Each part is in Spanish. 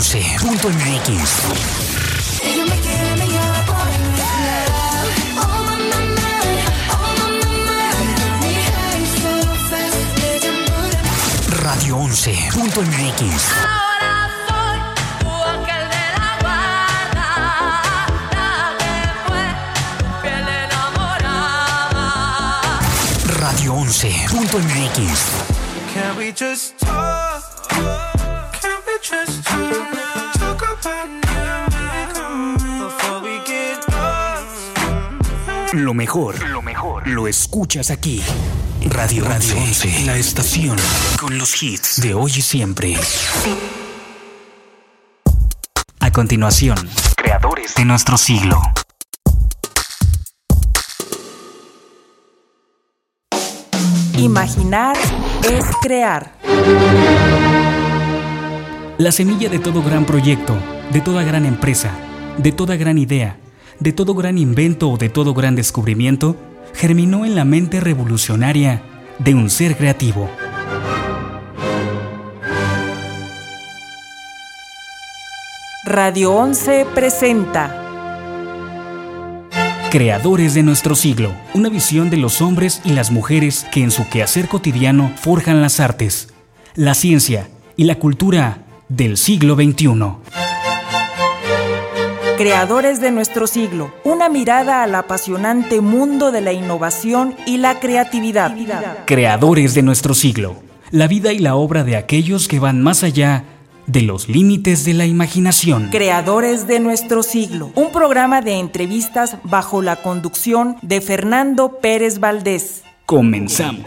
11.mx. Radio 11.mx. Radio 11.mx. Can we just lo mejor, lo mejor, lo escuchas aquí. Radio Radio 11, la estación con los hits de hoy y siempre. A continuación, creadores de nuestro siglo. Imaginar es crear. La semilla de todo gran proyecto, de toda gran empresa, de toda gran idea, de todo gran invento o de todo gran descubrimiento, germinó en la mente revolucionaria de un ser creativo. Radio 11 presenta Creadores de nuestro siglo, una visión de los hombres y las mujeres que en su quehacer cotidiano forjan las artes, la ciencia y la cultura del siglo XXI. Creadores de nuestro siglo, una mirada al apasionante mundo de la innovación y la creatividad. Creadores de nuestro siglo, la vida y la obra de aquellos que van más allá de los límites de la imaginación. Creadores de nuestro siglo, un programa de entrevistas bajo la conducción de Fernando Pérez Valdés. Comenzamos.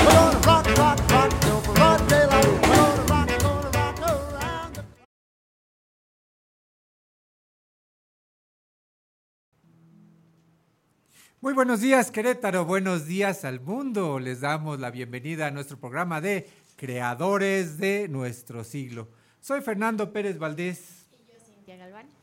Muy buenos días, Querétaro. Buenos días al mundo. Les damos la bienvenida a nuestro programa de Creadores de nuestro siglo. Soy Fernando Pérez Valdés.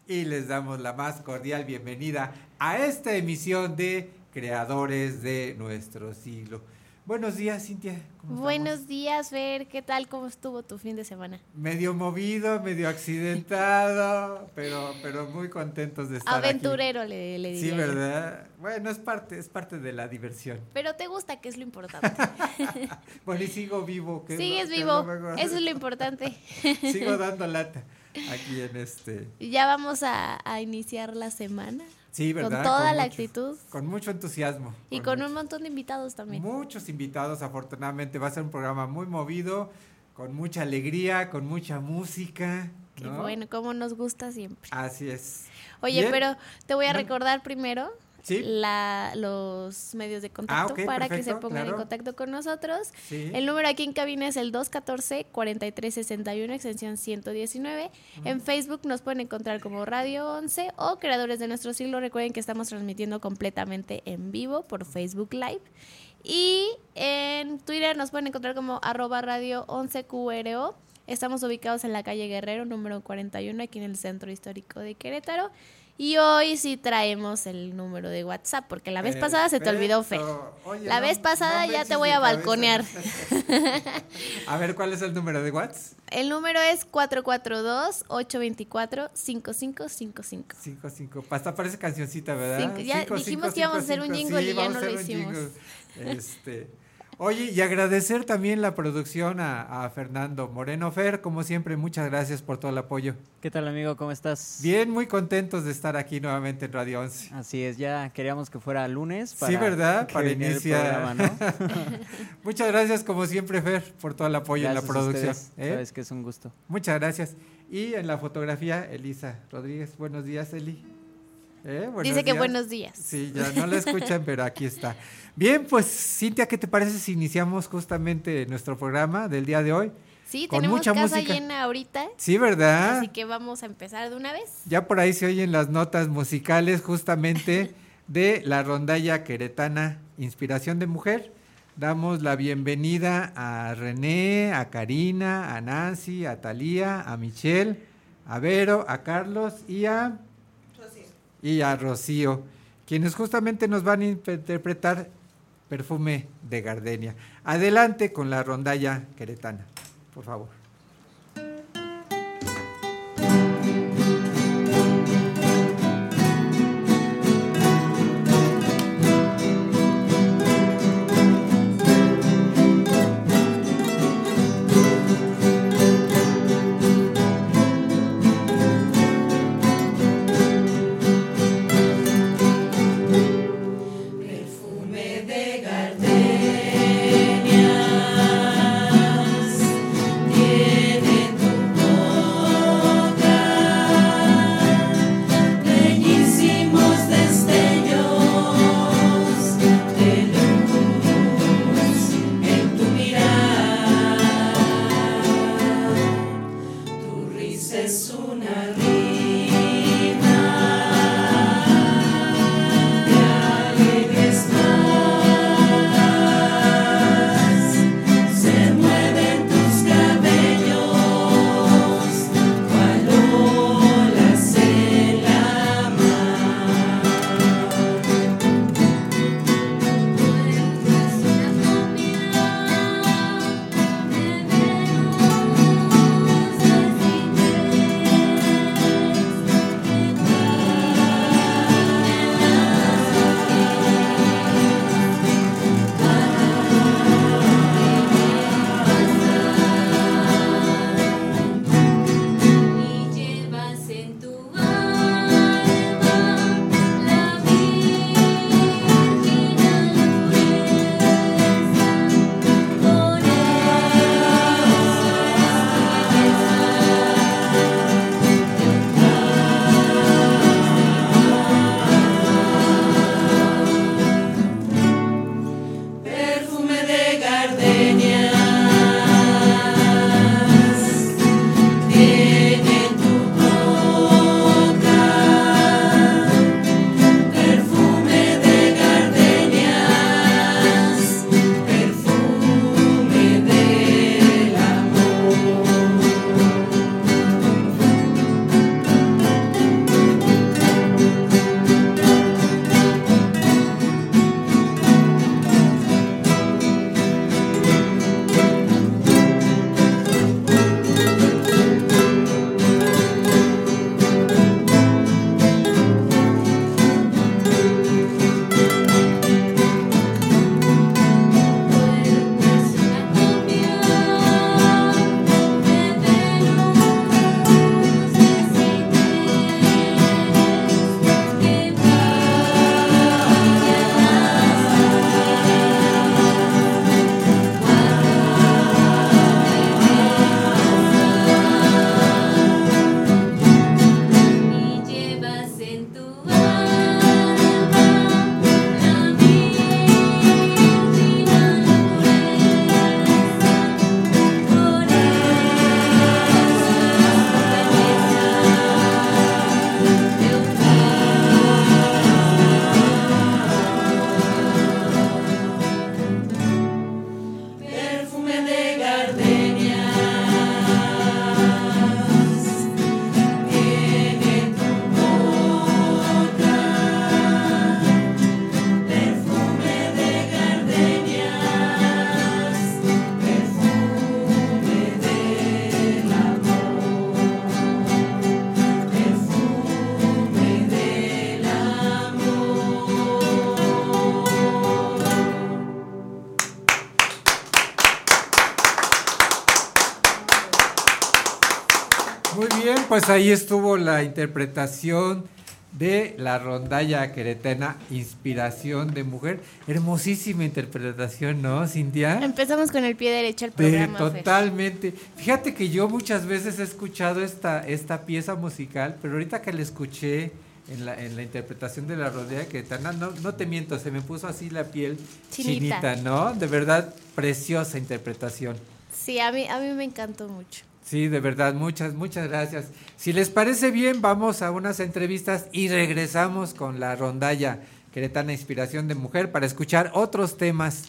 Y les damos la más cordial bienvenida a esta emisión de Creadores de nuestro siglo. Buenos días, Cintia. ¿Cómo Buenos días, Fer. ¿Qué tal? ¿Cómo estuvo tu fin de semana? Medio movido, medio accidentado, pero, pero muy contentos de estar aquí. Aventurero, le, le Sí, diría. yo. ¿verdad? Bueno, es parte, es parte de la diversión. Pero te gusta, que es lo importante. Bueno, y sigo vivo. que es lo- Sigues que es vivo. lo. Eso es lo importante. Sigo dando lata aquí en este. Ya vamos a, a iniciar la semana. Sí, ¿verdad? Con toda la actitud. Con mucho entusiasmo. Y con un montón de invitados también. Muchos invitados, afortunadamente. Va a ser un programa muy movido, con mucha alegría, con mucha música. Qué ¿no? bueno, como nos gusta siempre. Así es. Oye, Bien. pero te voy a No. recordar primero Sí. la, los medios de contacto ok, para que se pongan claro. en contacto con nosotros. Sí. El número aquí en cabina es el 214-4361, extensión 119. En Facebook nos pueden encontrar como Radio 11 o Creadores de Nuestro Siglo. Recuerden que estamos transmitiendo completamente en vivo por Facebook Live. Y en Twitter nos pueden encontrar como arroba radio 11QRO. Estamos ubicados en la calle Guerrero, número 41, aquí en el centro histórico de Querétaro. Y hoy sí traemos el número de WhatsApp, porque la vez pasada se te olvidó, Fer. Oye, La no- vez pasada no ya te voy a balconear. a ver, ¿cuál es el número de WhatsApp? El número es 442-824-5555. 5, 5. Hasta parece cancioncita, ¿verdad? Cinco. Ya Cinco, dijimos cinco, que íbamos a hacer un jingle Sí, y ya no lo hicimos. Este, oye, y agradecer también la producción a, a Fernando Moreno Fer, como siempre, muchas gracias por todo el apoyo. ¿Qué tal amigo? ¿Cómo estás? Bien, muy contentos de estar aquí nuevamente en Radio 11. Así es, ya queríamos que fuera lunes. Sí, ¿verdad? Para iniciar. programa, ¿no? Muchas gracias, como siempre, Fer, por todo el apoyo en la producción. ¿eh? Sabes que es un gusto. Muchas gracias. Y en la fotografía, Elisa Rodríguez. Buenos días, Eli. ¿Eh? Dice que días. buenos días. Sí, ya no la escuchan, pero aquí está. Bien, pues Cintia, ¿qué te parece si iniciamos justamente nuestro programa del día de hoy? Sí, Con tenemos mucha casa música. llena ahorita. Sí, ¿verdad? Así que vamos a empezar de una vez. Ya por ahí se oyen las notas musicales justamente de la rondalla queretana Inspiración de Mujer. Damos la bienvenida a René, a Karina, a Nancy, a Talía, a Michelle, a Vero, a Carlos y a y a Rocío, quienes justamente nos van a interpretar Perfume de Gardenia. Adelante con la rondalla queretana, por favor. Ahí estuvo la interpretación de la rondalla queretana Inspiración de Mujer. Hermosísima interpretación, ¿no, Cintia? Empezamos con el pie derecho De- programa. Totalmente. Fíjate que yo muchas veces he escuchado esta, esta pieza musical, pero ahorita que la escuché en la, en la interpretación de la rodilla queretana, no, no te miento, se me puso así la piel Chinita. chinita, ¿no? De verdad, preciosa interpretación. Sí, a mí, a mí me encantó mucho. Sí, de verdad, muchas, muchas gracias. Si les parece bien, vamos a unas entrevistas y regresamos con la rondalla Queretana Inspiración de Mujer, para escuchar otros temas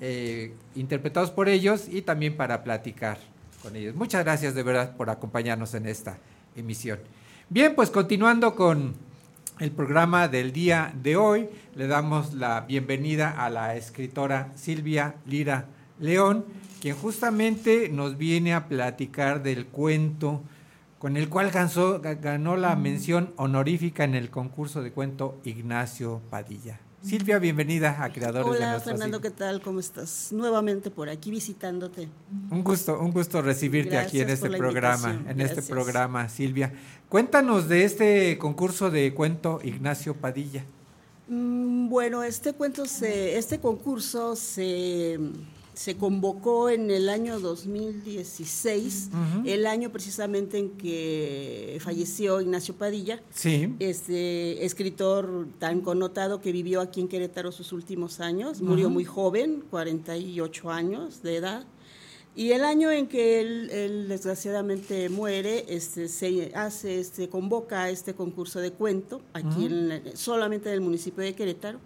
eh, interpretados por ellos y también para platicar con ellos. Muchas gracias de verdad por acompañarnos en esta emisión. Bien, pues continuando con el programa del día de hoy, le damos la bienvenida a la escritora Silvia Lira León, quien justamente nos viene a platicar del cuento con el cual ganó, ganó la mención honorífica en el concurso de cuento Ignacio Padilla. Silvia, bienvenida a Creadores de Hola Fernando. ¿qué tal? ¿Cómo estás? Nuevamente por aquí visitándote. Un gusto, un gusto recibirte aquí en este por la programa, invitación. en este programa, Silvia. Cuéntanos de este concurso de cuento Ignacio Padilla. Mm, Bueno, este cuento, se, este concurso se, se convocó en el año 2016, Ujú. el año precisamente en que falleció Ignacio Padilla, Sí. este escritor tan connotado que vivió aquí en Querétaro sus últimos años, murió muy joven, 48 años de edad. Y el año en que él, él desgraciadamente muere, este, se hace, este, convoca este concurso de cuento aquí en la- solamente en el municipio de Querétaro.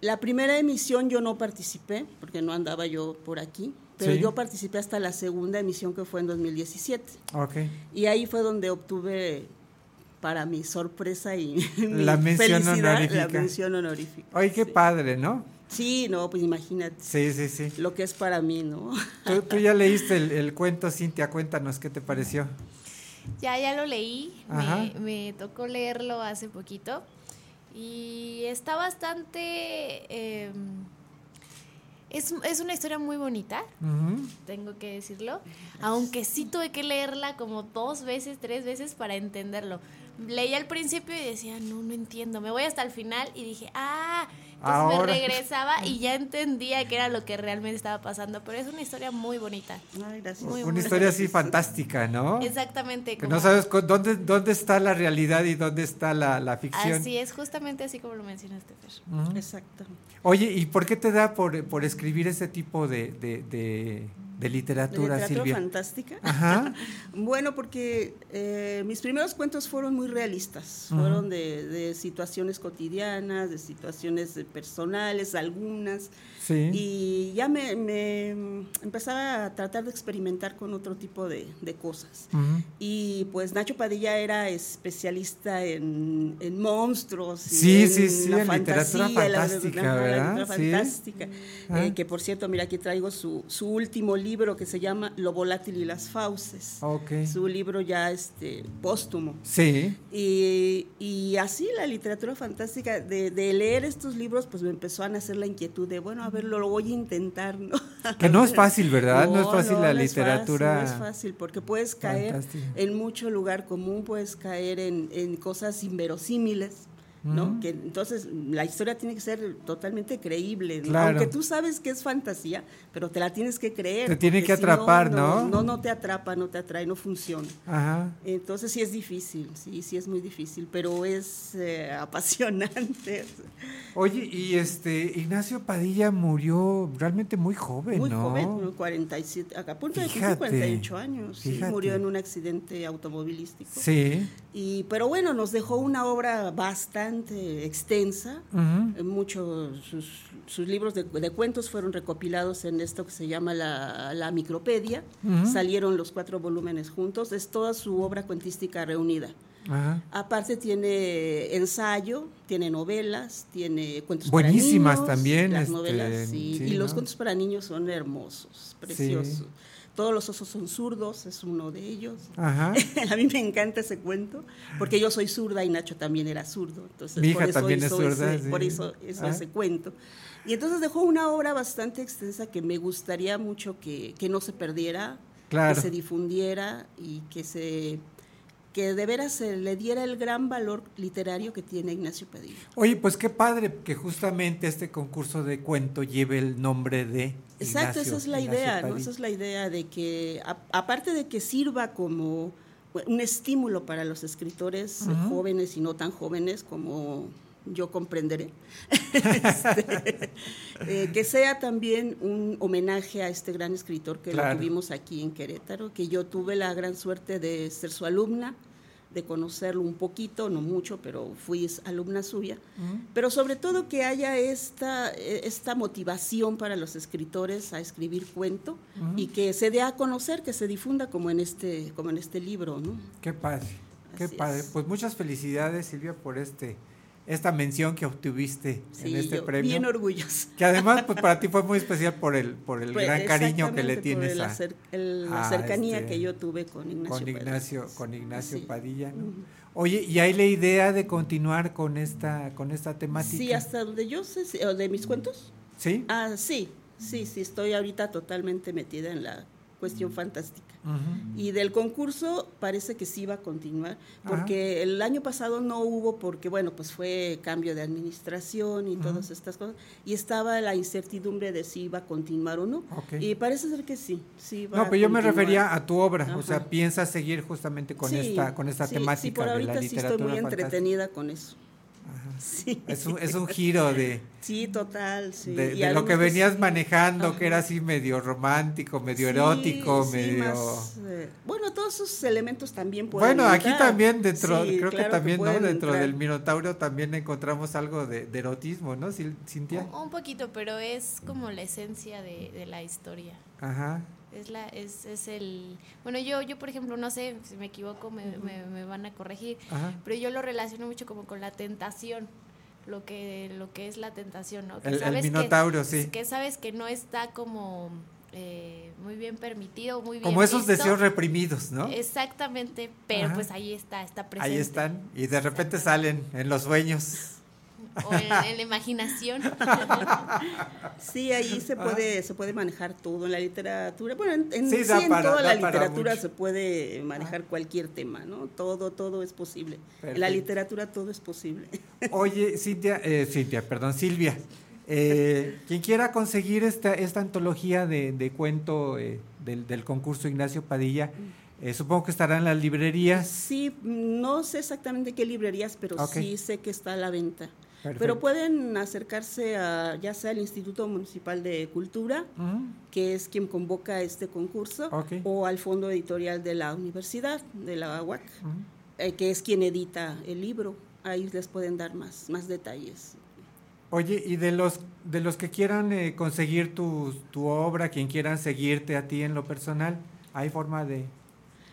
La primera emisión yo no participé porque no andaba yo por aquí, pero Sí. yo participé hasta la segunda emisión que fue en 2017. Ok. Y ahí fue donde obtuve, para mi sorpresa y mi La mención felicidad, la honorífica. mención honorífica. Oye, qué Sí. padre, ¿no? Sí, no, pues imagínate Sí, sí, sí. lo que es para mí, ¿no? Tú, tú ya leíste el, el cuento, Cintia, cuéntanos qué te pareció. Ya, ya lo leí, me, me tocó leerlo hace poquito y está bastante... eh, es, es una historia muy bonita, tengo que decirlo, aunque sí tuve que leerla como dos veces, tres veces para entenderlo. Leí al principio y decía, no, no entiendo, me voy hasta el final y dije, ah, entonces Ahora. me regresaba y ya entendía que era lo que realmente estaba pasando, pero es una historia muy bonita. Ay, gracias. Muy, Una muy historia así fantástica, ¿no? Exactamente. Que como- no sabes dónde, dónde está la realidad y dónde está la, la ficción. Así es, justamente así como lo mencionaste, Fer. Ujú. Exacto. Oye, ¿y por qué te da por, por escribir ese tipo de, de, de- de ¿De literatura, literatura Silvia? fantástica? Ajá. Bueno, porque eh, mis primeros cuentos fueron muy realistas, fueron de, de situaciones cotidianas, de situaciones personales, algunas, Sí. y ya me, me, mm, empezaba a tratar de experimentar con otro tipo de, de cosas. Ujú. Y pues Nacho Padilla era especialista en, en monstruos. y Sí, en sí, sí, la en literatura fantasía, la- fantástica, ajá, la ¿verdad? literatura Sí. fantástica. Ah. Eh, que por cierto, mira, aquí traigo su, su último libro que se llama Lo volátil y las fauces. Ok. Su libro ya este, póstumo. Sí. Y, y así la literatura fantástica, de, de leer estos libros, pues me empezó a nacer la inquietud de, bueno, a lo, voy a intentar, ¿no? Que no es fácil, ¿verdad? No, es fácil la no es literatura. fácil, no es fácil, porque puedes caer en mucho lugar común, puedes caer en, en cosas inverosímiles. ¿No? Que entonces la historia tiene que ser totalmente creíble, ¿no? Claro. aunque tú sabes que es fantasía, pero te la tienes que creer. Te tiene que si atrapar, ¿no? No, no te atrapa, no te atrae, no funciona. Ajá. Entonces sí es difícil, sí, sí es muy difícil, pero es eh, apasionante. Oye, y este Ignacio Padilla murió realmente muy joven, Muy ¿no? joven, 47, a punto de cumplir Fíjate, 48 años. sí, murió en un accidente automovilístico. Sí. Y, pero bueno, nos dejó una obra bastante extensa. Muchos sus, sus libros de, de cuentos fueron recopilados en esto que se llama la, la micropedia. Salieron los cuatro volúmenes juntos. Es toda su obra cuentística reunida. Ajá. Aparte tiene ensayo, tiene novelas, tiene cuentos Buenísimas para niños. también, Las este, novelas, sí. sí, y los cuentos para niños son hermosos, preciosos. Todos los osos son zurdos, es uno de ellos. Ajá. A mí me encanta ese cuento, porque yo soy zurda y Nacho también era zurdo. Entonces, Mi hija por eso también es zurda, ese- sí. Por eso hizo ese cuento. Y entonces dejó una obra bastante extensa que me gustaría mucho que, que no se perdiera, Claro. que se difundiera y que se que de veras se le diera el gran valor literario que tiene Ignacio Padilla. Oye, pues qué padre que justamente este concurso de cuento lleve el nombre de Exacto, Ignacio- esa es la Ignacio idea, ¿no? Esa es la idea de que, a- aparte de que sirva como un estímulo para los escritores jóvenes y no tan jóvenes como yo comprenderé, este, eh, que sea también un homenaje a este gran escritor que Claro. lo tuvimos aquí en Querétaro, que yo tuve la gran suerte de ser su alumna, de conocerlo un poquito, no mucho, pero fui alumna suya. Pero sobre todo que haya esta, eh, esta motivación para los escritores a escribir cuento y que se dé a conocer, que se difunda como en este, como en este libro, ¿no? Qué padre, qué padre. es. Pues muchas felicidades, Silvia, por este esta mención que obtuviste Sí, en este yo premio. bien orgullosa. Que además, pues para ti fue muy especial por el, por el Pues, gran cariño que le por tienes el a, acer- el- la cercanía este, que yo tuve con Ignacio. con Padilla. Ignacio, con Ignacio Sí. Padilla. ¿no? Oye, ¿y hay la idea de continuar con esta, con esta temática? Sí, hasta donde yo sé, o de mis cuentos. ¿Sí? Ah, sí, sí, sí, estoy ahorita totalmente metida en la cuestión fantástica. Ujú. Y del concurso parece que sí va a continuar, porque el año pasado no hubo, porque bueno, pues fue cambio de administración y todas estas cosas, y estaba la incertidumbre de si iba a continuar o no. Y parece ser que sí, sí va No, a pero yo me refería a tu obra, o sea, piensas seguir justamente con Sí, esta, con esta sí, temática sí, por de ahorita la sí estoy muy fantástica. entretenida con eso. Sí. Es un, es un giro de, Sí, total, sí. de, lo que venías sí. manejando, Ajá. que era así medio romántico, medio Sí, erótico, sí, medio... más, eh, bueno, todos esos elementos también pueden Bueno, aquí entrar. también dentro, Sí, creo que también, ¿no? Dentro entrar. del Minotauro también encontramos algo de, de erotismo, ¿no, Cintia? Un, un poquito, pero es como la esencia de, de la historia. Ajá. Es la, es, es el, bueno yo, yo por ejemplo, no sé, si me equivoco me, me- me van a corregir, Ajá. pero yo lo relaciono mucho como con la tentación, lo que, lo que es la tentación, ¿no? Que El- el sabes que- sí. Que sabes que no está como eh, muy bien permitido, muy bien Como esos visto. deseos reprimidos, ¿no? Exactamente, pero Ajá. pues ahí está, está presente. Ahí están y de repente salen en los sueños. O en, en la imaginación. Sí, ahí se puede, se puede manejar todo en la literatura. Bueno, en, en, Sí, en para- toda da la literatura mucho. se puede manejar cualquier tema, ¿no? Todo, todo es posible. En la literatura todo es posible. Oye, Cintia, eh, Cintia, perdón, Silvia, eh, quien quiera conseguir esta, esta antología de, de cuento eh, del, del concurso Ignacio Padilla, eh, supongo que estará en las librerías. Sí, no sé exactamente qué librerías, pero sí sé que está a la venta. Perfecto. Pero pueden acercarse a ya sea al Instituto Municipal de Cultura, que es quien convoca este concurso, o al Fondo Editorial de la Universidad, de la UAC, eh, que es quien edita el libro. Ahí les pueden dar más, más detalles. Oye, y de los de los que quieran eh, conseguir tu, tu obra, quien quieran seguirte a ti en lo personal, ¿hay forma de,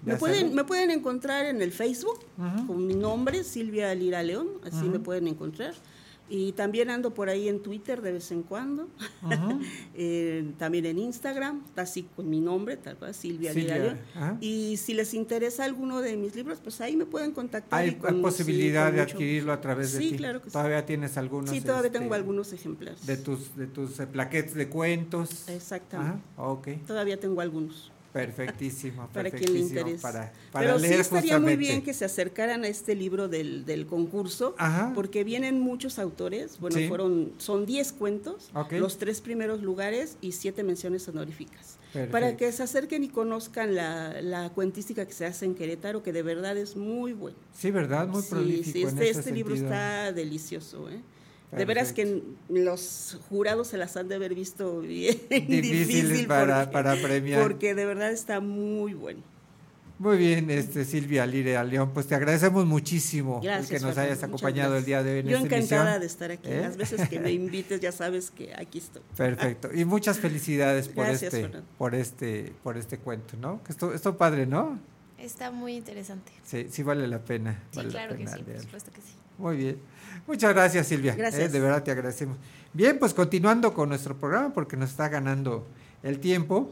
Me pueden, me pueden encontrar en el Facebook con mi nombre, Silvia Lira León, así me pueden encontrar. Y también ando por ahí en Twitter de vez en cuando. Eh, también en Instagram, está así con mi nombre, tal cual, Silvia, Silvia. Y si les interesa alguno de mis libros, pues ahí me pueden contactar. Hay, con- posibilidad sí, de mucho- adquirirlo a través de Sí, ti. claro que sí. Todavía tienes algunos. Sí, todavía este, tengo algunos ejemplares. De tus, de tus eh, plaquettes de cuentos. Exactamente. Ajá, ok. Todavía tengo algunos. Perfectísimo, para quien le perfectísimo. interese. Para, para Pero sí estaría muy bien que se acercaran a este libro del, del concurso, Ajá. porque vienen muchos autores, bueno, Sí. fueron, son 10 cuentos, los tres primeros lugares y siete menciones honoríficas. Perfecto. Para que se acerquen y conozcan la, la cuentística que se hace en Querétaro, que de verdad es muy bueno. Sí, ¿verdad? Muy Sí, prolífico. sí, este, ese este libro está delicioso, ¿eh? De veras que los jurados se las han de haber visto bien Difíciles difícil para- porque- para premiar. Porque de verdad está muy bueno. Muy bien, este Silvia Lire León, pues te agradecemos muchísimo el que nos Fernando, hayas acompañado el día de hoy en Yo esta encantada emisión. de estar aquí. ¿Eh? Las veces que me invites ya sabes que aquí estoy. Perfecto. Y muchas felicidades por Gracias, este, Fernando. por este, por este cuento, ¿no? Que esto, esto padre, ¿no? Está muy interesante. Sí, sí vale la pena. Sí, vale la claro que sí, por supuesto que sí. Muy bien. Muchas gracias, Silvia. Gracias. Eh, de verdad te agradecemos. Bien, pues continuando con nuestro programa, porque nos está ganando el tiempo,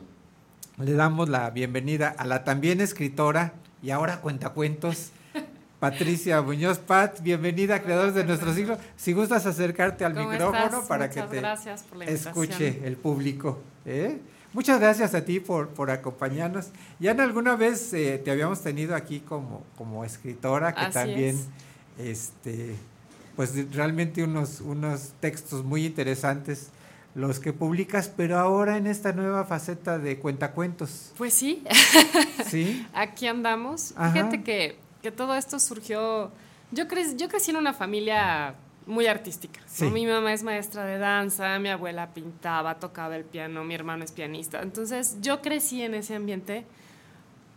le damos la bienvenida a la también escritora y ahora cuentacuentos, Patricia Muñoz Pat. Bienvenida, creadores de nuestro siglo. Si gustas acercarte al ¿Cómo micrófono estás? para Muchas que te gracias escuche el público. ¿eh? Muchas gracias a ti por, por acompañarnos. Ya en alguna vez eh, te habíamos tenido aquí como, como escritora, que Así también, este, pues realmente unos, unos textos muy interesantes los que publicas, pero ahora en esta nueva faceta de cuentacuentos. Pues sí, ¿Sí? aquí andamos. Ajá. Fíjate que, que todo esto surgió. Yo, cre- yo crecí en una familia muy artística. Mi mamá es maestra de danza, mi abuela pintaba, tocaba el piano, mi hermano es pianista. Entonces yo crecí en ese ambiente,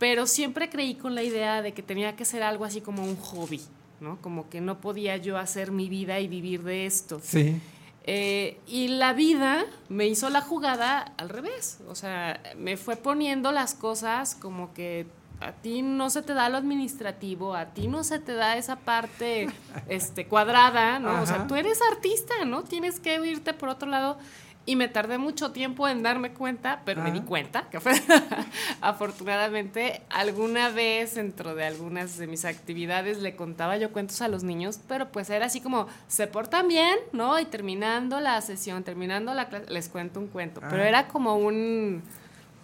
pero siempre creí con la idea de que tenía que ser algo así como un hobby, ¿no? Como que no podía yo hacer mi vida y vivir de esto. Sí. Eh, y la vida me hizo la jugada al revés. O sea, me fue poniendo las cosas como que a ti no se te da lo administrativo, a ti no se te da esa parte este, cuadrada, ¿no? O sea, tú eres artista, ¿no? Tienes que irte por otro lado. Y me tardé mucho tiempo en darme cuenta, pero me di cuenta que fue afortunadamente alguna vez dentro de algunas de mis actividades le contaba yo cuentos a los niños, pero pues era así como se portan bien, ¿no? Y terminando la sesión, terminando la clase, les cuento un cuento, pero Ajá. era como un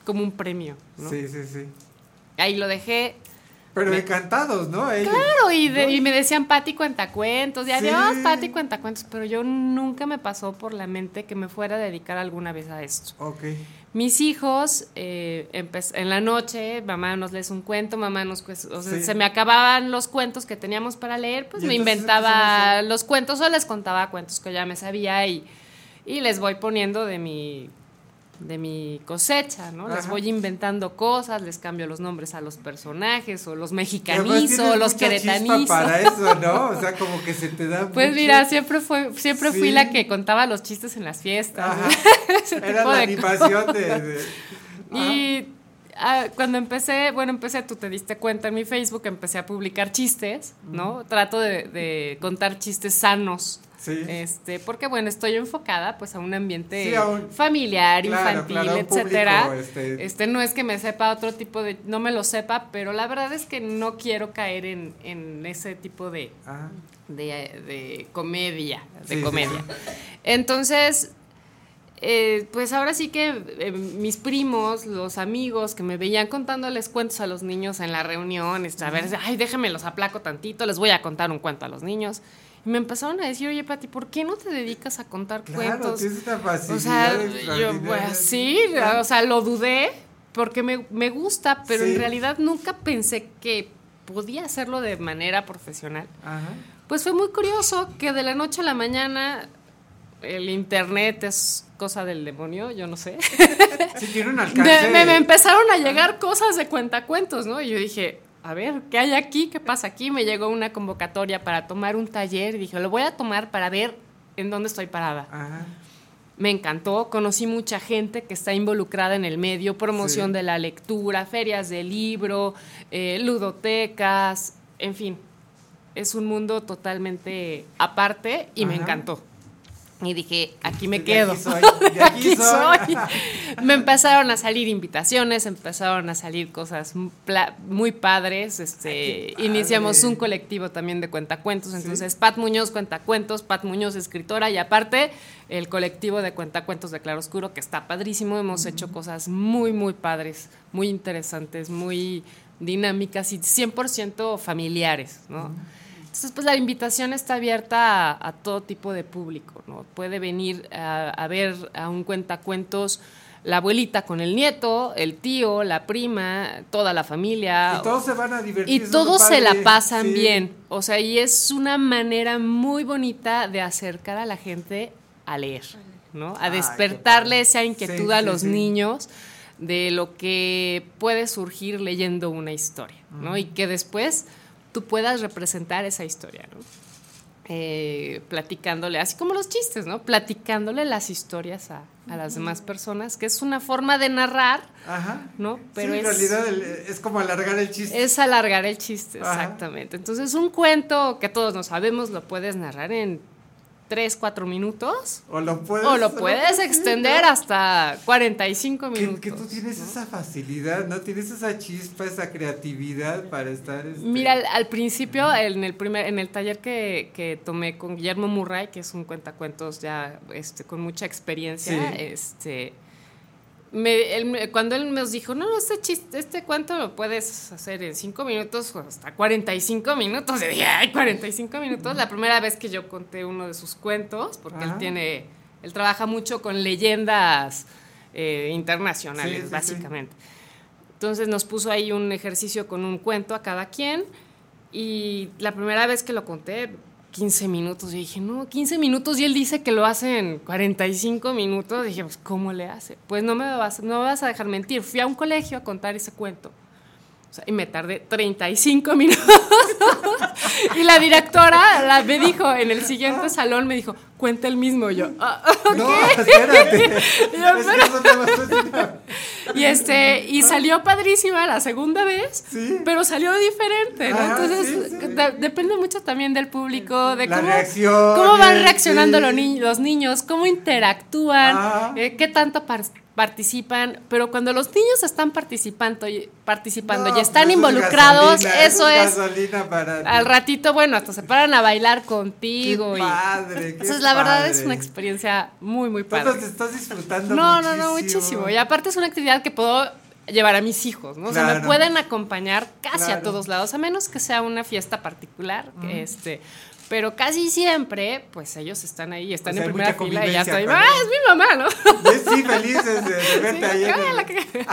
como un premio, ¿no? Sí, sí, sí. Ahí lo dejé. Pero encantados, ¿no? Ellos. Claro, y, de- ¿no? y me decían Pati cuentacuentos, y Sí. adiós Pati cuentacuentos, pero yo nunca me pasó por la mente que me fuera a dedicar alguna vez a esto. Ok. Mis hijos, eh, en la noche, mamá nos lees un cuento, mamá nos... O sea, Sí. se me acababan los cuentos que teníamos para leer, pues me inventaba los cuentos o les contaba cuentos que ya me sabía y, y les voy poniendo de mi, de mi cosecha, ¿no? Les voy inventando cosas, les cambio los nombres a los personajes o los mexicanizo, tienes los queretanizo. para eso, ¿no? O sea, como que se te da Pues mucho. mira, siempre fue, siempre fui la que contaba los chistes en las fiestas. Ajá. Ese Era tipo la de animación cosas. de... de- Y ah, cuando empecé, bueno, empecé, tú te diste cuenta en mi Facebook, empecé a publicar chistes, ¿no? Trato de, de contar chistes sanos. Sí. Este, porque bueno, estoy enfocada pues a un ambiente Sí, a un- familiar, Claro, infantil, claro, público, etcétera. este- Este, no es que me sepa otro tipo de, no me lo sepa, pero la verdad es que no quiero caer en, en ese tipo de, Ajá. de, de comedia, de Sí, comedia. Entonces, eh, pues ahora sí que eh, mis primos, los amigos que me veían contándoles cuentos a los niños en la reunión, este, a ver, ay, déjenme los aplaco tantito, les voy a contar un cuento a los niños. Y me empezaron a decir, oye, Pati, ¿por qué no te dedicas a contar Claro, cuentos? tienes facilidad O sea, yo, pues sí, o sea, lo dudé porque me, me gusta, pero Sí. en realidad nunca pensé que podía hacerlo de manera profesional. Ajá. Pues fue muy curioso que de la noche a la mañana el internet es cosa del demonio, yo no sé. Sí, tiene un De- alcance. me, me empezaron a llegar cosas de cuentacuentos, ¿no? Y yo dije, a ver, ¿qué hay aquí? ¿Qué pasa aquí? Me llegó una convocatoria para tomar un taller y dije, lo voy a tomar para ver en dónde estoy parada. Ajá. Me encantó, conocí mucha gente que está involucrada en el medio, promoción Sí. de la lectura, ferias de libro, eh, ludotecas, en fin, es un mundo totalmente aparte y me encantó. Y dije, aquí me De quedo. aquí soy, de aquí soy. Me empezaron a salir invitaciones, empezaron a salir cosas muy padres. Este, Ay, iniciamos un colectivo también de cuentacuentos. Entonces, Pat Muñoz cuentacuentos, Pat Muñoz escritora y aparte el colectivo de cuentacuentos de Claroscuro que está padrísimo. Hemos hecho cosas muy, muy padres, muy interesantes, muy dinámicas y 100% familiares, ¿no? Entonces, pues la invitación está abierta a, a todo tipo de público, ¿no? Puede venir a, a ver a un cuentacuentos la abuelita con el nieto, el tío, la prima, toda la familia. Y todos se van a divertir. Y todos se la pasan Sí. bien. O sea, y es una manera muy bonita de acercar a la gente a leer, ¿no? A Ay, despertarle esa inquietud Sí, a los sí. niños de lo que puede surgir leyendo una historia, ¿no? Y que después tú puedas representar esa historia, ¿no? Eh, platicándole, así como los chistes, ¿no? Platicándole las historias a, a las demás personas, que es una forma de narrar, Ajá. ¿no? Pero Pero en es, realidad el- es como alargar el chiste. es alargar el chiste, Ajá. exactamente. Entonces, un cuento que todos no sabemos lo puedes narrar en 3, 4 minutos. o lo puedes, O lo puedes extender hasta 45 Que, minutos. que tú tienes esa facilidad, ¿no? Tienes esa chispa, esa creatividad para estar. este, Mira, al, al principio, en el primer, en el taller que, que tomé con Guillermo Murray, que es un cuentacuentos ya este, con mucha experiencia, Sí. este, me- él me- cuando él nos dijo, no, este chiste, este cuento lo puedes hacer en 5 minutos o hasta 45 minutos, y dije, ay, 45 minutos. La primera vez que yo conté uno de sus cuentos, porque él Ajá. tiene, él trabaja mucho con leyendas eh, internacionales, Sí, sí, sí. básicamente. Entonces nos puso ahí un ejercicio con un cuento a cada quien y la primera vez que lo conté, 15 minutos, yo dije, no, 15 minutos y él dice que lo hace en 45 minutos, dije, pues ¿cómo le hace? Pues no me vas, no me vas a dejar mentir, fui a un colegio a contar ese cuento O sea, y me tardé 35 minutos. y la directora la, me dijo, en el siguiente salón, me dijo, cuenta el mismo. Y yo, "Ah, ok". No, espérate. Y yo, este, y salió padrísima la segunda vez, Sí. pero salió diferente, Entonces, sí, sí. de- depende mucho también del público, de cómo, cómo van reaccionando los, ni- los niños, cómo interactúan, eh, qué tanto participan, pero cuando los niños están participando y, participando No, y están pues es involucrados, eso es... para Al ratito, bueno, hasta se paran a bailar contigo. Qué y- padre, qué Entonces, la verdad es una experiencia muy, muy padre. Entonces estás disfrutando No, no, muchísimo. no, muchísimo. Y aparte es una actividad que puedo llevar a mis hijos, ¿no? O sea, me Claro. pueden acompañar casi Claro. a todos lados, a menos que sea una fiesta particular, que este, pero casi siempre, pues ellos están ahí, están O sea, en primera fila y ya estoy, con ¡ah, ellos". es mi mamá, ¿no? Sí, felices de, de verte ahí. en el- Ah, que-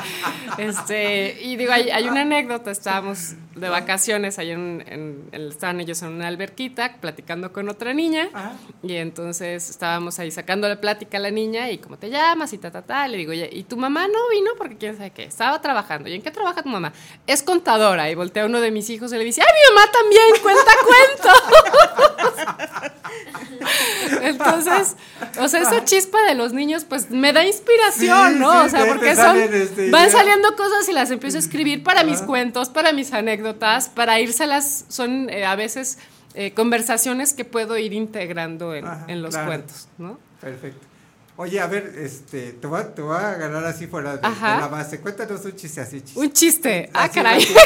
Este, y digo, hay, hay una anécdota, estábamos de vacaciones, ahí en, en- en- estaban ellos en una alberquita platicando con otra niña, Ajá. y entonces estábamos ahí sacándole plática a la niña, y cómo te llamas, y ta, ta, ta, le digo, ¿y tu mamá no vino? Porque quién sabe qué, estaba trabajando, ¿y en qué trabaja tu mamá? Es contadora, y voltea uno de mis hijos y le dice, ¡ay, mi mamá también cuenta cuentos! Entonces, o sea, esa chispa de los niños, pues me da inspiración, Sí, ¿no? sí, o sea, porque son. este, van saliendo cosas y las empiezo a escribir para mis cuentos, para mis anécdotas, para írselas. Son eh, a veces eh, conversaciones que puedo ir integrando en, Ajá, en los claro. cuentos, ¿no? Perfecto. Oye, a ver, este, te voy a, te voy a agarrar así fuera de, la base. Cuéntanos un chiste así, chiste. Un chiste. Ah, caray. rapidito.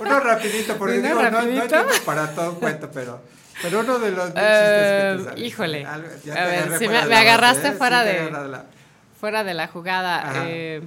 Uno rapidito, porque Uno digo, no- No, hay para todo un cuento, pero, pero uno de los chistes que te híjole. Algo- A ver, fuera me- agarraste base, fuera de- Fuera de la jugada. Eh,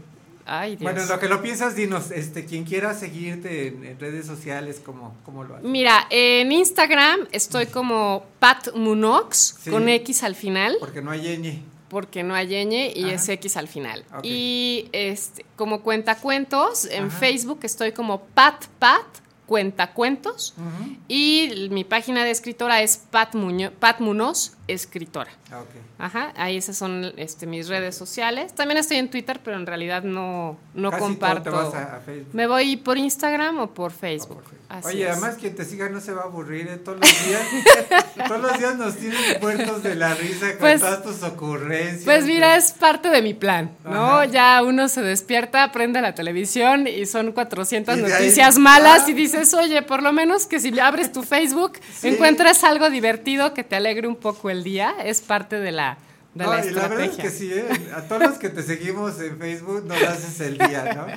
ay, Dios. Bueno, en lo que lo piensas, dinos, este, quien quiera seguirte en, en redes sociales, ¿cómo, cómo lo hace? Mira, en Instagram estoy como Pat Munox, Sí. con X al final. Porque no hay ñ. porque no hay ñ y Ajá. es X al final. Y este, como cuentacuentos, en Ajá. Facebook estoy como Pat Pat Cuentacuentos Ujú. y mi página de escritora es Pat, Pat Munoz, escritora. Ah, ok. Ajá, ahí esas son este, mis redes sociales. También estoy en Twitter, pero en realidad no, no Casi comparto. te vas a- a Facebook. Me voy por Instagram o por Facebook. Oye, Así es. además quien te siga no se va a aburrir, ¿eh? Todos los días, todos los días nos tienes muertos de la risa con Pues- todas tus ocurrencias. Pues mira, es parte de mi plan, ¿no? Ajá. Ya uno se despierta, prende la televisión y son 400 Y de ahí- noticias malas Ah. y dices, oye, por lo menos que si abres tu Facebook Sí. encuentres algo divertido que te alegre un poco el día, es parte de la, de No, la y la verdad es que sí, ¿eh? a todos los que te seguimos en Facebook nos haces el día, ¿no?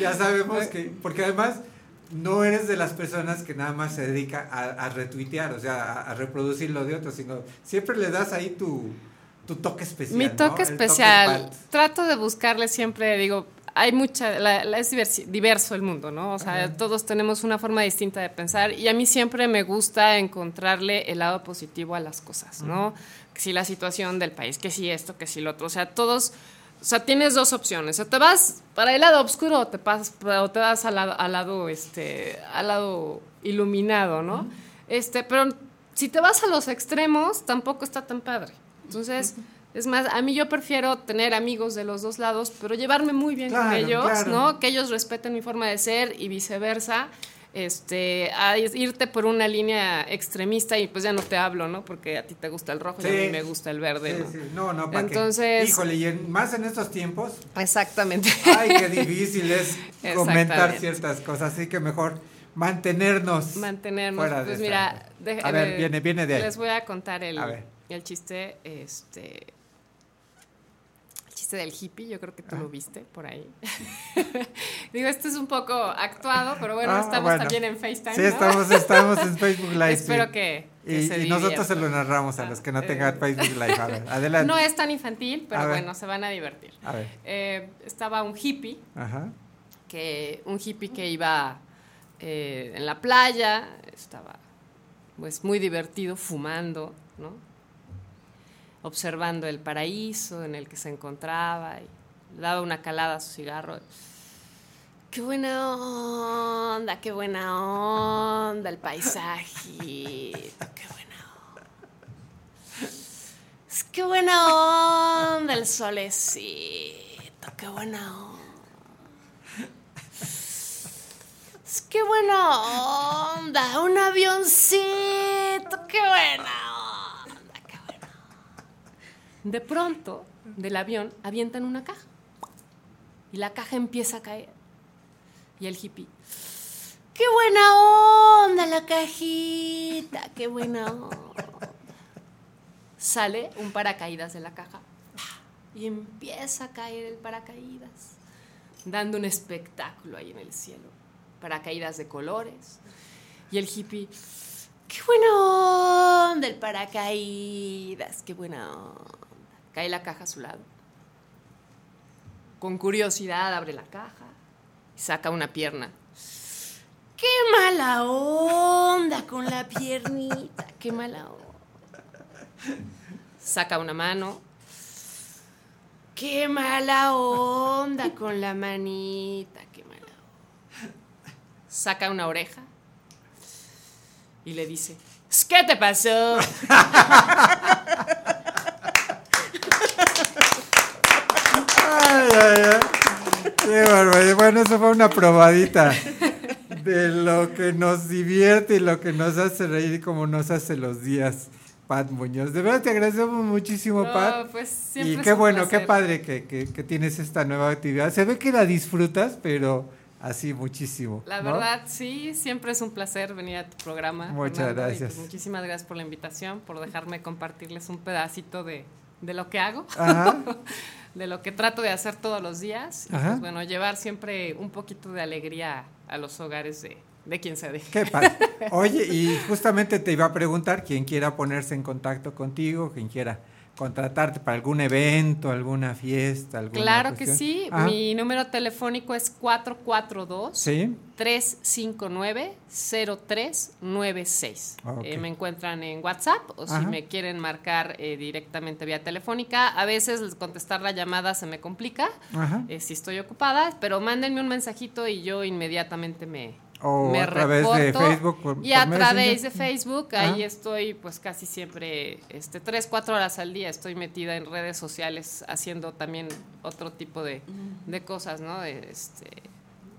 Ya sabemos que, porque además no eres de las personas que nada más se dedica a, a retuitear, o sea, a, a reproducir lo de otros, sino siempre le das ahí tu, tu toque especial. Mi toque especial, trato de buscarle siempre, digo, hay mucha, la- la- es diversi- diverso el mundo, ¿no? O sea, Ajá. todos tenemos una forma distinta de pensar y a mí siempre me gusta encontrarle el lado positivo a las cosas, ¿no? Que si la situación del país, que si esto, que si lo otro, o sea, todos, o sea, tienes dos opciones, o te vas para el lado oscuro o te, pasas, o te vas al lado, al lado, este, al lado iluminado, ¿no? Este, pero si te vas a los extremos, tampoco está tan padre. Entonces, es más, a mí yo prefiero tener amigos de los dos lados, pero llevarme muy bien con ellos, claro. ¿no? Que ellos respeten mi forma de ser y viceversa. Este, a irte por una línea extremista y pues ya no te hablo, ¿no? Porque a ti te gusta el rojo y a mí me gusta el verde, Sí, ¿no? sí, no, no, ¿para qué? Entonces- Híjole, y en- más en estos tiempos, Exactamente. ay, qué difícil es comentar ciertas cosas, así que mejor mantenernos. Mantenernos. fuera de Pues esta- mira, de- A ver, viene, viene de ahí. Les voy a contar el, A ver. el chiste, este. Chiste del hippie, yo creo que tú Ah. lo viste por ahí. Digo, este es un poco actuado, pero bueno, Ah, estamos bueno. también en FaceTime. Sí, ¿no? estamos, estamos en Facebook Live. Espero que, Y, que se y nosotros se lo narramos a los que no tengan Facebook Live. A ver, adelante. No es tan infantil, A pero ver. bueno, se van a divertir. A ver. Eh, estaba un hippie Ajá. que un hippie que iba eh, en la playa, estaba pues muy divertido fumando, ¿no? Observando el paraíso en el que se encontraba y daba una calada a su cigarro. Qué buena onda, qué buena onda el paisajito, qué buena onda. Qué buena onda el solecito, qué buena onda. ¡Qué buena onda! ¡Un avioncito! ¡Qué buena onda! De pronto, del avión, avientan una caja. Y la caja empieza a caer. Y el hippie. ¡Qué buena onda la cajita! ¡Qué buena onda! Sale un paracaídas de la caja. Y empieza a caer el paracaídas. Dando un espectáculo ahí en el cielo. Paracaídas de colores. Y el hippie. ¡Qué buena onda el paracaídas! ¡Qué buena onda! Cae la caja a su lado. Con curiosidad abre la caja y saca una pierna. ¡Qué mala onda con la piernita! ¡Qué mala onda! Saca una mano. ¡Qué mala onda con la manita! ¡Qué mala onda! Saca una oreja y le dice: ¿Qué te pasó? Ay, ay, ay. Qué barbaridad. Bueno, eso fue una probadita de lo que nos divierte y lo que nos hace reír y como nos hace los días. Pat Muñoz. De verdad te agradecemos muchísimo, No, Pat. pues, siempre y qué bueno, qué padre que, que- que tienes esta nueva actividad. Se ve que la disfrutas, pero así muchísimo. La ¿no? verdad, sí, siempre es un placer venir a tu programa. Muchas Fernando, y, gracias. pues, muchísimas gracias por la invitación, por dejarme compartirles un pedacito de, de lo que hago, Ajá. de lo que trato de hacer todos los días. Y Ajá. pues bueno, llevar siempre un poquito de alegría a los hogares de, de quien se deje. Qué padre. Oye, y justamente te iba a preguntar, quien quiera ponerse en contacto contigo, quien quiera contratarte para algún evento, alguna fiesta, alguna Claro que sí, Ajá. mi número telefónico es 442 Sí. 359-0396. Ok. Eh, me encuentran en WhatsApp o si me quieren marcar eh, directamente vía telefónica. A veces contestar la llamada se me complica Ajá. eh, si estoy ocupada, pero mándenme un mensajito y yo inmediatamente me, O me a través de reporto. Facebook, por- y por a través de. Facebook, ahí estoy pues casi siempre, este, tres, cuatro horas al día estoy metida en redes sociales haciendo también otro tipo de, de cosas, ¿no? De, este,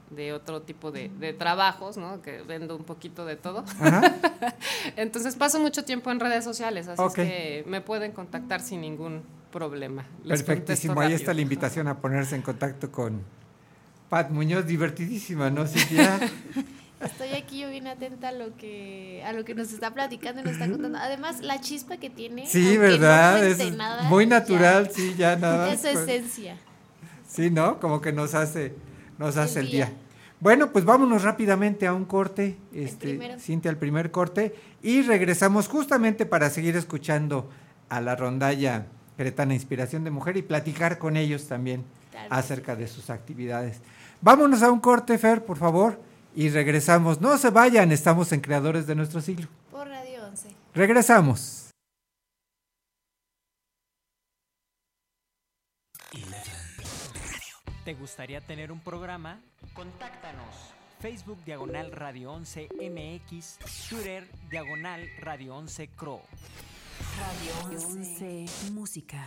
de otro tipo de, de trabajos, ¿no? Que vendo un poquito de todo. Ajá. Entonces paso mucho tiempo en redes sociales, así es que me pueden contactar sin ningún problema. Les Perfectísimo. Ahí está la invitación a ponerse en contacto con Pat Muñoz, divertidísima, ¿no, Cintia? Estoy aquí yo bien atenta a lo que a lo que nos está platicando y nos está contando. Además, la chispa que tiene. Sí, ¿verdad? no es nada, muy ya- natural, sí, ya nada. Es su esencia. Sí, ¿no? Como que nos hace, nos hace el día. día. Bueno, pues vámonos rápidamente a un corte, este. Cintia, al primer corte, y regresamos justamente para seguir escuchando a la rondalla Queretana Inspiración de Mujer y platicar con ellos también Claro. acerca de sus actividades. Vámonos a un corte, Fer, por favor, y regresamos. No se vayan, estamos en Creadores de Nuestro Siglo. Por Radio 11. Regresamos. ¿Te gustaría tener un programa? Contáctanos. Facebook Diagonal Radio 11 MX, Twitter Diagonal Radio 11 Cro. Radio 11 Música.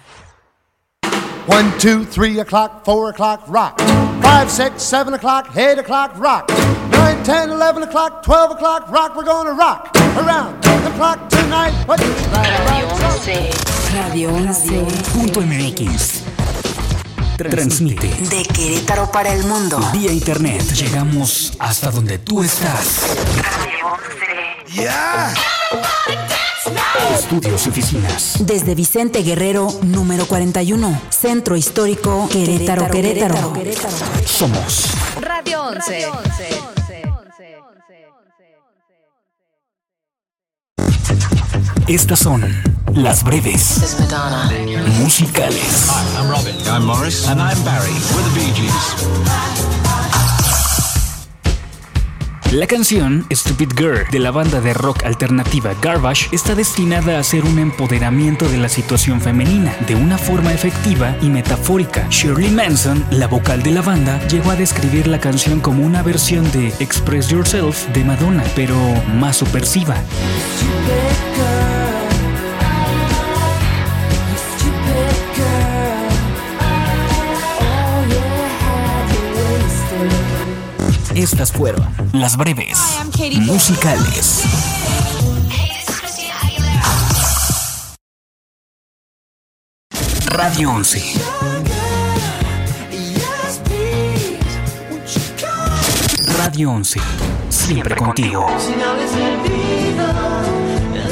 One, two, three o'clock, four o'clock, rock. Five, six, seven o'clock, eight o'clock, rock. Nine, ten, eleven o'clock, twelve o'clock, rock. We're gonna rock around the clock tonight. Right, Radio 11. Punto MX. Transmite. De Querétaro para el mundo. Vía internet. Llegamos hasta donde tú estás. Estudios y oficinas. Desde Vicente Guerrero, número 41. Centro Histórico Querétaro, Querétaro. Somos Radio 11. Estas son las breves musicales. I'm Robin. I'm Morris. And I'm Barry. We're the Bee Gees. La canción Stupid Girl de la banda de rock alternativa Garbage está destinada a ser un empoderamiento de la situación femenina de una forma efectiva y metafórica. Shirley Manson, la vocal de la banda, llegó a describir la canción como una versión de Express Yourself de Madonna, pero más subversiva. Estas fueron las breves musicales. Radio 11. Radio 11. Siempre contigo.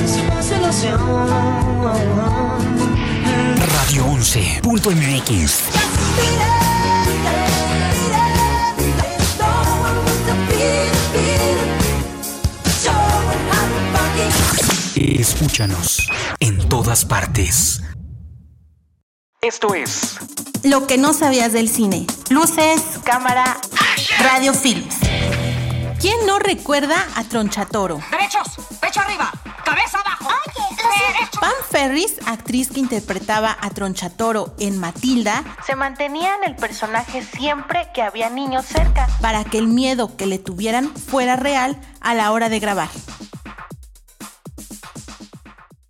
Su constelación. Radio 11.mx. Escúchanos en todas partes. Esto es Lo que no sabías del cine. Luces, cámara, radio films. ¿Quién no recuerda a Tronchatoro? Derechos, pecho arriba, cabeza abajo. Pam Ferris, actriz que interpretaba a Tronchatoro en Matilda, se mantenía en el personaje siempre que había niños cerca, para que el miedo que le tuvieran fuera real a la hora de grabar.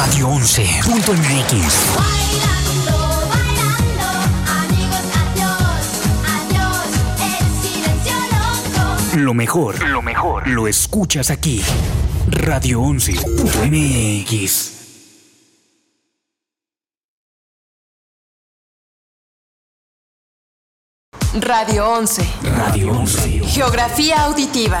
Radio 11.mx. Lo mejor, lo mejor, lo escuchas aquí. Radio 11.mx. Radio 11. Radio 11. Geografía auditiva.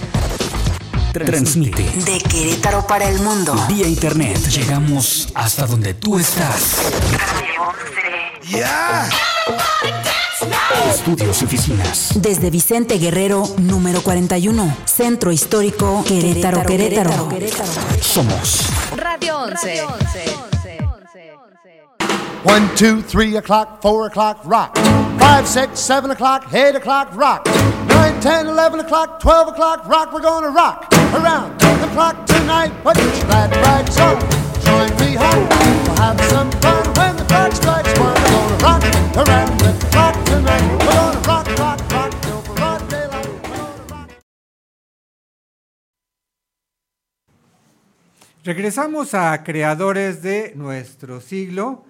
Transmite De Querétaro para el mundo. vía internet. Llegamos hasta donde tú estás. Estudios y oficinas. Desde Vicente Guerrero, número 41. Centro Histórico, Querétaro, Querétaro. Somos Radio 11. One, two, three o'clock, four o'clock, rock. Five, six, seven o'clock, eight o'clock, rock. Nine, ten, eleven o'clock, twelve o'clock, rock. We're gonna rock Regresamos a creadores de nuestro siglo.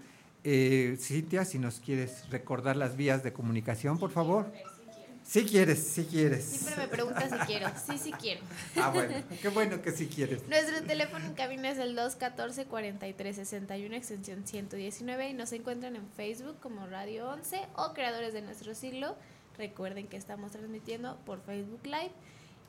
Eh, Cintia, si nos quieres recordar las vías de comunicación, por favor. Si quieres, si quieres. Siempre me preguntas si quiero. Sí, sí quiero. Ah, bueno, qué bueno que si quieres. Nuestro teléfono en cabina es el 214-4361, extensión 119, y nos encuentran en Facebook como Radio 11 o Creadores de Nuestro Siglo. Recuerden que estamos transmitiendo por Facebook Live.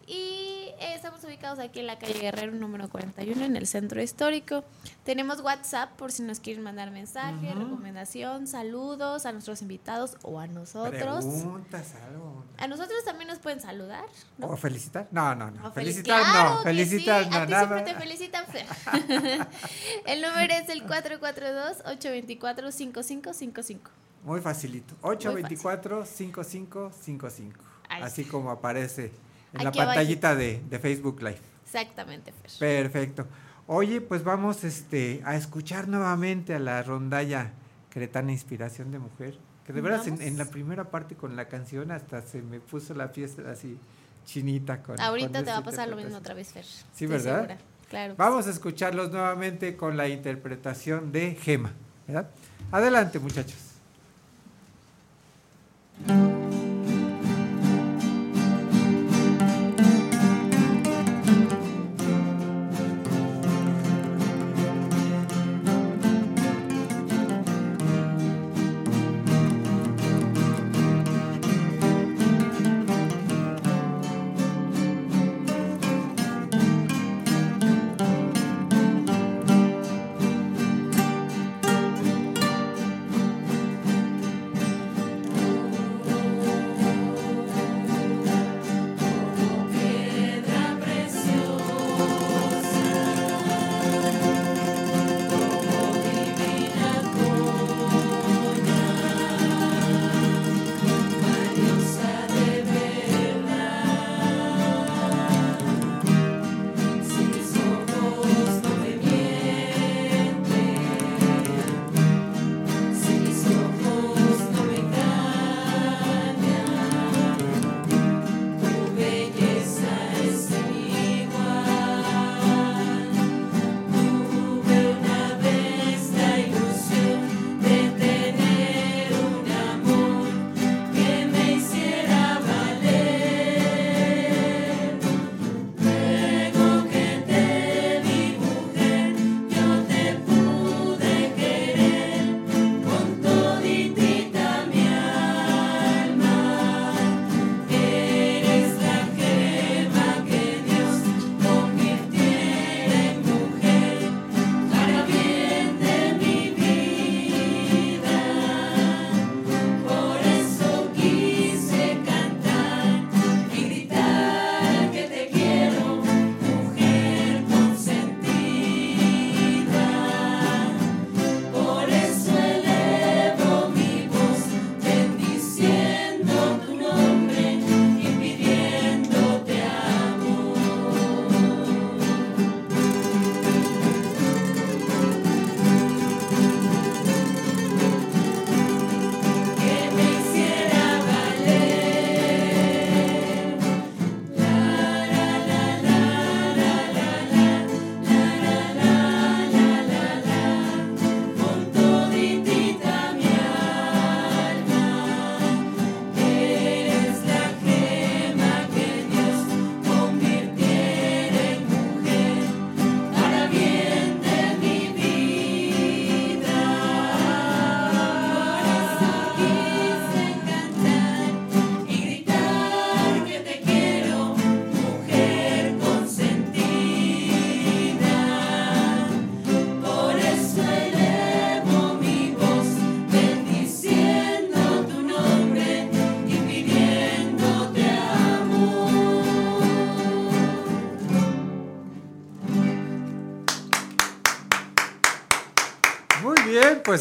Y eh, estamos ubicados aquí en la calle Guerrero número 41 en el centro histórico. Tenemos WhatsApp por si nos quieren mandar mensaje, recomendación, saludos a nuestros invitados o a nosotros. Preguntas, algo. A nosotros también nos pueden saludar. ¿no? ¿O felicitar? No, no, no. O felicitar claro no. Felicitar sí, no, a ti nada. siempre te felicitan, el número es el 442-824-5555. Muy facilito. 824-5555. Ahí Así como aparece en la pantallita de, de Facebook Live. Exactamente, Fer. Perfecto. Oye, pues vamos este, a escuchar nuevamente a la rondalla Cretana Inspiración de Mujer. Que de veras en, la primera parte con la canción hasta se me puso la fiesta así chinita. Con, Ahorita con te va a pasar lo mismo otra vez, Fer. Sí, Estoy ¿verdad? segura. Claro. Vamos a escucharlos nuevamente con la interpretación de Gema. ¿verdad? Adelante, muchachos.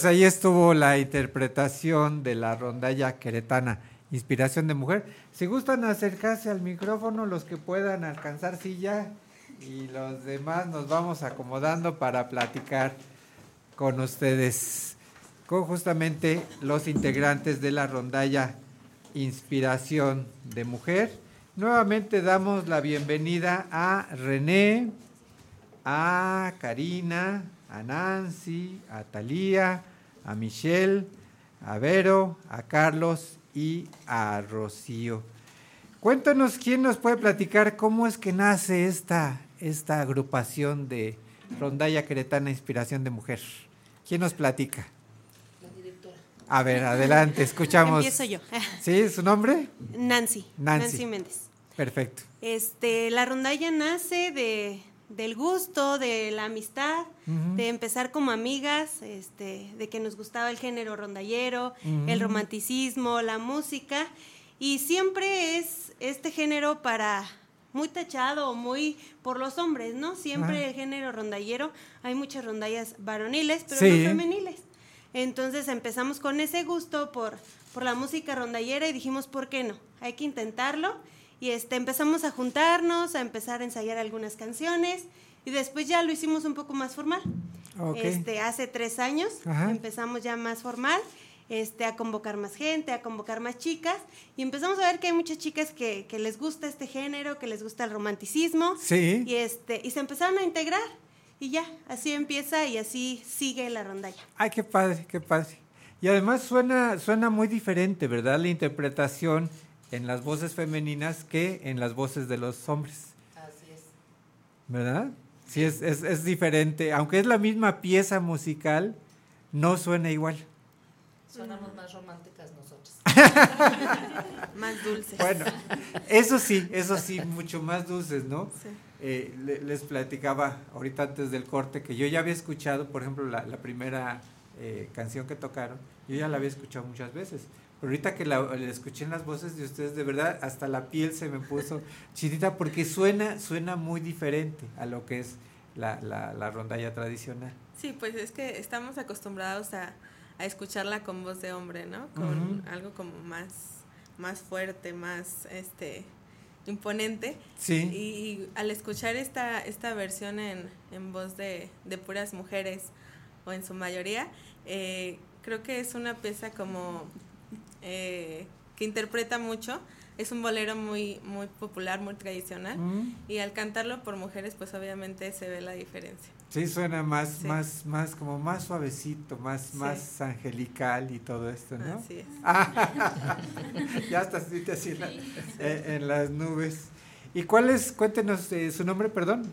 Pues ahí estuvo la interpretación de la rondalla queretana, Inspiración de Mujer. Si gustan acercarse al micrófono, los que puedan alcanzar silla y los demás nos vamos acomodando para platicar con ustedes, con justamente los integrantes de la rondalla Inspiración de Mujer. Nuevamente damos la bienvenida a René, a Karina, a Nancy, a Talía, a Michelle, a Vero, a Carlos y a Rocío. Cuéntanos quién nos puede platicar cómo es que nace esta, esta agrupación de Rondalla Queretana Inspiración de Mujer. ¿Quién nos platica? A ver, adelante, escuchamos. Empiezo yo. ¿Sí? ¿Su nombre? Nancy. Nancy. Nancy Méndez. Perfecto. Este, la rondalla nace de, del gusto, de la amistad, de empezar como amigas, este, de que nos gustaba el género rondallero, el romanticismo, la música, y siempre es este género para muy tachado muy por los hombres, ¿no? Siempre el género rondallero, hay muchas rondallas varoniles, pero Sí. no femeniles. Entonces empezamos con ese gusto por, por la música rondallera y dijimos, ¿por qué no? Hay que intentarlo. Y este, empezamos a juntarnos, a empezar a ensayar algunas canciones y después ya lo hicimos un poco más formal. Ok. Este, hace tres años Ajá. empezamos ya más formal, este, a convocar más gente, a convocar más chicas y empezamos a ver que hay muchas chicas que, que les gusta este género, que les gusta el romanticismo Sí. y, este, y se empezaron a integrar y ya, así empieza y así sigue la rondalla. Ay, qué padre, qué padre. Y además suena, suena muy diferente, ¿verdad? La interpretación en las voces femeninas que en las voces de los hombres. Así es. ¿Verdad? Sí, es, es, es diferente. Aunque es la misma pieza musical, no suena igual. Sonamos más románticas nosotros. más dulces. Bueno, eso sí, eso sí, mucho más dulces, ¿no? Sí. Eh, le- les platicaba ahorita antes del corte que yo ya había escuchado, por ejemplo, la, la primera eh, canción que tocaron, yo ya la había escuchado muchas veces. Ahorita que la, la escuché en las voces de ustedes, de verdad, hasta la piel se me puso chinita porque suena, suena muy diferente a lo que es la, la, la rondalla tradicional. Sí, pues es que estamos acostumbrados a, a escucharla con voz de hombre, ¿no? Con algo como más, más fuerte, más este imponente. Sí. Y, y al escuchar esta, esta versión en, en voz de, de puras mujeres, o en su mayoría, eh, creo que es una pieza como eh, que interpreta mucho. Es un bolero muy, muy popular, muy tradicional. Mm. Y al cantarlo por mujeres, pues obviamente se ve la diferencia. Sí, suena más, Sí. más, más, como más suavecito, más, Sí. más angelical y todo esto, ¿no? Así es. Ah, ya estás así en, la- eh, en las nubes. ¿Y cuál es, cuéntenos eh, su nombre, perdón?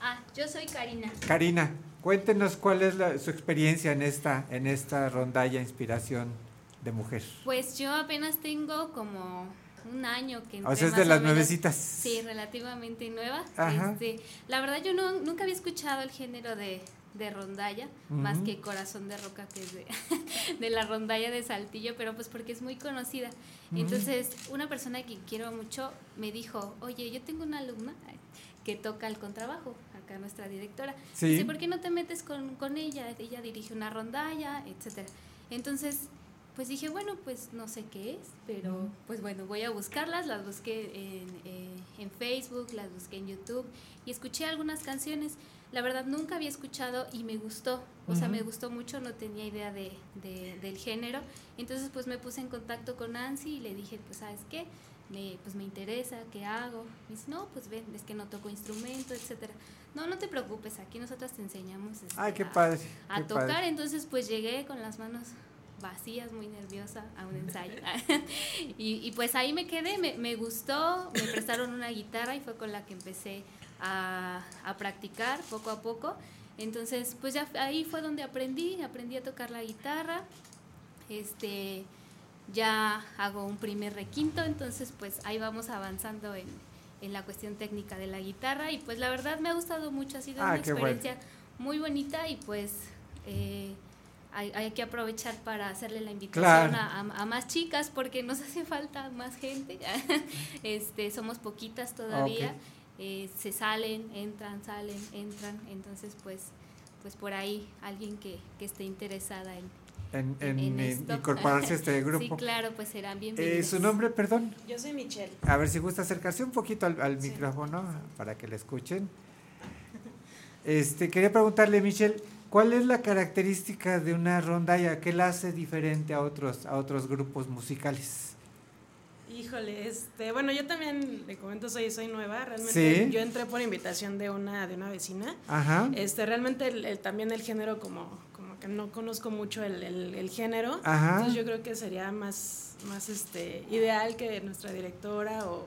Ah, yo soy Karina. Karina, cuéntenos cuál es la- su experiencia en esta, en esta rondalla Inspiración de Mujer. Pues yo apenas tengo como un año que O entré sea, es de las menos- nuevecitas. Sí, relativamente nueva. Ajá. Este, la verdad yo no, nunca había escuchado el género de, de rondalla, más que Corazón de Roca, que es de, de la rondalla de Saltillo, pero pues porque es muy conocida. Entonces, una persona que quiero mucho me dijo, oye, yo tengo una alumna que toca el contrabajo, acá nuestra directora. Sí. Dice, ¿por qué no te metes con, con ella? Ella dirige una rondalla, etcétera. Entonces, pues dije, bueno, pues no sé qué es, pero pues bueno, voy a buscarlas, las busqué en, eh, en Facebook, las busqué en YouTube y escuché algunas canciones. La verdad nunca había escuchado y me gustó, o sea, me gustó mucho, no tenía idea de, de- del género. Entonces pues me puse en contacto con Nancy y le dije, pues sabes qué, me, pues me interesa, ¿qué hago? Me dice, no, pues ven, es que no toco instrumento, etcétera. No, no te preocupes, aquí nosotras te enseñamos este, Ay, qué a- padre, a qué tocar. padre. Entonces, pues llegué con las manos vacías, muy nerviosa a un ensayo. y, y, pues ahí me quedé, me, me gustó, me prestaron una guitarra y fue con la que empecé a, a practicar poco a poco. Entonces, pues ya ahí fue donde aprendí, aprendí a tocar la guitarra. Este, ya hago un primer requinto, entonces pues ahí vamos avanzando en, en la cuestión técnica de la guitarra y pues la verdad me ha gustado mucho, ha sido Ah, una qué bueno. experiencia muy bonita y pues eh, hay, hay que aprovechar para hacerle la invitación Claro. a, a- a más chicas porque nos hace falta más gente. este, somos poquitas todavía. Eh, se salen, entran, salen, entran. Entonces, pues, pues por ahí alguien que, que esté interesada en, En, en- en- en en esto. incorporarse a este grupo. Sí, claro, pues serán Eh, bienvenidos. ¿Su nombre, perdón? Yo soy Michelle. A ver si gusta acercarse un poquito al, al micrófono para que le escuchen. Este, quería preguntarle, Michelle, ¿cuál es la característica de una rondalla? ¿Qué la hace diferente a otros, a otros grupos musicales? Híjole, este, bueno, yo también le comento, soy, soy nueva, realmente Sí. yo entré por invitación de una, de una vecina. Ajá. Este, realmente el- el- también el género como, como que no conozco mucho el, el- género. Ajá. Entonces yo creo que sería más, más este, ideal que nuestra directora o,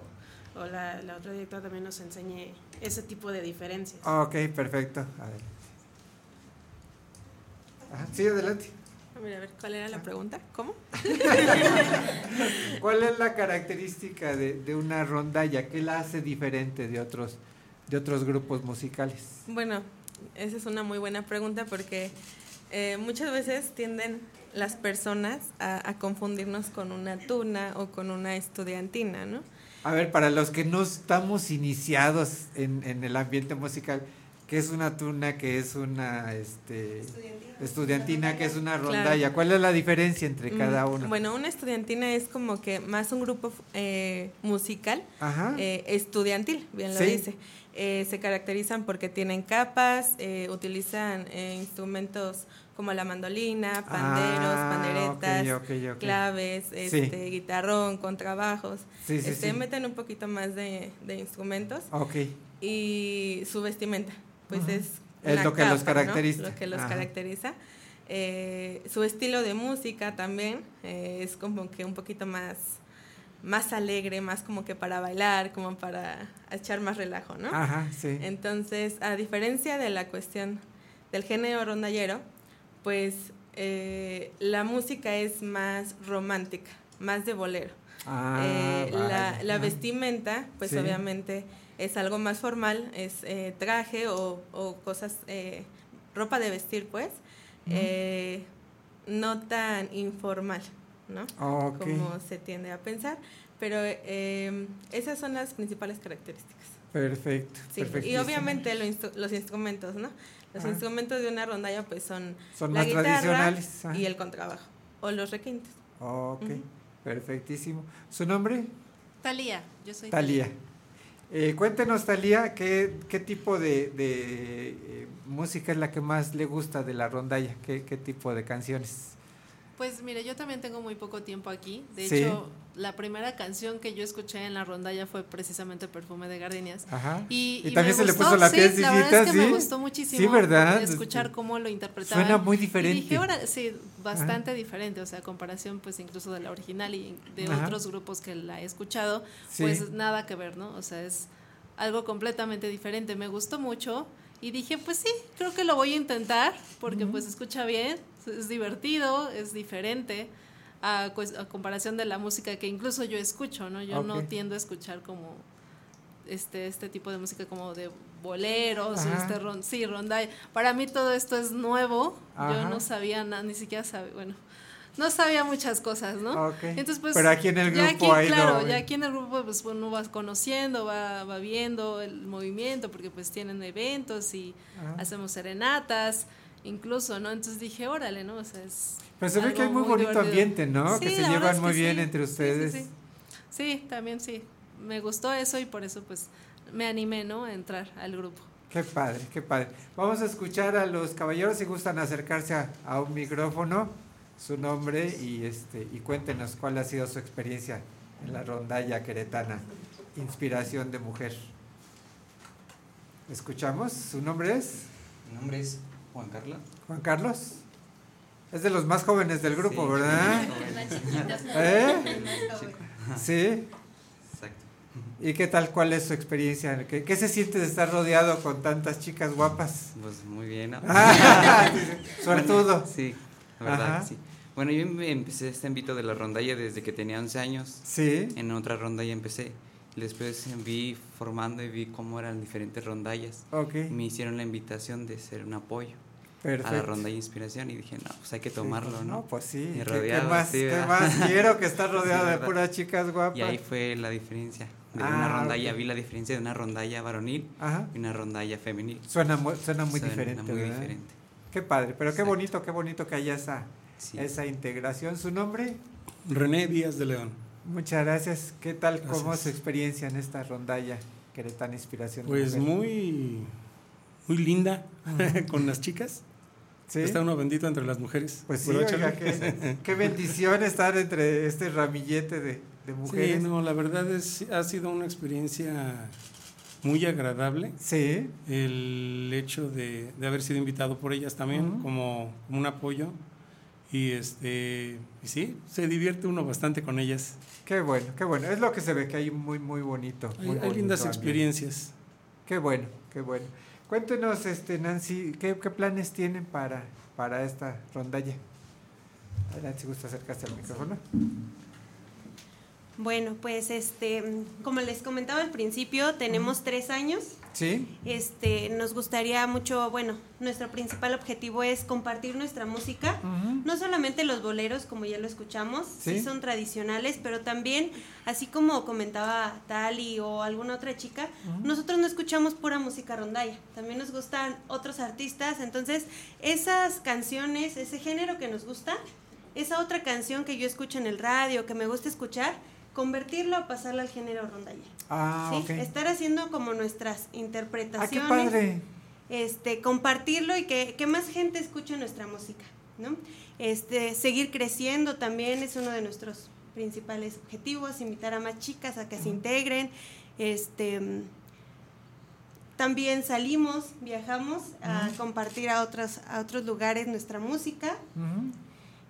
o la, la otra directora también nos enseñe ese tipo de diferencias. Ok, perfecto. Adelante. Ajá, sí, adelante. A ver, a ver, ¿cuál era la pregunta? ¿Cómo? ¿Cuál es la característica de, de una rondalla? ¿Qué la hace diferente de otros, de otros grupos musicales? Bueno, esa es una muy buena pregunta porque eh, muchas veces tienden las personas a, a confundirnos con una tuna o con una estudiantina, ¿no? A ver, para los que no estamos iniciados en, en el ambiente musical, ¿qué es una tuna? ¿Qué es una este, estudiantina? ¿Qué es una Claro. rondalla? ¿Cuál es la diferencia entre Mm, cada uno? Bueno, una estudiantina es como que más un grupo eh, musical eh, estudiantil, bien lo Sí. dice. Eh, se caracterizan porque tienen capas, eh, utilizan eh, instrumentos como la mandolina, panderos, Ah, panderetas, ok, ok. claves, Sí. este, guitarrón, contrabajos. Sí, este. Meten un poquito más de, de instrumentos y su vestimenta, pues es Es lo que los capa, ¿no? caracteriza. Lo que los Ajá. caracteriza. Eh, su estilo de música también eh, es como que un poquito más, más alegre, más como que para bailar, como para echar más relajo, ¿no? Ajá, sí. Entonces, a diferencia de la cuestión del género rondallero, pues eh, la música es más romántica, más de bolero. Ah, Eh, la, vale. la Ajá. vestimenta, pues Sí. obviamente es algo más formal, es eh, traje o, o cosas, eh, ropa de vestir, pues, eh, no tan informal, ¿no? Ok. Como se tiende a pensar, pero eh, esas son las principales características. Perfecto. Sí, y obviamente lo instru- los instrumentos, ¿no? Los Ajá. instrumentos de una rondalla pues son, Son la más guitarra tradicionales, y el contrabajo o los requintes. Ok, Ujú. perfectísimo. ¿Su nombre? Talía, yo soy Talía. Eh, cuéntenos, Talía, ¿qué, qué tipo de, de, eh, música es la que más le gusta de la rondalla? ¿Qué, qué tipo de canciones? Pues mire, yo también tengo muy poco tiempo aquí. De Sí. hecho, la primera canción que yo escuché en la rondalla fue precisamente Perfume de Gardenias. Ajá. Y, Y y también me se le gustó, puso la sí, piel La verdad es que me ¿sí? gustó muchísimo Sí, ¿verdad? escuchar cómo lo interpretaban. suena muy Y diferente. dije, ahora sí, bastante diferente, o sea, comparación pues incluso de la original y de Ajá. otros grupos que la he escuchado, Sí. pues nada que ver, ¿no? O sea, es algo completamente diferente. Me gustó mucho y dije, pues sí, creo que lo voy a intentar porque pues escucha bien, es divertido, es diferente a, a comparación de la música que incluso yo escucho, ¿no? Yo no tiendo a escuchar como este este tipo de música como de boleros, Ajá. este ron, sí, rondalla. Para mí todo esto es nuevo. Ajá. Yo no sabía nada, ni siquiera sabía, bueno, no sabía muchas cosas, ¿no? Entonces, pues, Pero aquí en el ya grupo aquí, ahí lo- claro, ya aquí en el grupo pues uno va conociendo, va, va viendo el movimiento porque pues tienen eventos y Ajá. hacemos serenatas, incluso, ¿no? Entonces dije, órale, ¿no? O sea, es Pero se ve que hay muy bonito divertido. ambiente, ¿no? que se llevan es muy bien entre Sí, sí, ustedes. Sí, Sí, también sí. Me gustó eso y por eso pues me animé, ¿no? A entrar al grupo. Qué padre, qué padre. Vamos a escuchar a los caballeros si gustan acercarse a, a un micrófono, su nombre y este y cuéntenos cuál ha sido su experiencia en la rondalla queretana, inspiración de mujer. ¿Escuchamos? ¿Su nombre es? Mi nombre es Juan Carlos. Juan Carlos. Es de los más jóvenes del grupo, Sí, ¿verdad? ¿Eh? Sí. Exacto. ¿Y qué tal? ¿Cuál es su experiencia? ¿Qué, qué se siente de estar rodeado con tantas chicas guapas? Pues muy bien, ¿no? Suertudo. Sí, la verdad, Ajá. sí. Bueno, yo em- empecé este ámbito de la rondalla desde que tenía 11 años. Sí. En otra rondalla empecé. Después vi formando y vi cómo eran diferentes rondallas. Ok. Me hicieron la invitación de ser un apoyo a la rondalla Inspiración y dije, no, pues hay que tomarlo, pues, ¿no? no, pues sí, Y ¿qué- qué rodeado, más- sí, qué más quiero que estar rodeado de puras chicas guapas? Y ahí fue la diferencia. De Ah, una rondalla, ok. vi la diferencia de una rondalla varonil Ajá. y una rondalla femenil. Suena mu- suena muy diferente, muy ¿verdad? diferente. qué padre, pero qué bonito, qué bonito que haya esa, Sí. esa integración. ¿Su nombre? René Díaz de León. Muchas gracias. ¿Qué tal? ¿Cómo es su experiencia en esta rondalla Queretana Inspiración? de Pues Mujer? muy, muy linda con las chicas. Sí. Está uno bendito entre las mujeres. Pues sí, ¿Verdad, oiga, qué, qué bendición estar entre este ramillete de, de mujeres. Sí, no, la verdad es, ha sido una experiencia muy agradable. Sí. El hecho de, de haber sido invitado por ellas también como, como un apoyo. Y este y sí, se divierte uno bastante con ellas. Qué bueno, qué bueno. Es lo que se ve, que hay muy, muy bonito. Muy hay bonito lindas ambiente. experiencias. Qué bueno, qué bueno. Cuéntenos, este, Nancy, ¿qué, planes tienen para, para esta rondalla? Adelante, si gusta acercarse al micrófono. Bueno, pues este, como les comentaba al principio, tenemos tres años. ¿Sí? Este, nos gustaría mucho, bueno, nuestro principal objetivo es compartir nuestra música, no solamente los boleros, como ya lo escuchamos, sí, Sí. son tradicionales, pero también, así como comentaba Tali o alguna otra chica, nosotros no escuchamos pura música rondalla, también nos gustan otros artistas, entonces esas canciones, ese género que nos gusta, esa otra canción que yo escucho en el radio, que me gusta escuchar, convertirlo a pasarla al género rondalla. Ah, ¿sí? Estar haciendo como nuestras Ah, qué interpretaciones. padre. Este, compartirlo y que, que más gente escuche nuestra música, ¿no? Este, seguir creciendo también es uno de nuestros principales objetivos, invitar a más chicas a que se integren. Este, también salimos, viajamos a compartir a otros, a otros lugares nuestra música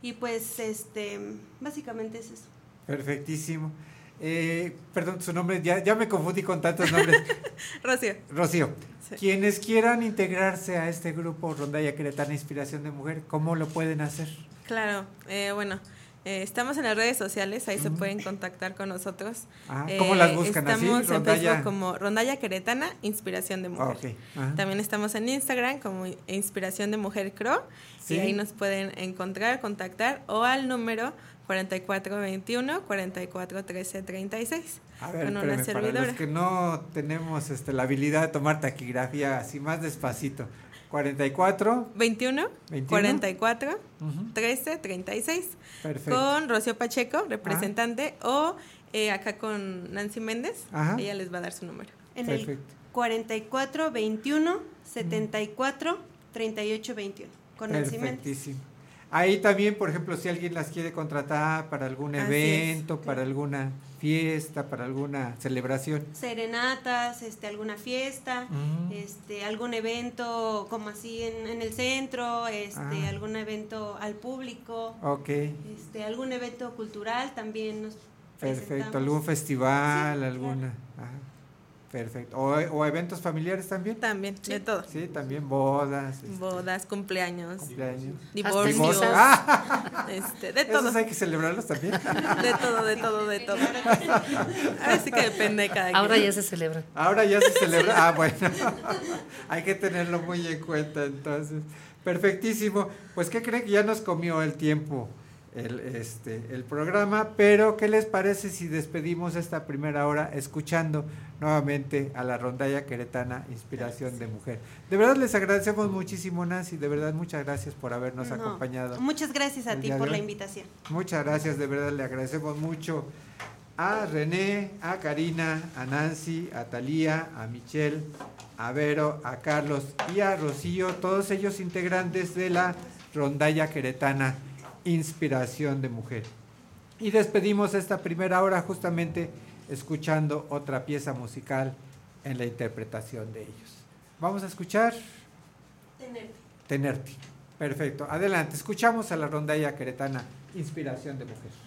y pues este, básicamente es eso. Perfectísimo. Eh, perdón, su nombre, ya, ya me confundí con tantos nombres. Rocío. Rocío, Sí. quienes quieran integrarse a este grupo Rondalla Queretana Inspiración de Mujer, ¿cómo lo pueden hacer? Claro, eh, bueno, eh, estamos en las redes sociales, ahí se pueden contactar con nosotros. Ah, ¿cómo las buscan? ¿Así? Estamos en Rondalla- Facebook como Rondalla Queretana, Inspiración de Mujer. Ajá. También estamos en Instagram como Inspiración de Mujer Cro, Sí. y ahí nos pueden encontrar, contactar o al número 4421 441336 A ver, con una espérame, para servidora. los que no tenemos este, la habilidad de tomar taquigrafía así más despacito. 44. 21, 21. 44 Ujú. 13 36 Perfecto. con Rocío Pacheco, representante, o eh, acá con Nancy Méndez. Ajá. Ella les va a dar su número. En el 44 21 74 38 21 con Nancy Méndez. Ahí también, por ejemplo, si alguien las quiere contratar para algún Así evento, para alguna fiesta, para alguna celebración. serenatas, este, alguna fiesta, Ujú. este, algún evento como así en, en el centro, este, Ah. algún evento al público, Ok, este, algún evento cultural también nos perfecto. ¿Algún festival, alguna? Ajá. Perfecto. ¿O, o eventos familiares también? También, de todo. Sí, también bodas. este, Bodas, cumpleaños, Cumpleaños. divorcios, Divorcios. Ah. este, de todo. ¿Esos hay que celebrarlos también? De todo, de todo, de todo. Ahora sí que depende de cada Ahora quien. ya se celebra. Ahora ya se celebra. Ah, bueno. Hay que tenerlo muy en cuenta entonces. Perfectísimo. Pues, ¿qué creen que ya nos comió el tiempo el, este, el programa? Pero, ¿qué les parece si despedimos esta primera hora escuchando nuevamente a la rondalla queretana Inspiración de Mujer? De verdad les agradecemos muchísimo, Nancy. De verdad, muchas gracias por habernos No, acompañado. Muchas gracias a ti por la invitación. Muchas gracias, de verdad le agradecemos mucho a René, a Karina, a Nancy, a Talía, a Michelle, a Vero, a Carlos y a Rocío, todos ellos integrantes de la rondalla queretana Inspiración de Mujer. Y despedimos esta primera hora justamente escuchando otra pieza musical en la interpretación de ellos. Vamos a escuchar Tenerte. Perfecto. Adelante, escuchamos a la rondalla queretana Inspiración de Mujer.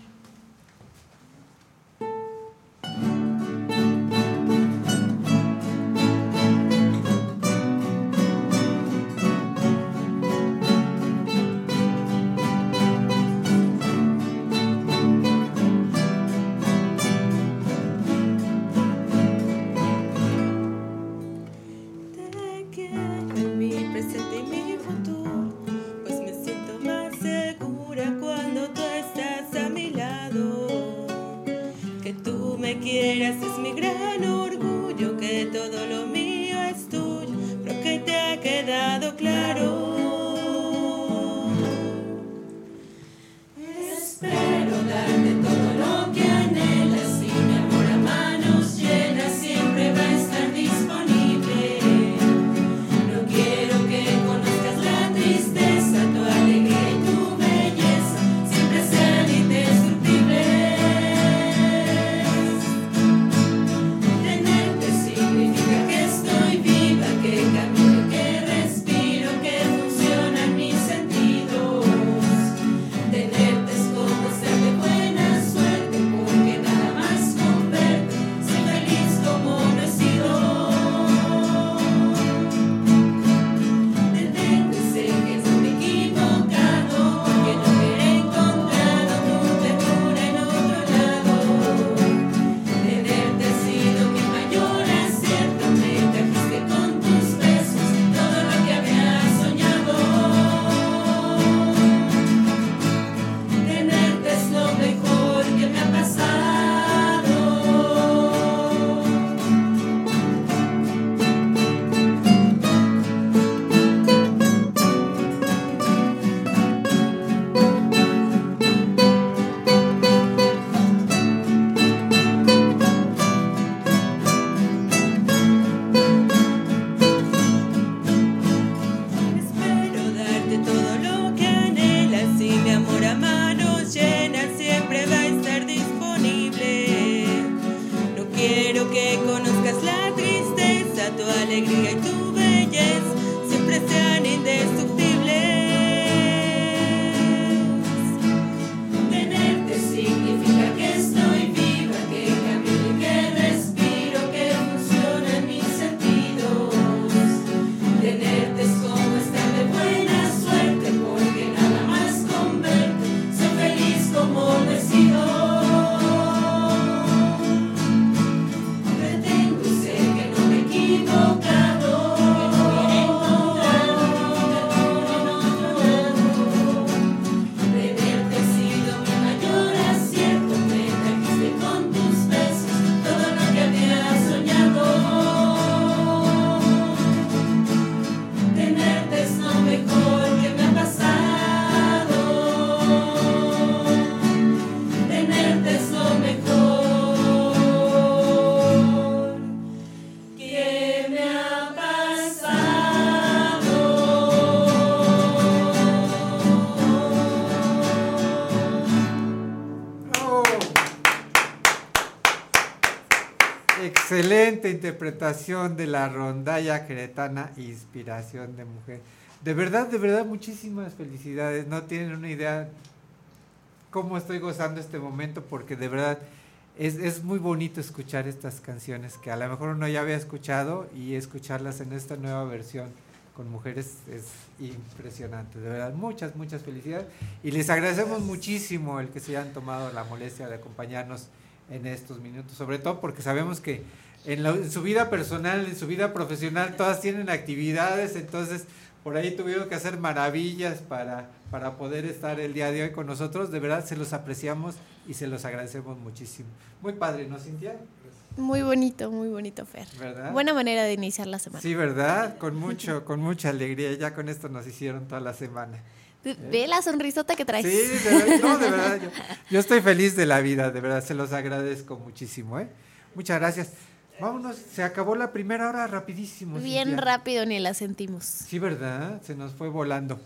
Interpretación de la rondalla queretana Inspiración de Mujer. De verdad, de verdad, muchísimas felicidades. No tienen una idea cómo estoy gozando este momento porque de verdad es, es muy bonito escuchar estas canciones que a lo mejor uno ya había escuchado y escucharlas en esta nueva versión con mujeres es impresionante. De verdad, muchas, muchas felicidades. Y les agradecemos muchísimo el que se hayan tomado la molestia de acompañarnos en estos minutos, sobre todo porque sabemos que en, la- en su vida personal, en su vida profesional, todas tienen actividades, entonces por ahí tuvieron que hacer maravillas para, para poder estar el día de hoy con nosotros. De verdad, se los apreciamos y se los agradecemos muchísimo. Muy padre, ¿no, Cintia? Muy bonito, muy bonito, Fer. ¿Verdad? Buena manera de iniciar la semana. Sí, ¿verdad? Con mucho, con mucha alegría. Ya con esto nos hicieron toda la semana. Ve- Ve la sonrisota que traes. Sí, de verdad, no, de verdad. Yo, yo estoy feliz de la vida, de verdad. Se los agradezco muchísimo, ¿eh? Muchas gracias. Vámonos, se acabó la primera hora rapidísimo. Bien Cintia. rápido ni la sentimos. Sí, ¿verdad? Se nos fue volando.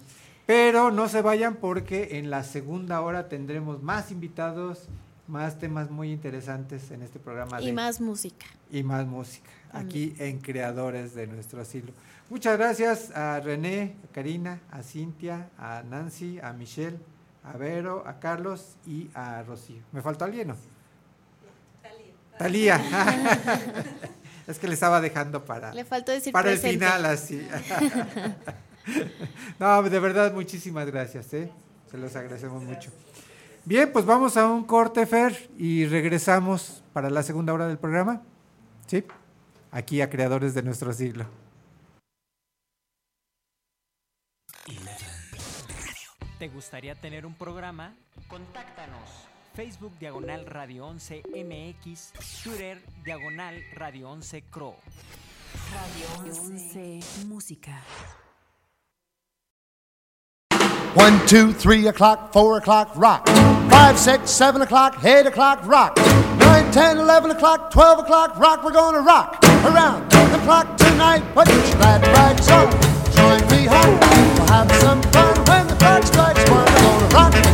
Pero no se vayan porque en la segunda hora tendremos más invitados, más temas muy interesantes en este programa. Y de- más música. y más música aquí en Creadores de nuestro asilo. Muchas gracias a René, a Karina, a Cintia, a Nancy, a Michelle, a Vero, a Carlos y a Rocío. ¿Me faltó alguien? No? Talía. es que le estaba dejando para, Le faltó decir para el final así. no, de verdad, muchísimas gracias. ¿eh? Se los agradecemos mucho. Bien, pues vamos a un corte, Fer, y regresamos para la segunda hora del programa. ¿Sí? Aquí a Creadores de nuestro siglo. ¿Te gustaría tener un programa? Contáctanos. Facebook Diagonal Radio 11 MX, Twitter Diagonal Radio 11 Cro. Radio 11 Música. One, two, three o'clock, four o'clock, rock. Five, six, seven o'clock, eight o'clock, rock. Nine, ten, eleven o'clock, twelve o'clock, rock. We're gonna rock around the clock tonight. Put your glad rags on. Join me home. We'll have some fun when the clock strikes one. We're gonna rock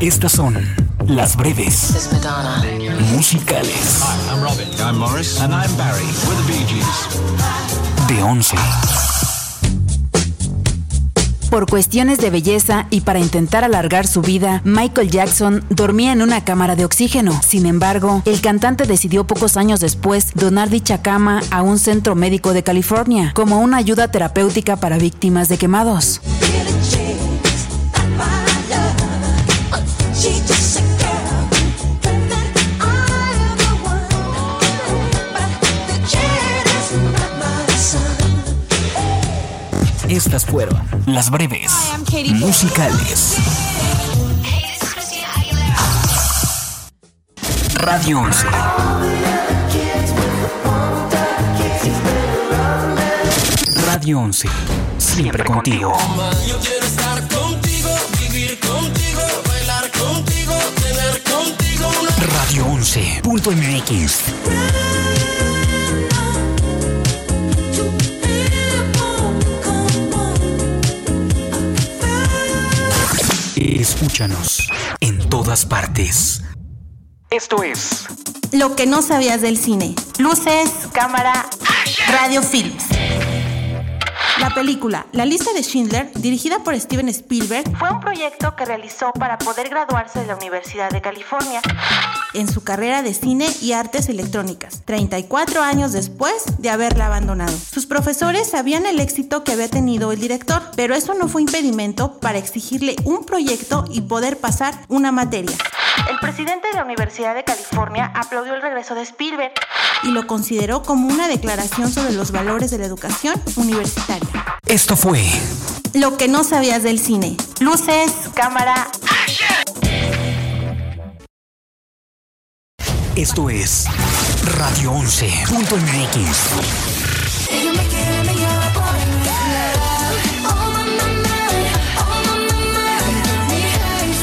Estas son las breves musicales Hi, I'm Robin. I'm Morris. And I'm Barry. We're the Bee Gees. de 11. Por cuestiones de belleza y para intentar alargar su vida, Michael Jackson dormía en una cámara de oxígeno. Sin embargo, el cantante decidió pocos años después donar dicha cama a un centro médico de California como una ayuda terapéutica para víctimas de quemados. Estas fueron las breves musicales. Radio 11. Radio 11. Siempre contigo. Yo quiero estar contigo, vivir contigo, bailar contigo, tener contigo Radio 11.mx. Escúchanos en todas partes. Esto es Lo que no sabías del cine. Luces, cámara, radio films. La película La lista de Schindler, dirigida por Steven Spielberg, fue un proyecto que realizó para poder graduarse de la Universidad de California en su carrera de cine y artes electrónicas, 34 años después de haberla abandonado. Sus profesores sabían el éxito que había tenido el director, pero eso no fue impedimento para exigirle un proyecto y poder pasar una materia. El presidente de la Universidad de California aplaudió el regreso de Spielberg y lo consideró como una declaración sobre los valores de la educación universitaria. Esto fue Lo que no sabías del cine. Luces, cámara.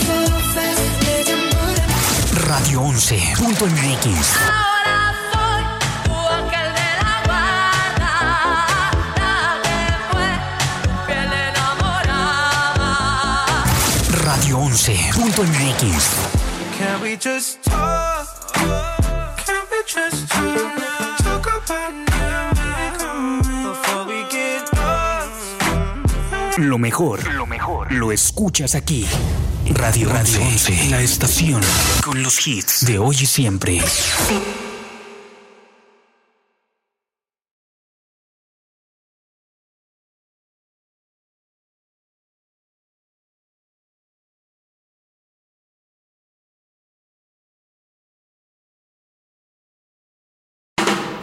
So fast, le llamo Radio 11.mx. Ahora soy tu ángel de la guarda, la que fue fiel enamorada. Radio 11.mx. Can we just talk? Can we just talk? Talk about now before we get lost. Lo mejor, lo mejor, lo escuchas aquí. Radio Radio 11, la estación con los hits de hoy y siempre.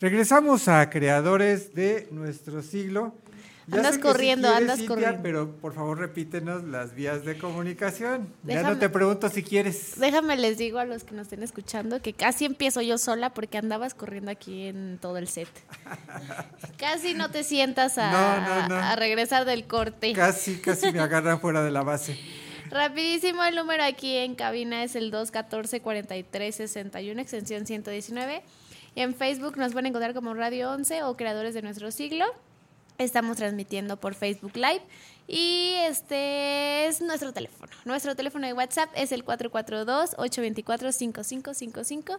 Regresamos a creadores de nuestro siglo. Andas corriendo, quieres, andas Cintia, corriendo. Pero por favor repítenos las vías de comunicación. Ya Déjame- no te pregunto si quieres. Déjame les digo a los que nos estén escuchando que casi empiezo yo sola porque andabas corriendo aquí en todo el set. casi no te sientas a, No, no, no. a regresar del corte. Casi, casi me agarran fuera de la base. Rapidísimo, el número aquí en cabina es el 214-4361, extensión 119. En Facebook nos pueden encontrar como Radio 11 o Creadores de Nuestro Siglo. Estamos transmitiendo por Facebook Live. Y este es nuestro teléfono. Nuestro teléfono de WhatsApp es el 442-824-5555.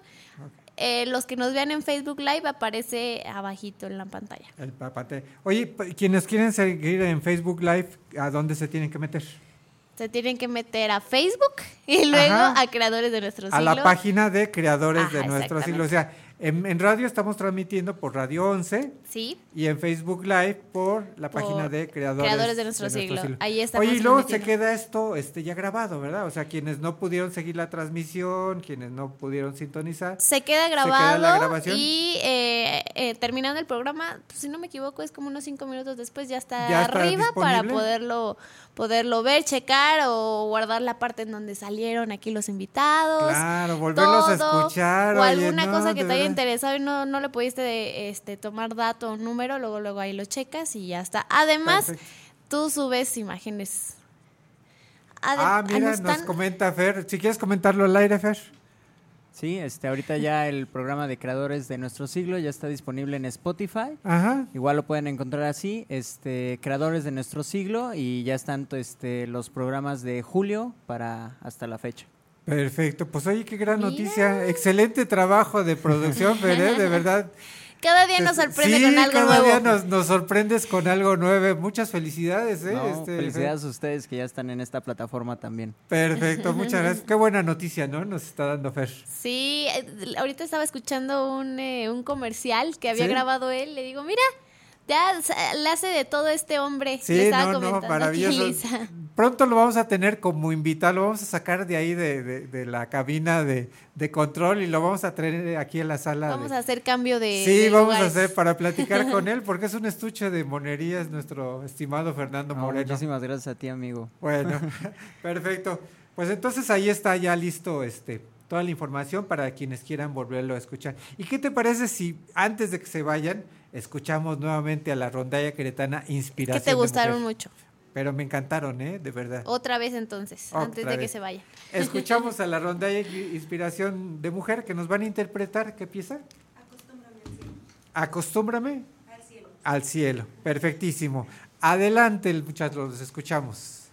Eh, los que nos vean en Facebook Live aparece abajito en la pantalla. El papate. Oye, quienes quieren seguir en Facebook Live, ¿a dónde se tienen que meter? Se tienen que meter a Facebook y luego Ajá. a Creadores de Nuestro A Siglo. la página de Creadores de Nuestro Siglo. O sea, en, en radio estamos transmitiendo por Radio 11 Sí. y en Facebook Live por la Por página de Creadores, Creadores de Nuestro Siglo. Ahí estamos Oye, y luego se queda esto este, ya grabado, ¿verdad? O sea, quienes no pudieron seguir la transmisión, quienes no pudieron sintonizar. Se queda queda grabado la y eh, eh, terminando el programa, pues, si no me equivoco, es como unos cinco minutos después ya está, Ya está arriba para poderlo poderlo ver, checar o guardar la parte en donde salieron aquí los invitados. Claro, volverlos a escuchar, O oye, alguna no, cosa que te haya. Interesado y no, no le pudiste este, tomar dato o número, luego luego ahí lo checas y ya está. Además, tú subes imágenes. Adem- Ah, mira, nos comenta Fer. Si quieres comentarlo al aire, Fer. Sí, este, ahorita ya el programa de creadores de nuestro siglo ya está disponible en Spotify. Ajá. Igual lo pueden encontrar así, este, creadores de nuestro siglo y ya están este, los programas de julio para hasta la fecha. Perfecto, pues oye, qué gran noticia. Excelente trabajo de producción, Fer, ¿eh? de verdad. Cada día nos sorprende Sí, con algo cada nuevo. día nos, nos sorprendes con algo nuevo. Muchas felicidades, ¿eh? No, Este, felicidades a ustedes que ya están en esta plataforma también. Perfecto, muchas gracias. Qué buena noticia, ¿no? Nos está dando Fer. Sí, eh, ahorita estaba escuchando un, eh, un comercial que había ¿Sí? grabado él. Le digo, mira, ya le hace de todo este hombre. Sí, estaba no, no, comentando aquí maravilloso. Lisa. Pronto lo vamos a tener como invitado, lo vamos a sacar de ahí de, de- de la cabina de, de control y lo vamos a traer aquí en la sala. Vamos de- a hacer cambio de. Sí, de vamos a hacer para platicar con él, porque es un estuche de monerías, nuestro estimado Fernando No, Moreno. muchísimas gracias a ti, amigo. Bueno, perfecto. Pues entonces ahí está ya listo este toda la información para quienes quieran volverlo a escuchar. ¿Y qué te parece si antes de que se vayan escuchamos nuevamente a la rondalla queretana Inspiración? Que te de gustaron mucho. Pero me encantaron, ¿eh? De verdad. Otra vez entonces, Otra antes de que se vaya. Escuchamos a la rondalla Inspiración de Mujer que nos van a interpretar. ¿Qué pieza? Acostúmbrame Al cielo. al cielo. Perfectísimo. Adelante, muchachos, los escuchamos.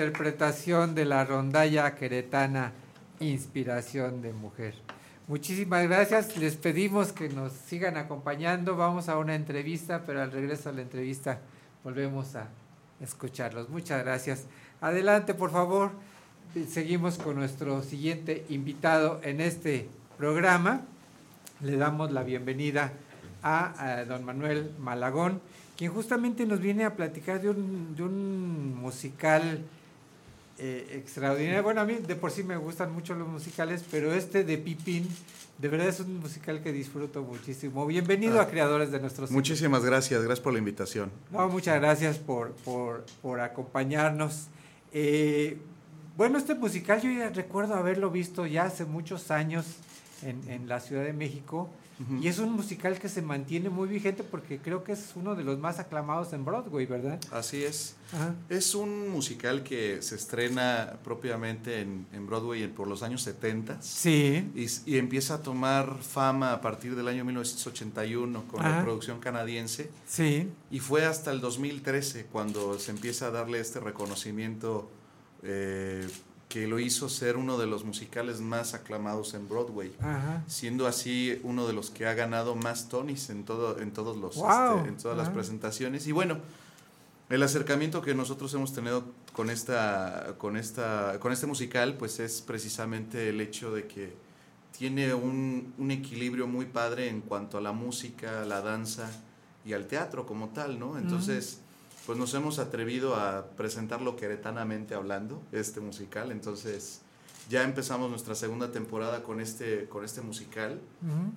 Interpretación de la rondalla queretana Inspiración de Mujer. Muchísimas gracias. Les pedimos que nos sigan acompañando. Vamos a una entrevista, pero al regreso a la entrevista volvemos a escucharlos. Muchas gracias. Adelante, por favor. Seguimos con nuestro siguiente invitado en este programa. Le damos la bienvenida a, don Manuel Malagón, quien justamente nos viene a platicar de un musical eh, extraordinario. Bueno, a mí de por sí me gustan mucho los musicales, pero este de Pipín, de verdad es un musical que disfruto muchísimo. Bienvenido Ah, a Creadores de Nuestros Muchísimas gracias, gracias por la invitación. no, muchas gracias por, por, por acompañarnos. Eh, bueno, este musical yo ya recuerdo haberlo visto ya hace muchos años en, en la Ciudad de México y es un musical que se mantiene muy vigente porque creo que es uno de los más aclamados en Broadway, ¿verdad? Así es. Ajá. Es un musical que se estrena propiamente en, en Broadway por los años 70. Sí. Y, y empieza a tomar fama a partir del año 1981 con Ajá. la producción canadiense. Sí. Y fue hasta el 2013 cuando se empieza a darle este reconocimiento eh, que lo hizo ser uno de los musicales más aclamados en Broadway. Ajá. Siendo así uno de los que ha ganado más Tonys en, todo, en, todos los, Wow. este, en todas las presentaciones. Y bueno, el acercamiento que nosotros hemos tenido con, esta, con, esta, con este musical, pues es precisamente el hecho de que tiene un, un equilibrio muy padre en cuanto a la música, la danza y al teatro como tal, ¿no? Entonces, pues nos hemos atrevido a presentarlo queretanamente hablando, este musical. Entonces, ya empezamos nuestra segunda temporada con este, con este musical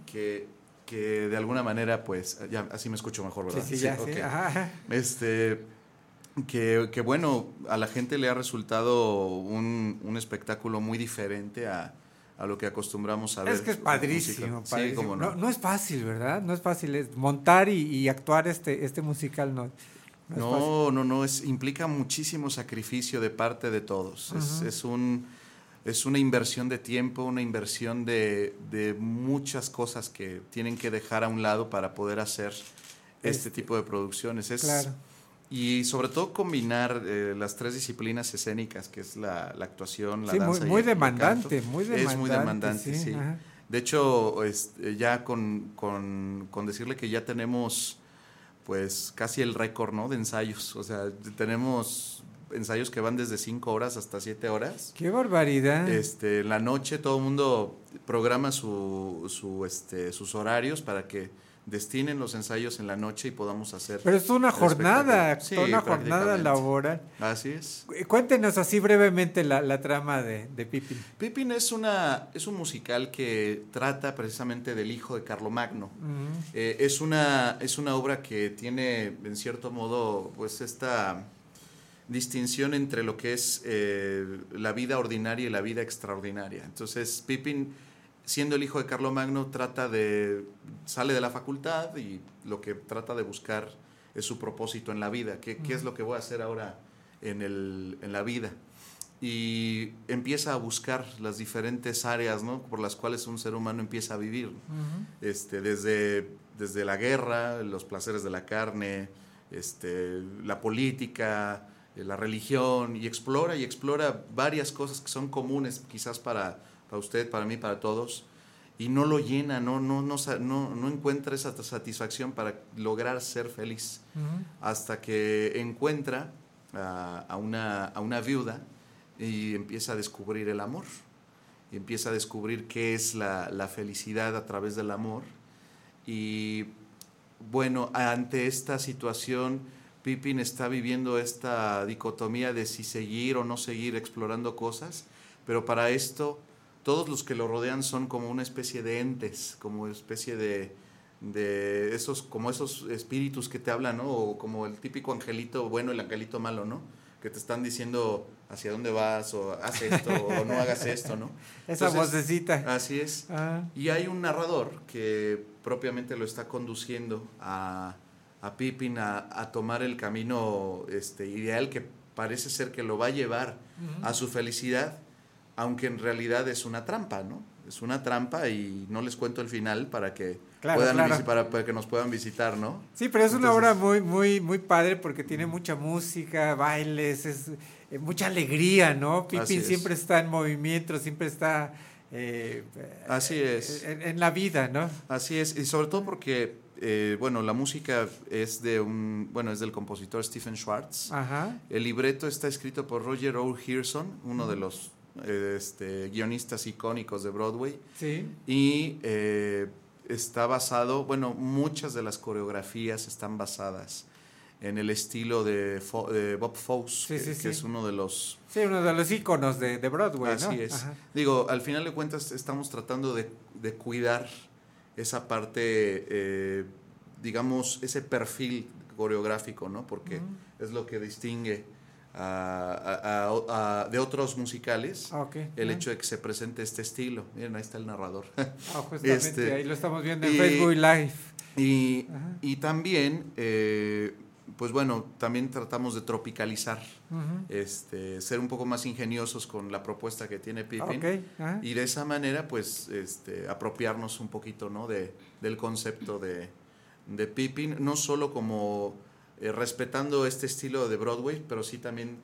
que, que de alguna manera, pues, ya así me escucho mejor, ¿verdad? Sí, sí, ya, sí, ajá. Este, que, que bueno, a la gente le ha resultado un, un espectáculo muy diferente a, a lo que acostumbramos a ver. Es que es padrísimo. Sí, padrísimo. cómo no. no. no es fácil, ¿verdad? No es fácil. Es montar y, y actuar este, este musical no, no fácil. No, no, es, implica muchísimo sacrificio de parte de todos. Es, un, es una inversión de tiempo, una inversión de, de muchas cosas que tienen que dejar a un lado para poder hacer este, Este, tipo de producciones. Es, claro. Y sobre todo combinar eh, las tres disciplines escénicas, que es la, la actuación, la Sí, muy- danza muy el- y demandante, canto. muy Es muy demandante, demandante, sí. De hecho, este, ya con, con, con decirle que ya tenemos pues casi el récord, ¿no? De ensayos. O sea, tenemos ensayos que van desde 5 horas hasta 7 horas. ¡Qué barbaridad! Este, en la noche todo el mundo programa su, su, este, sus horarios para que destinen los ensayos en la noche y podamos hacer. Pero es una jornada. Sí, una jornada laboral. Así es. Cu- Cuéntenos así brevemente la, la trama de, de Pippin. Pippin es, una, es un musical que trata precisamente del hijo de Carlomagno. Eh, es, una, es una obra que tiene, en cierto modo, pues esta distinción entre lo que es eh, la vida ordinaria y la vida extraordinaria. Entonces, Pippin, siendo el hijo de Carlomagno, trata de, sale de la facultad y lo que trata de buscar es su propósito en la vida. ¿Qué, qué es lo que voy a hacer ahora en, el, en la vida? Y empieza a buscar las diferentes áreas ¿no? por las cuales un ser humano empieza a vivir este, desde, desde la guerra, los placeres de la carne, este, la política, eh, la religión, y explora y explora varias cosas que son comunes quizás para, para usted, para mí, para todos, y no lo llena, no, no, no, no, encuentra esa satisfacción para lograr ser feliz, hasta que encuentra a, a una, a una viuda y empieza a descubrir el amor y empieza a descubrir qué es la, la felicidad a través del amor. Y bueno, ante esta situación, Pippin está viviendo esta dicotomía de si seguir o no seguir explorando cosas, pero para esto todos los que lo rodean son como una especie de entes, como especie de, de esos, como esos espíritus que te hablan, ¿no? O como el típico angelito bueno, el angelito malo, ¿no? Que te están diciendo hacia dónde vas, o haz esto, o no hagas esto, ¿no? Esa vocecita. Así es. Ah. Y hay un narrador que propiamente lo está conduciendo a, a Pippin a, a tomar el camino este, ideal que parece ser que lo va a llevar a su felicidad, aunque en realidad es una trampa, ¿no? es una trampa y no les cuento el final para que Claro, puedan claro. para, para que nos puedan visitar, ¿no? Sí, pero es una obra muy, muy, muy padre porque tiene mucha música, bailes, es eh, mucha alegría, ¿no? Pippin es. siempre está en movimiento, siempre está eh, Así es. en, en la vida, ¿no? Así es, y sobre todo porque, eh, bueno, la música es de un, bueno, es del compositor Stephen Schwartz. Ajá. El libreto está escrito por Roger O'Hearson, uno de los eh, este, guionistas icónicos de Broadway. Sí. Y eh, está basado, bueno, muchas de las coreografías están basadas en el estilo de, Fo- de Bob Fosse, Sí, que, sí, que sí. es uno de los Sí, uno de los íconos de, de Broadway, ¿no? Así es. Ajá. Digo, al final de cuentas estamos tratando de, de cuidar esa parte, eh, digamos, ese perfil coreográfico, ¿no? Porque es lo que distingue a- a- a- a- de otros musicales Ah, el Ah. hecho de que se presente este estilo. Miren, ahí está el narrador. Ah, justamente, ahí lo estamos viendo en y- Facebook Live. Y, y también, eh, pues bueno, también tratamos de tropicalizar, este, ser un poco más ingeniosos con la propuesta que tiene Pippin. Ok, ajá. Y de esa manera, pues, este, apropiarnos un poquito, ¿no? De, del concepto de, de Pippin, no solo como eh, respetando este estilo de Broadway, pero sí también,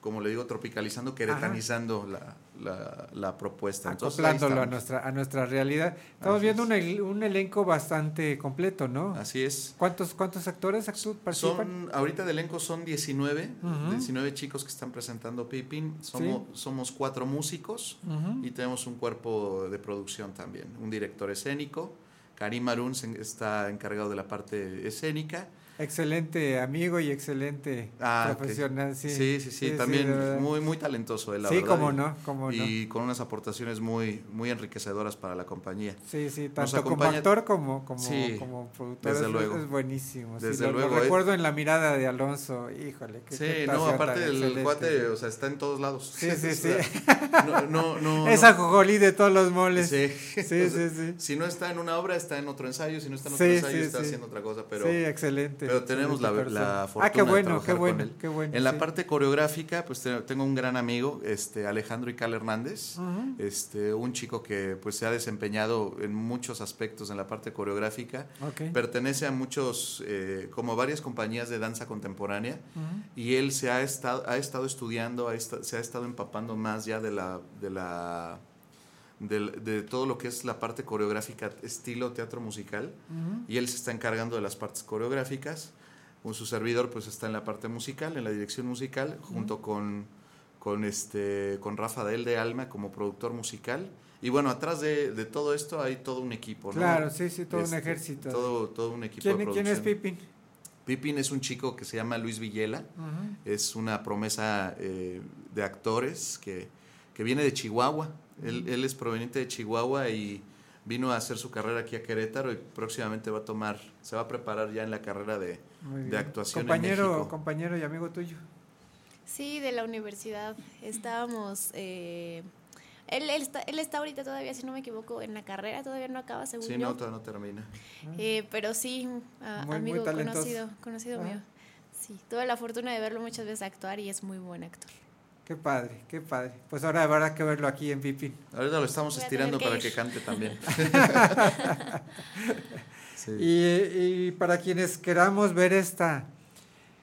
como le digo, tropicalizando, queretanizando la, la, la propuesta. Entonces, acoplándolo a nuestra, a nuestra realidad. Estamos Así viendo un, un elenco bastante completo, ¿no? Así es. ¿Cuántos, cuántos actores participan? Son, ahorita de elenco son 19, Ujú. 19 chicos que están presentando Pippin. Somos, somos cuatro músicos y tenemos un cuerpo de producción también. Un director escénico. Karim Arun está encargado de la parte escénica. Excelente amigo y excelente Ah, profesional, sí. Sí, sí, también muy, muy talentoso él, la Sí, verdad. cómo y- no, cómo no. Y con unas aportaciones muy, muy enriquecedoras para la compañía. Sí, sí, tanto como actor como, como, como productor. desde es, luego. es buenísimo. Desde lo, lo luego, eh. recuerdo en la mirada de Alonso, híjole. Qué, Sí, qué no, aparte excelente. cuate, o sea, está en todos lados. Sí, sí, sí. No, no, no. Es ajojolí de todos los moles. Sí, Sí, sí, sí. Si no está en una obra, está en otro ensayo. Si no está en otro ensayo, está haciendo otra cosa. Pero, Sí, excelente, Pero tenemos la, fortuna Ah, qué bueno, de trabajar qué bueno, con él. qué bueno, En la sí. parte coreográfica, pues te- tengo un gran amigo, este Alejandro Ical Hernández, este un chico que pues se ha desempeñado en muchos aspectos en la parte coreográfica. Pertenece a muchos, eh, como varias compañías de danza contemporánea. Y él se ha estado, ha estado estudiando, ha se ha estado empapando más ya de la, de la de, todo lo que es la parte coreográfica estilo teatro musical y él se está encargando de las partes coreográficas con su servidor pues está en la parte musical en la dirección musical junto con con este con Rafael de Alma como productor musical y bueno atrás de, de todo esto hay todo un equipo ¿no? Claro, sí, sí, todo un Este, ejército. todo todo un equipo ¿Quién, de quién es. Pippin? Pippin es un chico que se llama Luis Villela. Es una promesa eh, de actores que, que viene de Chihuahua. Él, él es proveniente de Chihuahua y vino a hacer su carrera aquí a Querétaro y próximamente va a tomar, se va a preparar ya en la carrera de, de actuación en compañero, México. compañero y amigo tuyo. Sí, de la universidad. Estábamos. eh, él, él, está, él está ahorita todavía, si no me equivoco, en la carrera, todavía no acaba, según Sí, yo. no, todavía no termina. Eh, pero sí, a- Muy- muy amigo conocido, conocido Ah. mío. Sí, tuve la fortuna de verlo muchas veces actuar y es muy buen actor. Qué padre, qué padre. Pues ahora habrá que verlo aquí en Pippin. Ahorita lo estamos Voy estirando para que cante también. Sí. Y, y para quienes queramos ver esta,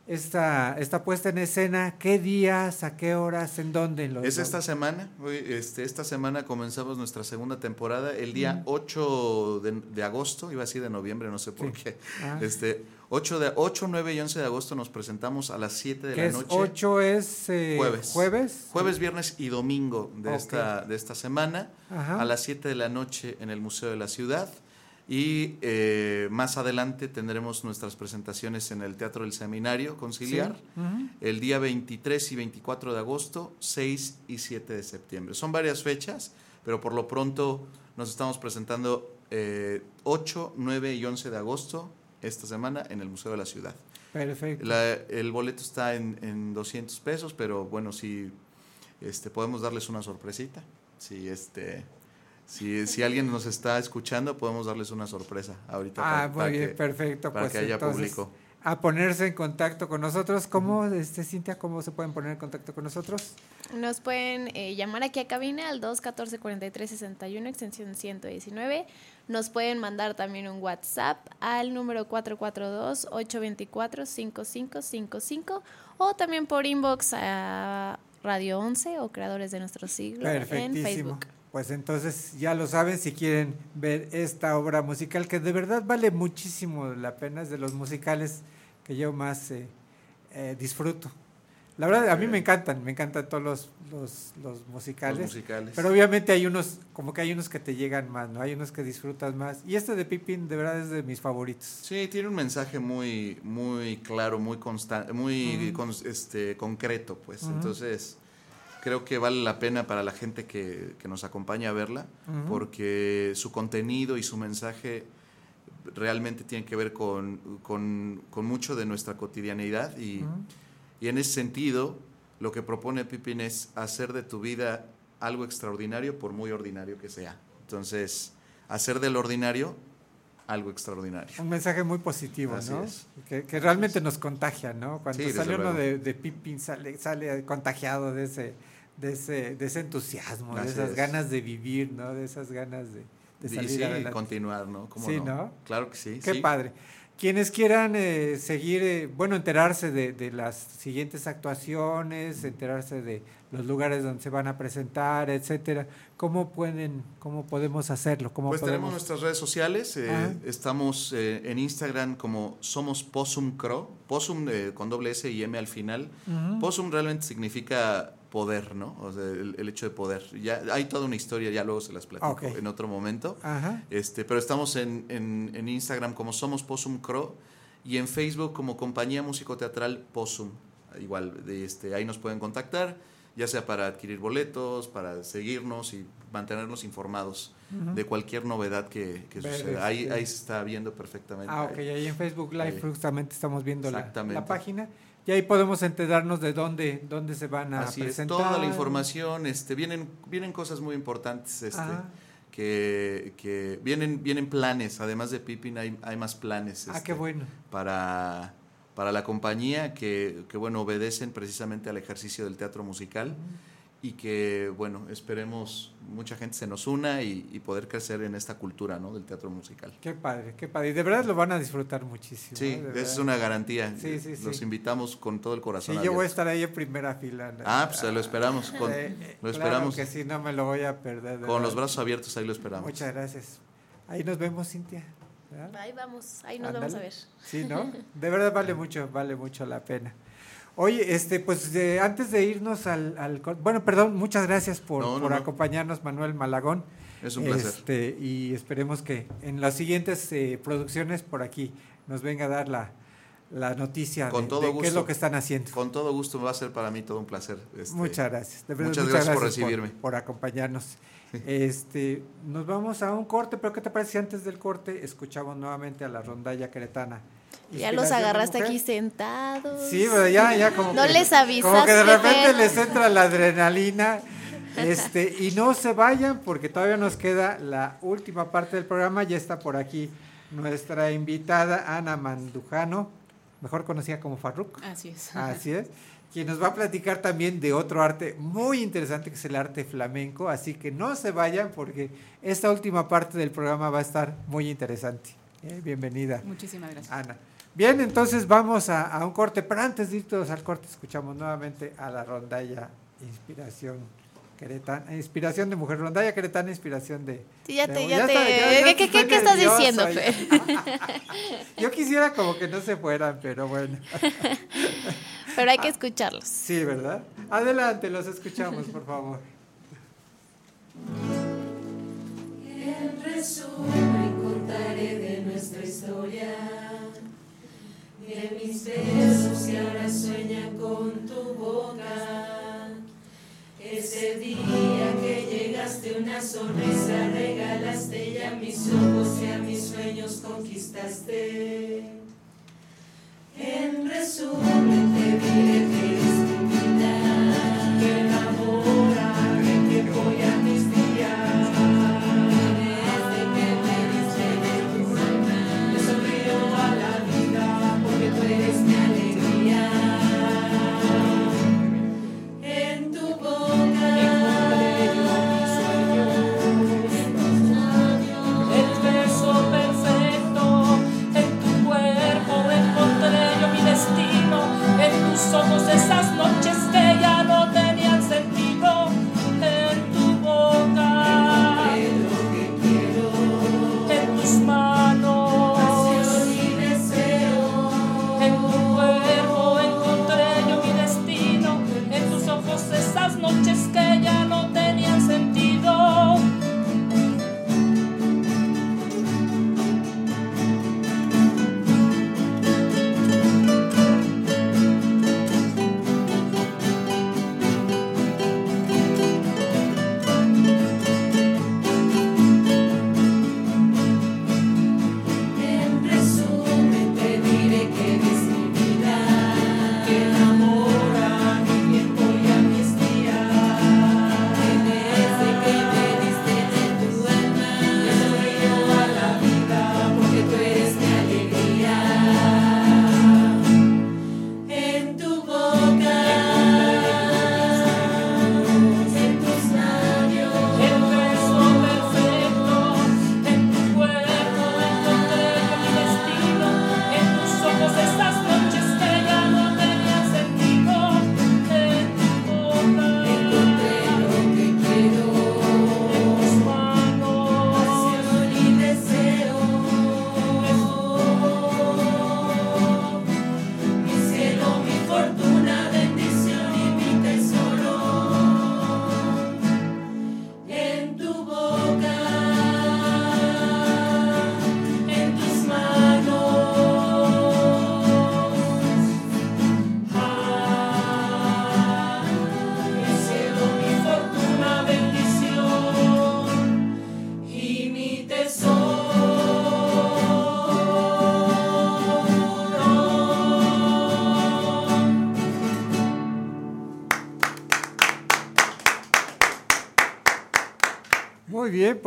esta, esta puesta en escena, ¿qué días, a qué horas, en dónde? Es esta semana, hoy, este, esta semana comenzamos nuestra segunda temporada, el día Mm. 8 de, de agosto, iba a decir de noviembre, no sé por Sí. qué. Ah. Este, 8, de, 8, 9 y 11 de agosto nos presentamos a las 7 de ¿Qué la es noche. 8 es eh, Jueves. jueves. Jueves, viernes y domingo de, Ok. esta, de esta semana, Ajá. a las 7 de la noche en el Museo de la Ciudad. Y eh, más adelante tendremos nuestras presentaciones en el Teatro del Seminario Conciliar, Sí. Ujú. el día 23 y 24 de agosto, 6 y 7 de septiembre. Son varias fechas, pero por lo pronto nos estamos presentando eh, 8, 9 y 11 de agosto esta semana en el Museo de la Ciudad. Perfecto. La- el boleto está en, en 200 pesos, pero bueno, si este, podemos darles una sorpresita. Si, este, si, si alguien nos está escuchando, podemos darles una sorpresa ahorita. Ah, para- muy para bien, que- perfecto. Para pues que haya entonces, público. A ponerse en contacto con nosotros. ¿Cómo, este, Cintia, cómo se pueden poner en contacto con nosotros? Nos pueden eh, llamar aquí a cabina al 214-4361, extensión 119. Nos pueden mandar también un WhatsApp al número 442-824-5555 o también por inbox a Radio 11 o Creadores de Nuestro Siglo en. Facebook. Pues entonces ya lo saben si quieren ver esta obra musical que de verdad vale muchísimo la pena, es de los musicales que yo más eh, eh, disfruto. La verdad, a mí me encantan, me encantan todos los, los, los musicales. Los musicales. Pero obviamente hay unos, como que hay unos que te llegan más, ¿no? Hay unos que disfrutas más. Y este de Pippin de verdad es de mis favoritos. Sí, tiene un mensaje muy, muy claro, muy constante, muy con- este, concreto, pues. Entonces, creo que vale la pena para la gente que, que nos acompaña a verla, porque su contenido y su mensaje realmente tienen que ver con, con- con mucho de nuestra cotidianidad y. y en ese sentido, lo que propone Pippin es hacer de tu vida algo extraordinario por muy ordinario que sea. Entonces, hacer del ordinario algo extraordinario. Un mensaje muy positivo, Así ¿no? es. Que, que realmente nos contagia, ¿no? Cuando Sí, sale uno de, de Pippin, sale, sale contagiado de ese, de ese, de ese entusiasmo, de Así esas es. ganas de vivir, ¿no? De esas ganas de, de Y salir sí, adelante. continuar, ¿no? ¿Cómo sí, no? ¿no? Claro que sí. Qué sí. padre. Quienes quieran eh, seguir, eh, bueno, enterarse de, de las siguientes actuaciones, enterarse de los lugares donde se van a presentar, etcétera, ¿cómo pueden, cómo podemos hacerlo? ¿Cómo Pues tenemos nuestras redes sociales. eh, estamos en Instagram como Somos Possum Crow. Possum con doble S y M al final. Ujú. Possum realmente significa poder, ¿no? O sea, el, el hecho de poder. Ya hay toda una historia, ya luego se las platico Ok. en otro momento. Ajá. Este, pero estamos en, en- en Instagram como Somos Possum Crow y en Facebook como Compañía Músico Teatral Possum. Igual, de este, ahí nos pueden contactar, ya sea para adquirir boletos, para seguirnos y mantenernos informados Ujú. de cualquier novedad que, que Ver, suceda. Ahí, este- ahí se está viendo perfectamente. Ah, ok, ahí en Facebook Live Ahí. justamente estamos viendo la, Exactamente. la página y ahí podemos enterarnos de dónde, dónde se van a Así es, presentar. toda la información, este, vienen, vienen cosas muy importantes, este, Ajá. que, que vienen, vienen planes, además de Pippin hay, hay más planes. Ah, este, qué bueno. Para, para la compañía que, que, bueno, obedecen precisamente al ejercicio del teatro musical y que, bueno, esperemos mucha gente se nos una y, y poder crecer en esta cultura, ¿no? Del teatro musical. Qué padre, qué padre. Y de verdad lo van a disfrutar muchísimo. Sí, ¿eh? Es una garantía. Sí, sí, sí. Los invitamos con todo el corazón. Sí, yo voy a estar ahí en primera fila. Ah, pues lo esperamos. Con, Eh, eh, lo claro esperamos. que sí, no me lo voy a perder. de Con verdad. los brazos abiertos, ahí lo esperamos. Muchas gracias. Ahí nos vemos, Cintia. ¿verdad? Ahí vamos, ahí nos vamos a ver. Sí, ¿no? De verdad vale mucho, vale mucho la pena. Oye, este, pues de- antes de irnos al, al bueno, perdón, muchas gracias por, No, no, por no. acompañarnos, Manuel Malagón. Es un placer. Este, y esperemos que en las siguientes eh, producciones por aquí nos venga a dar la, la noticia Con de, todo de gusto. qué es lo que están haciendo. Con todo gusto, va a ser para mí todo un placer. este, muchas gracias. de verdad, muchas, gracias, por por, recibirme. por acompañarnos. Este, nos vamos a un corte, pero ¿qué te parece si antes del corte escuchamos nuevamente a la rondalla queretana? Ya los agarraste aquí sentados. Sí, pero ya, ya como No que, les avisaste. Como que de repente les entra la adrenalina. Este, y no se vayan porque todavía nos queda la última parte del programa. Ya está por aquí nuestra invitada Ana Mandujano, mejor conocida como Farruk. Así es. Así es. Quien nos va a platicar también de otro arte muy interesante que es el arte flamenco. Así que no se vayan porque esta última parte del programa va a estar muy interesante. Eh, bienvenida. Muchísimas gracias. Ana. Bien, entonces vamos a, a un corte, pero antes de ir todos al corte, escuchamos nuevamente a la rondalla Inspiración Queretana, Inspiración de Mujer, rondalla Queretana, Inspiración de... Sí, ya de- te, ya te. está, ya- ya ¿Qué, qué, estoy qué estás diciendo. Fer? Yo quisiera como que no se fueran, pero bueno. Pero hay que escucharlos. Sí, ¿verdad? Adelante, los escuchamos, por favor. En resumen contaré de nuestra historia, de mis besos que ahora sueñan con tu boca. Ese día que llegaste una sonrisa regalaste y a mis ojos y a mis sueños conquistaste. En resumen te diré que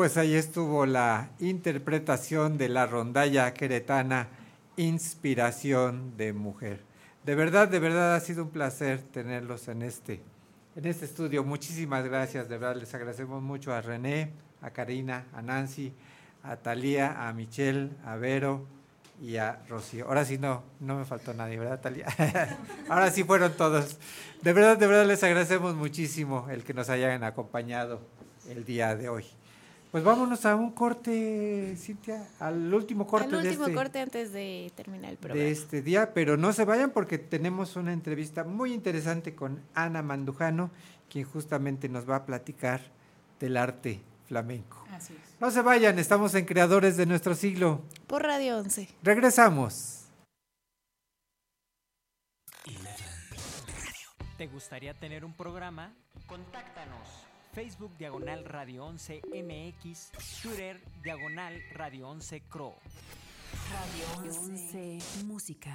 pues ahí estuvo la interpretación de la rondalla queretana Inspiración de Mujer. De verdad, de verdad ha sido un placer tenerlos en este, en este estudio. Muchísimas gracias, de verdad les agradecemos mucho a René, a Karina, a Nancy, a Talía, a Michelle, a Vero y a Rocío. Ahora sí no, no me faltó nadie, ¿verdad, Talía? Ahora sí fueron todos. De verdad, de verdad les agradecemos muchísimo el que nos hayan acompañado el día de hoy. Pues vámonos a un corte, Cintia, al último corte Al de último este, corte antes de terminar el programa. de este día, pero no se vayan porque tenemos una entrevista muy interesante con Ana Mandujano, quien justamente nos va a platicar del arte flamenco. Así es. No se vayan, estamos en Creadores de nuestro siglo. Por Radio 11. Regresamos. ¿Te gustaría tener un programa? Contáctanos. Facebook Diagonal Radio 11 MX, Twitter Diagonal Radio 11 Cro. Radio 11 Música.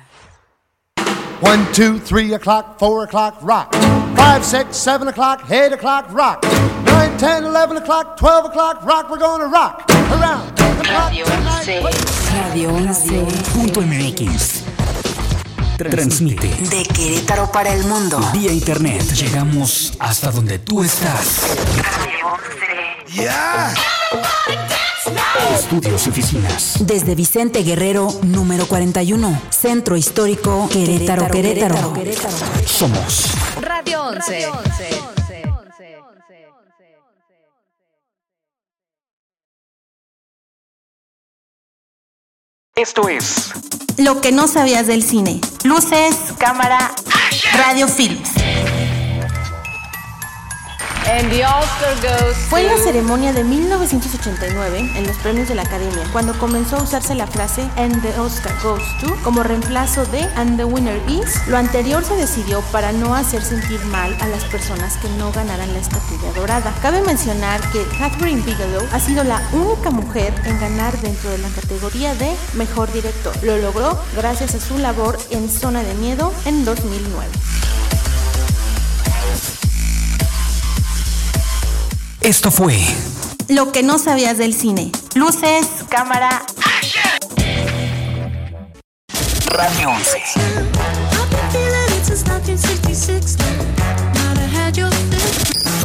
One, two, three o'clock, four o'clock, rock. Five, six, seven o'clock, eight o'clock, rock. Nine, ten, eleven o'clock, twelve o'clock, rock. We're gonna rock around the clock tonight. Radio 11.mx. Transmite De Querétaro para el mundo. vía internet. Llegamos hasta donde tú estás. Estudios y oficinas. Desde Vicente Guerrero, número 41. Centro Histórico Querétaro, Querétaro. Somos Radio 11. Esto es Lo que no sabías del cine. Luces, cámara, radio films. And the Oscar goes Fue en la ceremonia de 1989, en los premios de la Academia, cuando comenzó a usarse la frase And the Oscar goes to como reemplazo de And the winner is. Lo anterior se decidió para no hacer sentir mal a las personas que no ganaran la estatuilla dorada. Cabe mencionar que Catherine Bigelow ha sido la única mujer en ganar dentro de la categoría de Mejor Director. Lo logró gracias a su labor en Zona de Miedo en 2009. Esto fue Lo que no sabías del cine. Luces, cámara, Radio 11.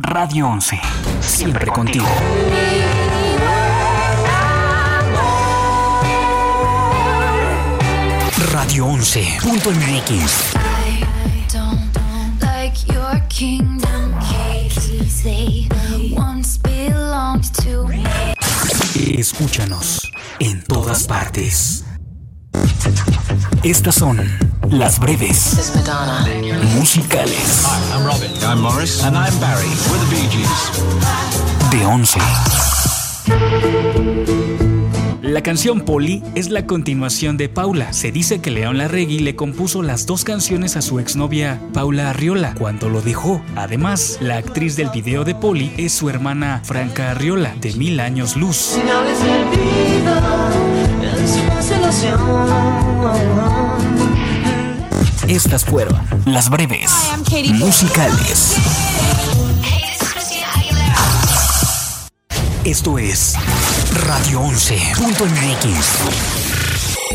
Radio 11. Siempre contigo. Radio 11.mx. don't like your kingdom Escúchanos en todas partes. Estas son las breves musicales Hi, I'm Robin. I'm Morris. And I'm Barry. We're the Bee Gees. de 11. La canción Polly es la continuación de Paula. Se dice que León Larregui le compuso las dos canciones a su exnovia Paula Arriola cuando lo dejó. Además, la actriz del video de Polly es su hermana Franca Arriola, de Mil Años Luz. Estas fueron las breves musicales. Esto es Radio 11.mx.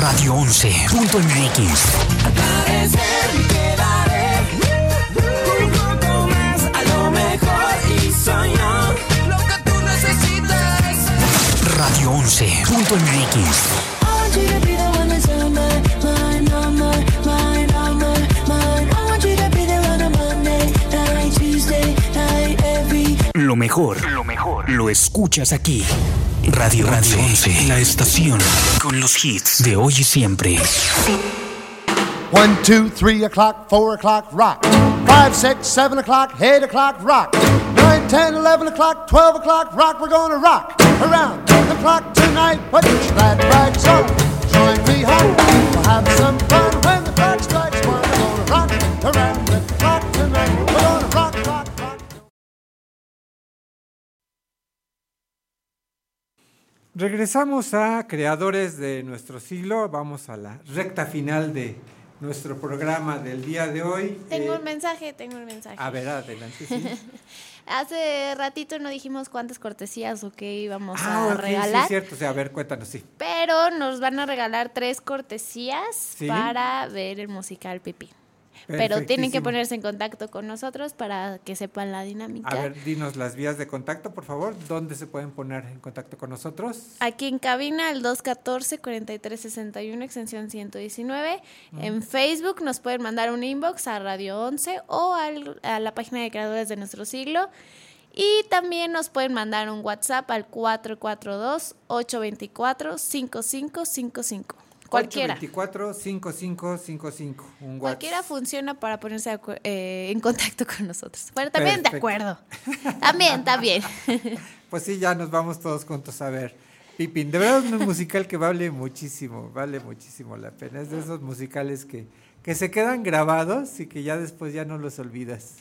Radio 11.mx. Radio 11.mx. Lo mejor, lo mejor, lo escuchas aquí. Radio Radio 11, la estación con los hits de hoy y siempre. One, two, three o'clock, four o'clock, rock. Five, six, seven o'clock, eight o'clock, rock. Nine, ten, eleven o'clock, twelve o'clock, rock. We're gonna rock around the clock tonight. Put your glad rags on, join me home. We'll have some Regresamos a Creadores de nuestro siglo. Vamos a la recta final de nuestro programa del día de hoy. Tengo Eh, un mensaje, tengo un mensaje. a ver, adelante. sí. Hace ratito no dijimos cuántas cortesías o qué íbamos Ah, a ok, sí, regalar. es cierto. O sea, a ver, cuéntanos, sí. Pero nos van a regalar tres cortesías Sí. para ver el musical Pipí. Pero tienen que ponerse en contacto con nosotros para que sepan la dinámica. A ver, dinos las vías de contacto, por favor. ¿Dónde se pueden poner en contacto con nosotros? Aquí en cabina, el 214-4361, extensión 119. Mm. En Facebook nos pueden mandar un inbox a Radio 11 o al- a la página de creadores de nuestro siglo. Y también nos pueden mandar un WhatsApp al 442-824-5555. Cualquiera. 824-5555. Un WhatsApp. Cualquiera funciona para ponerse eh, en contacto con nosotros. Bueno, también de acuerdo. También, también. Pues sí, ya nos vamos todos juntos a ver. Pipín, de verdad es un musical que vale muchísimo, vale muchísimo la pena. Es de esos musicales que, que se quedan grabados y que ya después ya no los olvidas.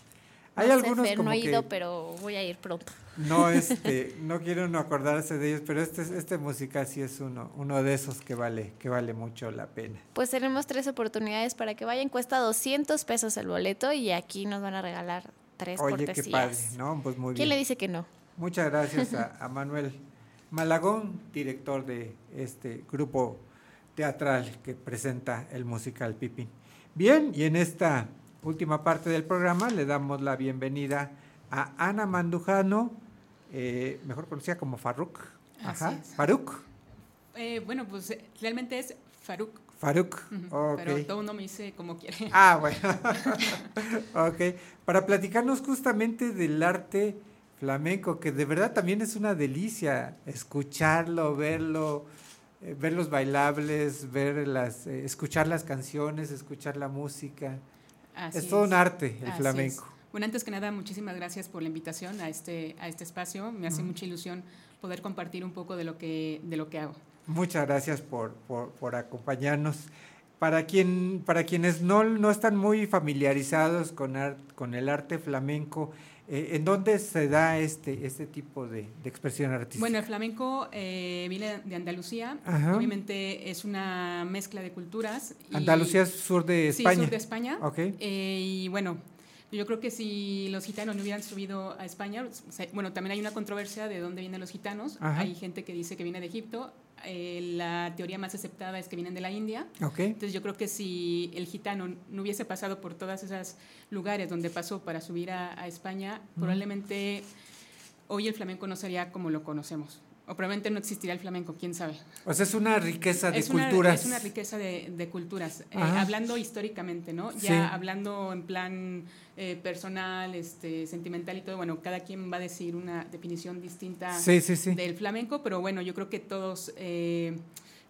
Hay no sé, algunos Fer, como no he que ido, pero voy a ir pronto. no, este, no quiero no acordarse de ellos, pero este, este musical sí es uno, uno de esos que vale, que vale mucho la pena. Pues tenemos tres oportunidades para que vayan. Cuesta 200 pesos el boleto y aquí nos van a regalar tres Oye, cortesías. qué padre, ¿no? Pues muy ¿Quién bien. le dice que no? Muchas gracias a, a Manuel Malagón, director de este grupo teatral que presenta el musical Pipín. Bien, y en esta última parte del programa le damos la bienvenida a Ana Mandujano, eh, mejor conocida como Faruk. Ajá. Faruk. Eh, bueno, pues eh, realmente es Faruk. Faruk, Ujú, ok. Pero todo mundo me dice como quiere. Ah, bueno. ok. Para platicarnos justamente del arte flamenco, que de verdad también es una delicia escucharlo, verlo, eh, ver los bailables, ver las, escuchar las canciones, escuchar la música. Así es todo un arte el Así flamenco. es. Bueno, antes que nada, muchísimas gracias por la invitación a este, a este espacio. Me hace Ujú. mucha ilusión poder compartir un poco de lo que, de lo que hago. Muchas gracias por, por, por acompañarnos. Para, quien, para quienes no, no están muy familiarizados con, ar- con el arte flamenco, eh, ¿en dónde se da este, este tipo de, de expresión artística? Bueno, el flamenco eh, viene de Andalucía. Ajá. Obviamente es una mezcla de culturas. y- Andalucía es sur de Sí, España. sur de España. Ok. Eh, y bueno, yo creo que si los gitanos no hubieran subido a España, bueno, también hay una controversia de dónde vienen los gitanos. Ajá. Hay gente que dice que viene de Egipto. Eh, la teoría más aceptada es que vienen de la India. Ok. Entonces yo creo que si el gitano no hubiese pasado por todos esos lugares donde pasó para subir a, a España, probablemente hoy el flamenco no sería como lo conocemos. O probablemente no existiría el flamenco, quién sabe. O sea, es una riqueza de Es una- culturas. es una riqueza de, de culturas. Eh, hablando históricamente, ¿no? Ya Sí. hablando en plan eh, personal, este, sentimental y todo, bueno, cada quien va a decir una definición distinta Sí, sí, sí. del flamenco, pero bueno, yo creo que todos eh,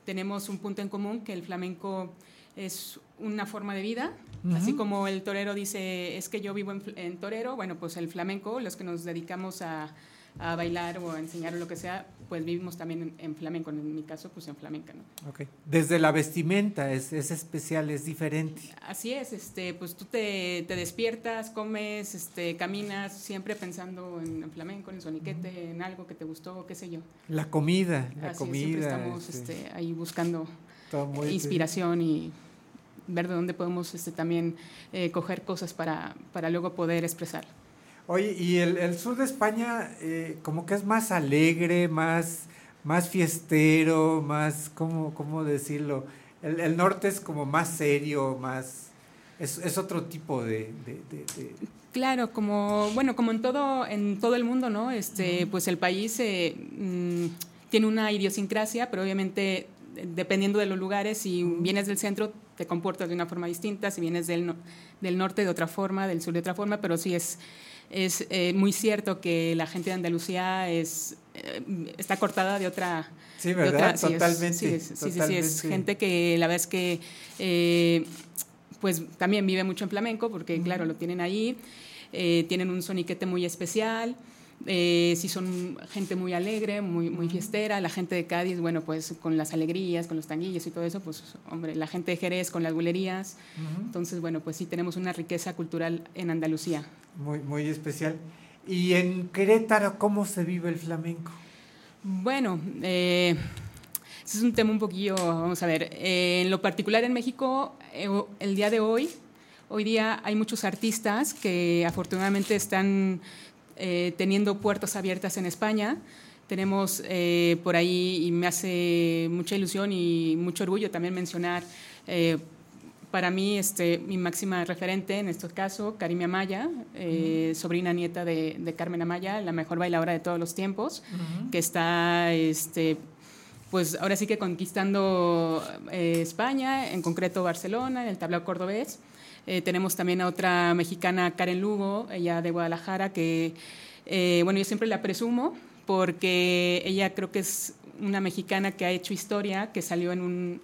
tenemos un punto en común, que el flamenco es una forma de vida, así como el torero dice, es que yo vivo en, en torero, bueno, pues el flamenco, los que nos dedicamos a, a bailar o a enseñar o lo que sea, pues vivimos también en, en flamenco, en mi caso, pues en flamenca, ¿no? Ok. Desde la vestimenta es, es especial, es diferente. Así es, este, pues tú te, te despiertas, comes, este, caminas, siempre pensando en, en flamenco, en soniquete, en algo que te gustó, qué sé yo. La comida, la Así es, siempre comida. estamos este, este, ahí buscando muy- inspiración y ver de dónde podemos este, también eh, coger cosas para, para luego poder expresar. Oye, y el, el sur de España eh, como que es más alegre, más, más fiestero, más, ¿cómo, cómo decirlo? El, el norte es como más serio, más... Es, es otro tipo de... de- de- de- Claro, como bueno, como en todo en todo el mundo, ¿no? Este, pues el país eh, mm, tiene una idiosincrasia, pero obviamente eh, dependiendo de los lugares, si vienes del centro te comportas de una forma distinta, si vienes del, no- del norte de otra forma, del sur de otra forma, pero sí es es eh, muy cierto que la gente de Andalucía es eh, está cortada de otra Sí, ¿verdad? otra- sí, es- Totalmente, sí, es- sí, sí, sí, es gente que la verdad es que eh, pues también vive mucho en flamenco, porque claro, lo tienen ahí, eh, tienen un soniquete muy especial, eh, sí son gente muy alegre, muy, muy fiestera, la gente de Cádiz, bueno, pues con las alegrías, con los tanguillos y todo eso, pues hombre, la gente de Jerez con las bulerías, entonces bueno, pues sí tenemos una riqueza cultural en Andalucía. muy, muy especial. Y en Querétaro, ¿cómo se vive el flamenco? Bueno, eh, ese es un tema un poquillo, vamos a ver, eh, en lo particular en México, eh, el día de hoy, hoy día hay muchos artistas que afortunadamente están eh, teniendo puertas abiertas en España. Tenemos eh, por ahí, y me hace mucha ilusión y mucho orgullo también mencionar, eh, para mí, este, mi máxima referente en este caso, Karimia Amaya, eh, sobrina nieta de, de Carmen Amaya, la mejor bailadora de todos los tiempos, que está, este, pues ahora sí que conquistando eh, España, en concreto Barcelona, en el tablao cordobés. Eh, tenemos también a otra mexicana, Karen Lugo, ella de Guadalajara, que, eh, bueno, yo siempre la presumo porque ella creo que es una mexicana que ha hecho historia, que salió en un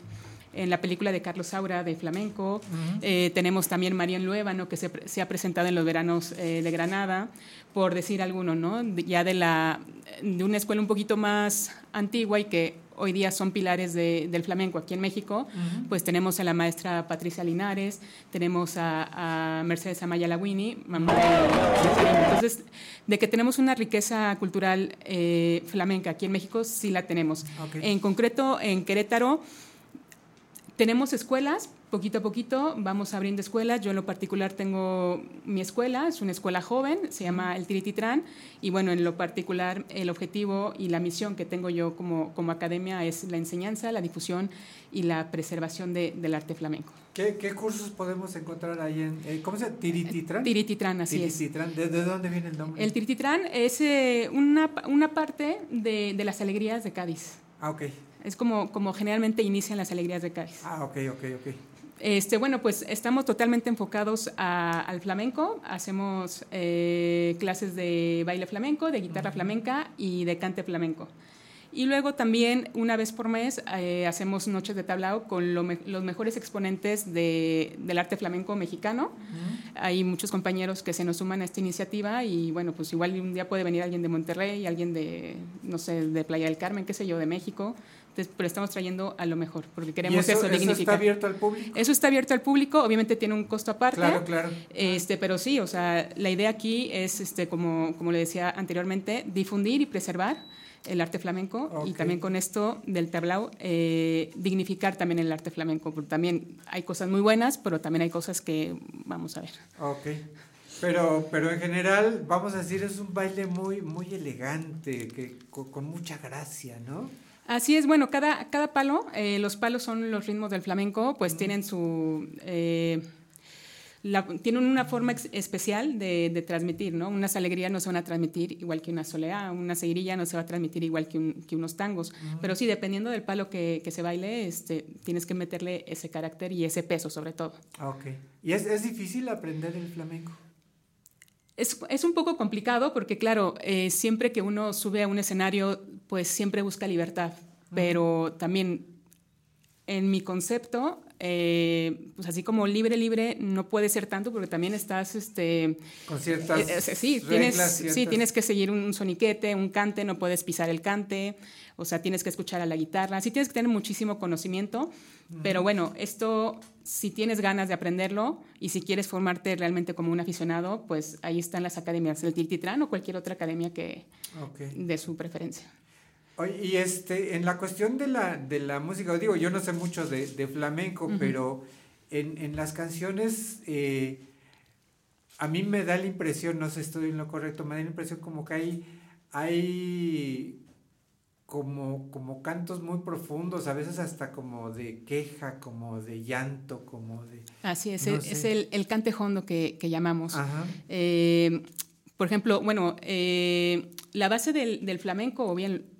en la película de Carlos Saura de flamenco. Eh, tenemos también Marian Luébano, que se, ha presentado en los veranos eh, de Granada, por decir alguno, ¿no? Ya de, la, de una escuela un poquito más antigua y que hoy día son pilares de- del flamenco aquí en México, pues tenemos a la maestra Patricia Linares, tenemos a, a Mercedes Amaya Lawini, mamá de. Entonces, de que tenemos una riqueza cultural eh, flamenca aquí en México, sí la tenemos. En concreto, en Querétaro, tenemos escuelas, poquito a poquito vamos abriendo escuelas. Yo en lo particular tengo mi escuela, es una escuela joven, se llama el Tirititrán. Y bueno, en lo particular el objetivo y la misión que tengo yo como, como academia es la enseñanza, la difusión y la preservación de- del arte flamenco. ¿Qué, qué cursos podemos encontrar ahí en... eh, ¿Cómo se llama? ¿Tirititran? Tirititrán, así es. Tirititran. ¿De, de dónde viene el nombre? El Tirititrán es eh, una, una parte de, de las alegrías de Cádiz. Ah, ok. Es como, como generalmente inician las alegrías de Cádiz. Ah, ok, ok, ok. Este, bueno, pues estamos totalmente enfocados a- al flamenco. Hacemos eh, clases de baile flamenco, de guitarra flamenca y de cante flamenco. Y luego también, una vez por mes, eh, hacemos noches de tablao con lo me- los mejores exponentes de- del arte flamenco mexicano. Hay muchos compañeros que se nos suman a esta iniciativa y bueno, pues igual un día puede venir alguien de Monterrey, alguien de, no sé, de Playa del Carmen, qué sé yo, de México. Pero estamos trayendo a lo mejor, porque queremos eso- eso, eso está dignificar. abierto al público? Eso está abierto al público, obviamente tiene un costo aparte. Claro, claro. Este, pero sí, o sea, la idea aquí es, este, como, como le decía anteriormente, difundir y preservar el arte flamenco y también con esto del tablao eh, dignificar también el arte flamenco, porque también hay cosas muy buenas, pero también hay cosas que vamos a ver. Ok. Pero, pero en general, vamos a decir, es un baile muy, muy elegante, que, con, con mucha gracia, ¿no? Así es, bueno, cada, cada palo, eh, los palos son los ritmos del flamenco, pues tienen su... eh, la- tienen una forma ex- especial de, de transmitir, ¿no? Unas alegrías no se van a transmitir igual que una soleá, una seguirilla no se va a transmitir igual que, un- que unos tangos, pero sí, dependiendo del palo que, que se baile, este, tienes que meterle ese carácter y ese peso sobre todo. Ah, Ok. ¿Y es, es difícil aprender el flamenco? Es, es un poco complicado porque, claro, eh, siempre que uno sube a un escenario, pues siempre busca libertad, pero también en mi concepto, eh, pues así como libre, libre, no puede ser tanto porque también estás, este... Con ciertas eh, eh, sí, reglas, tienes, sí, tienes que seguir un soniquete, un cante, no puedes pisar el cante, o sea, tienes que escuchar a la guitarra, sí tienes que tener muchísimo conocimiento, pero bueno, esto, si tienes ganas de aprenderlo y si quieres formarte realmente como un aficionado, pues ahí están las academias, el Tiltitrán o cualquier otra academia que de su preferencia. Y este, en la cuestión de la, de la música, digo, yo no sé mucho de, de flamenco, pero en, en las canciones, eh, a mí me da la impresión, no sé si estoy en lo correcto, me da la impresión como que hay, hay como, como cantos muy profundos, a veces hasta como de queja, como de llanto, como de... Así es, no es el, el cante hondo que, que llamamos. Ajá. Eh, por ejemplo, bueno, eh, la base del, del flamenco, o bien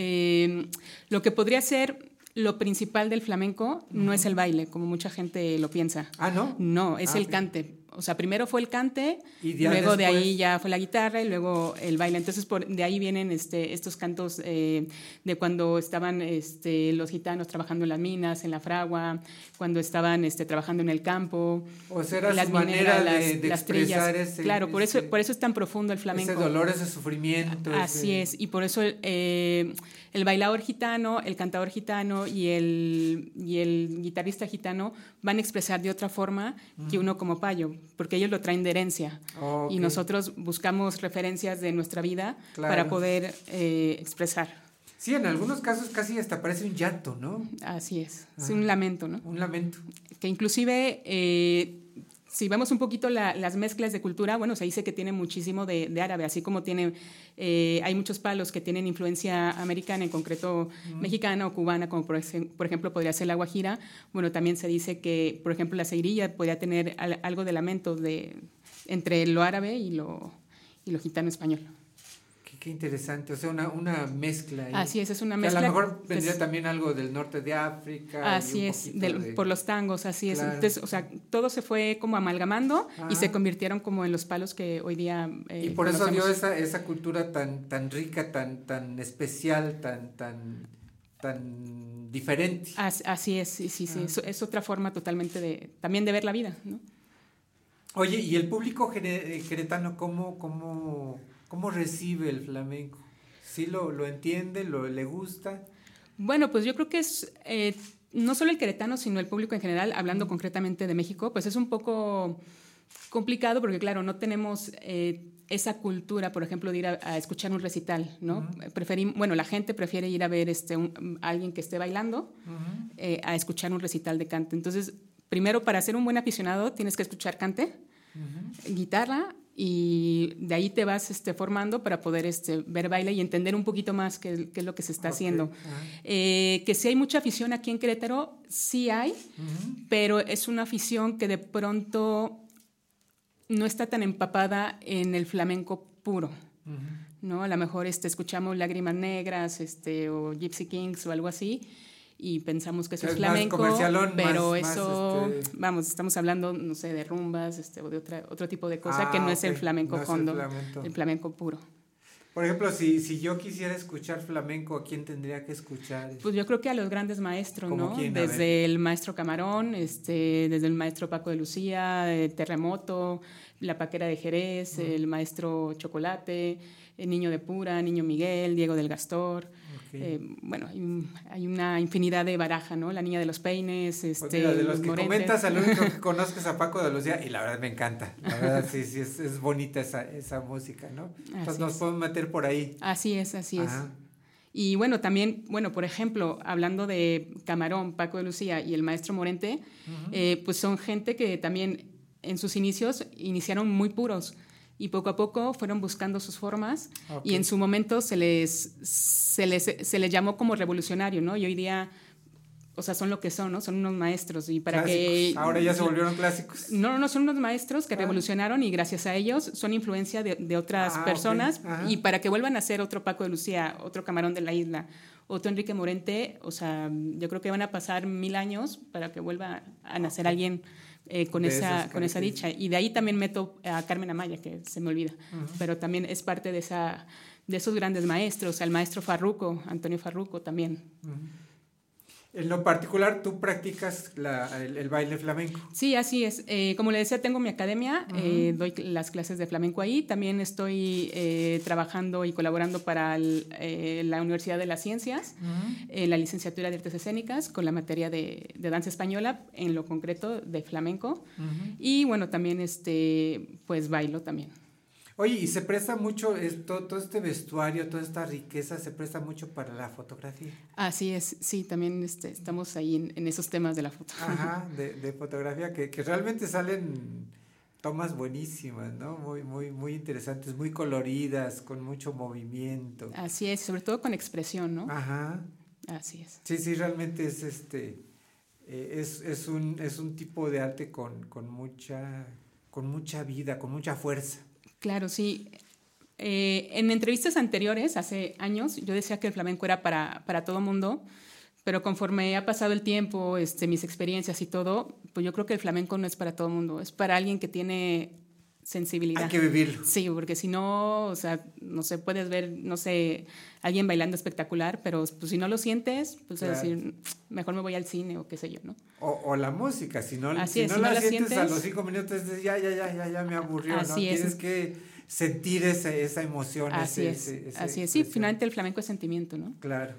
eh, lo que podría ser lo principal del flamenco no es el baile, como mucha gente lo piensa. Ah, ¿no? No, es Ah, el cante. O sea, primero fue el cante, Y luego de ahí ya fue la guitarra y luego el baile. Entonces, por, de ahí vienen este, estos cantos eh, de cuando estaban este, los gitanos trabajando en las minas, en la fragua, cuando estaban este, trabajando en el campo. O sea, era las su manera mineras, de- las- de las expresar trillas. ese- Claro, por eso, ese- por eso es tan profundo el flamenco. Ese dolor, ese sufrimiento. Así ese- es, y por eso eh, el bailador gitano, el cantador gitano y el, y el guitarrista gitano van a expresar de otra forma que uno como payo, porque ellos lo traen de herencia. Y nosotros buscamos referencias de nuestra vida Claro. para poder eh, expresar. Sí, en algunos casos casi hasta parece un llanto, ¿no? Así es, es un lamento, ¿no? Un lamento. Que inclusive, eh, si vemos un poquito la- las mezclas de cultura, bueno, se dice que tiene muchísimo de, de árabe, así como tiene, eh, hay muchos palos que tienen influencia americana, en concreto mexicana o cubana, como por, ejem- por ejemplo podría ser la guajira. Bueno, también se dice que, por ejemplo, la seguirilla podría tener al- algo de lamento de, entre lo árabe y lo, y lo gitano español. Qué, interesante, o sea, una, una mezcla. ahí. Así es, es una mezcla a lo mejor vendría es- también algo del norte de África. Así es, poquito del- de- por los tangos, así es. Entonces, o sea, todo se fue como amalgamando y se Ajá. convirtieron como en los palos que hoy día eh, Y por eso dio esa, esa cultura tan, tan rica, tan, tan especial, tan, tan, tan diferente. As- Así es, sí, sí, sí. Ah. Es, es otra forma totalmente de, también de ver la vida, ¿no? Oye, ¿y el público gere- eh, queretano cómo, cómo, cómo recibe el flamenco? ¿Sí lo, lo entiende, lo, le gusta? Bueno, pues yo creo que es eh, no solo el queretano, sino el público en general, hablando concretamente de México, pues es un poco complicado porque, claro, no tenemos eh, esa cultura, por ejemplo, de ir a, a escuchar un recital, ¿no? Preferim- bueno, la gente prefiere ir a ver este, un- a alguien que esté bailando eh, a escuchar un recital de cante. Entonces, primero, para ser un buen aficionado, tienes que escuchar cante, guitarra, y de ahí te vas este, formando para poder este, ver baile y entender un poquito más qué, qué es lo que se está haciendo. Eh, que si hay mucha afición aquí en Querétaro, sí hay, pero es una afición que de pronto no está tan empapada en el flamenco puro. ¿no? A lo mejor este, escuchamos Lágrimas Negras este, o Gypsy Kings o algo así y pensamos que eso Es es, flamenco, comercialón, pero más- más, eso, este- vamos, estamos hablando, no sé, de rumbas este, o de otra, otro tipo de cosa Ah, que no es el flamenco no es el flamenco. el flamenco puro. Por ejemplo, si, si yo quisiera escuchar flamenco, ¿a quién tendría que escuchar? Pues yo creo que a los grandes maestros, ¿Cómo ¿no? quién? Desde el maestro Camarón, este, desde el maestro Paco de Lucía, eh, Terremoto, la Paquera de Jerez, el maestro Chocolate, el Niño de Pura, Niño Miguel, Diego del Gastor. Eh, bueno, hay, un- hay una infinidad de baraja, ¿no? La Niña de los Peines, este, Pues mira, de los que comentas, al único que conozco es a Paco de Lucía y la verdad me encanta. La verdad, sí, sí, es, es bonita esa, esa música, ¿no? Entonces Así nos es. podemos meter por ahí. Así es, así es. Y bueno, también, bueno, por ejemplo, hablando de Camarón, Paco de Lucía y el maestro Morente, eh, pues son gente que también en sus inicios iniciaron muy puros y poco a poco fueron buscando sus formas Ok. y en su momento se les, se les, se les llamó como revolucionario, ¿no? Y hoy día, o sea, son lo que son, ¿no? Son unos maestros y para que... Clásicos. Ahora ya se volvieron clásicos. No, no, son unos maestros que Ah. revolucionaron y gracias a ellos son influencia de, de otras Ah, personas Ajá. y para que vuelvan a ser otro Paco de Lucía, otro Camarón de la Isla, otro Enrique Morente, o sea, yo creo que van a pasar mil años para que vuelva a nacer alguien eh, con, esa, con esa dicha. Y de ahí también meto a Carmen Amaya, que se me olvida, pero también es parte de, esa, de esos grandes maestros, al maestro Farruco, Antonio Farruco también. En lo particular, tú practicas la- el, el baile flamenco. Sí, así es. Eh, como le decía, tengo mi academia, eh, doy las clases de flamenco ahí. También estoy eh, trabajando y colaborando para el, eh, la Universidad de las Ciencias, en la licenciatura de Artes Escénicas, con la materia de, de danza española, en lo concreto de flamenco. Y bueno, también este, pues bailo también. Oye, y se presta mucho, esto, todo este vestuario, toda esta riqueza, se presta mucho para la fotografía. Así es, sí, también este, estamos ahí en, en esos temas de la foto. Ajá, de, de fotografía, que, que realmente salen tomas buenísimas, ¿no? Muy, muy, muy interesantes, muy coloridas, con mucho movimiento. Así es, sobre todo con expresión, ¿no? Ajá. Así es. Sí, sí, realmente es este, eh, es, es, un, es un tipo de arte con, con mucha, con mucha vida, con mucha fuerza. Claro, sí. Eh, en entrevistas anteriores, hace años, yo decía que el flamenco era para, para todo mundo, pero conforme ha pasado el tiempo, este, mis experiencias y todo, pues yo creo que el flamenco no es para todo mundo, es para alguien que tiene sensibilidad. Hay que vivirlo. Sí, porque si no, o sea, no sé, puedes ver, no sé, alguien bailando espectacular, pero pues, si no lo sientes, pues es decir, mejor me voy al cine o qué sé yo, ¿no? O, o la música, si no, Así si es, no si no la, sientes, a los cinco minutos, ya, ya, ya, ya, ya me aburrió, ¿no? Es. Tienes que sentir esa, esa emoción. Así ese- es, ese- ese- así es. Sí, finalmente el flamenco es sentimiento, ¿no? Claro.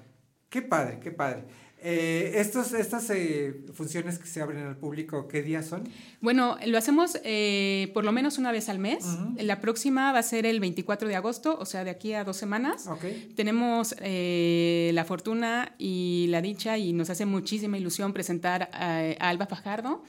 Qué padre, qué padre. Eh, estos, estas eh, funciones que se abren al público, ¿qué días son? Bueno, lo hacemos eh, por lo menos una vez al mes. La próxima va a ser el 24 de agosto, o sea, de aquí a dos semanas. Tenemos eh, la fortuna y la dicha y nos hace muchísima ilusión presentar a, a Alba Fajardo,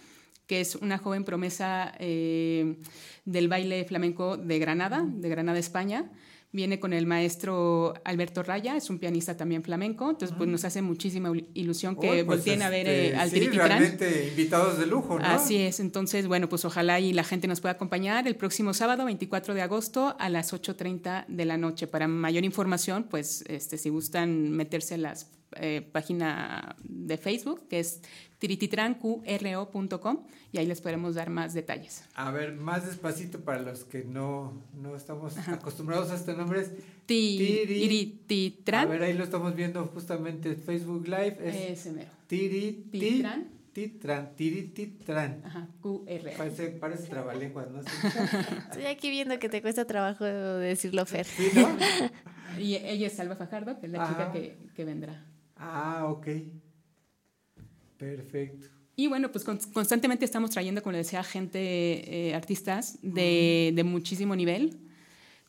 que es una joven promesa eh, del baile flamenco de Granada, de Granada, España. Viene con el maestro Alberto Raya, es un pianista también flamenco, entonces pues nos hace muchísima il- ilusión que pues, volteen a ver este, eh, al sí, realmente invitados de lujo, ¿no? Así es, entonces, bueno, pues ojalá y la gente nos pueda acompañar el próximo sábado, 24 de agosto, a las 8.30 de la noche. Para mayor información, pues, este, si gustan meterse a la página de Facebook, que es tirititranqro.com, y ahí les podremos dar más detalles. A ver, más despacito para los que no, no estamos acostumbrados a este nombre. Es Ti- Tiri- Tirititran. A ver, ahí lo estamos viendo justamente en Facebook Live. Es Ese mero. Tiri, ti- Titran. Titran, Tirititran. Ajá, QR. Parece, parece trabalenguas, ¿no? Estoy aquí viendo que te cuesta trabajo decirlo, Fer. Y ella es Salva Fajardo, que es la Ajá. chica que, que vendrá. Ah, ok. Perfecto. Y bueno, pues con- constantemente estamos trayendo, como decía, gente, eh, artistas de, de muchísimo nivel,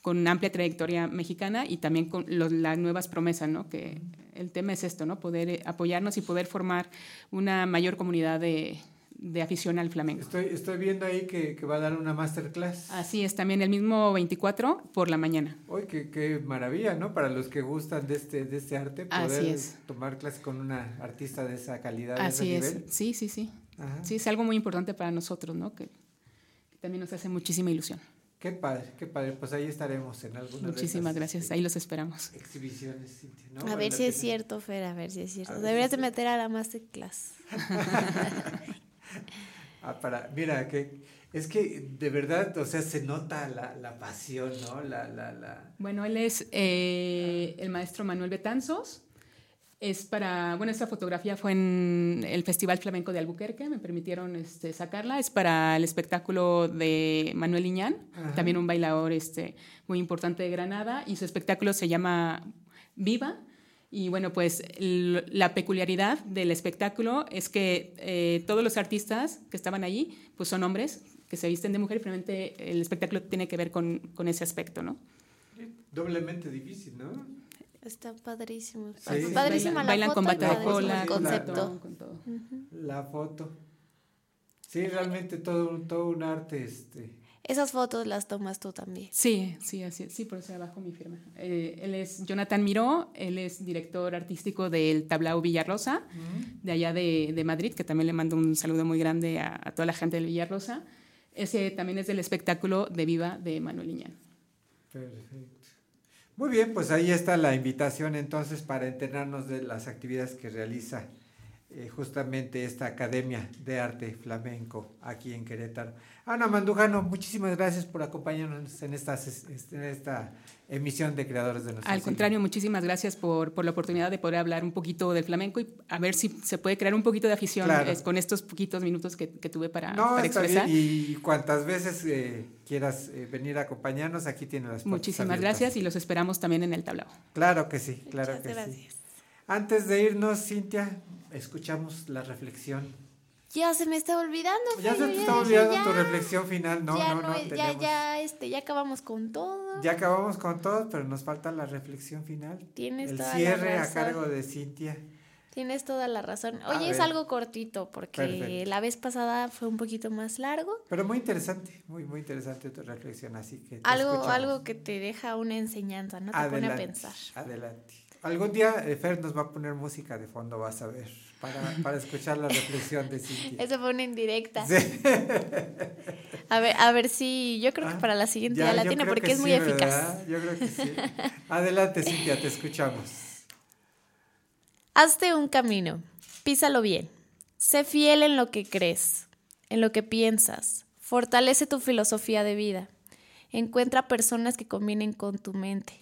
con amplia trayectoria mexicana y también con los- las nuevas promesas, ¿no? Que el tema es esto, ¿no? Poder eh, apoyarnos y poder formar una mayor comunidad de, de afición al flamenco. Estoy, estoy viendo ahí que, que va a dar una masterclass. Así es, también el mismo 24 por la mañana. Uy, qué, qué maravilla, ¿no? Para los que gustan de este, de este arte, Así poder es. tomar clases con una artista de esa calidad, de Así ese es, nivel. sí, sí, sí. Ajá. Sí, es algo muy importante para nosotros, ¿no? Que, que también nos hace muchísima ilusión. Qué padre, qué padre. Pues ahí estaremos en alguna de Muchísimas esas, gracias, ahí los esperamos. Exhibiciones, Cintia, ¿no? A ver si es cierto, Fer, a ver si es cierto. Deberías si de meter a la masterclass. Ah, para, mira, que es que de verdad, o sea, se nota la, la pasión, ¿no? La, la, la... Bueno, él es eh, el maestro Manuel Betanzos. Es para, bueno, esta fotografía fue en el Festival Flamenco de Albuquerque, me permitieron este, sacarla. Es para el espectáculo de Manuel Iñán, Ajá. también un bailador este, muy importante de Granada, y su espectáculo se llama Viva. Y bueno, pues la peculiaridad del espectáculo es que eh, todos los artistas que estaban allí, pues son hombres que se visten de mujer y finalmente el espectáculo tiene que ver con, con ese aspecto, ¿no? Doblemente difícil, ¿no? Está padrísimo. Sí. Padrísima Bailan- la bailan foto con y bata de padrísimo cola, el con concepto. todo, con todo. La foto. Sí, realmente todo, un- todo un arte, este. Esas fotos las tomas tú también. Sí, sí, así es. Sí, por eso abajo mi firma. Eh, él es Jonathan Miró, él es director artístico del Tablao Villarrosa, de allá de, de Madrid, que también le mando un saludo muy grande a, a toda la gente del Villarrosa. Ese también es del espectáculo de Viva de Manuel Iñán. Perfecto. Muy bien, pues ahí está la invitación entonces para enterarnos de las actividades que realiza eh, justamente esta Academia de Arte Flamenco aquí en Querétaro. Ana Mandujano, muchísimas gracias por acompañarnos en esta, este, en esta emisión de Creadores de nuestro Al Siglo. contrario, muchísimas gracias por, por la oportunidad de poder hablar un poquito del flamenco y a ver si se puede crear un poquito de afición Claro. es, con estos poquitos minutos que, que tuve para, No, para está expresar. y cuantas veces eh, quieras eh, venir a acompañarnos, aquí tienes las puertas Muchísimas abiertas. gracias y los esperamos también en el tablao. Claro que sí, claro Muchas que sí. gracias. Antes de irnos, Cintia, escuchamos la reflexión. Ya se me está olvidando. Ya se te está olvidando ya, tu reflexión final. No, ya no, no. ya, tenemos- ya, este, ya acabamos con todo. Ya acabamos con todo, pero nos falta la reflexión final. Tienes El toda la cierre a razón. cargo de Cintia. Tienes toda la razón. A Oye, es algo cortito porque Perfecto. la vez pasada fue un poquito más largo. Pero muy interesante, muy, muy interesante tu reflexión, así que Algo, escuchamos. algo que te deja una enseñanza, ¿no? Te pone a pensar. Adelante. Algún día eh, Fer nos va a poner música de fondo, vas a ver, para, para escuchar la reflexión de Cintia. Eso fue una indirecta. Sí. A ver, a ver si yo creo que para la siguiente ya, la tiene porque que es muy sí, eficaz. Yo creo que sí. Adelante, Cintia, te escuchamos. Hazte un camino, písalo bien. Sé fiel en lo que crees, en lo que piensas. Fortalece tu filosofía de vida. Encuentra personas que combinen con tu mente.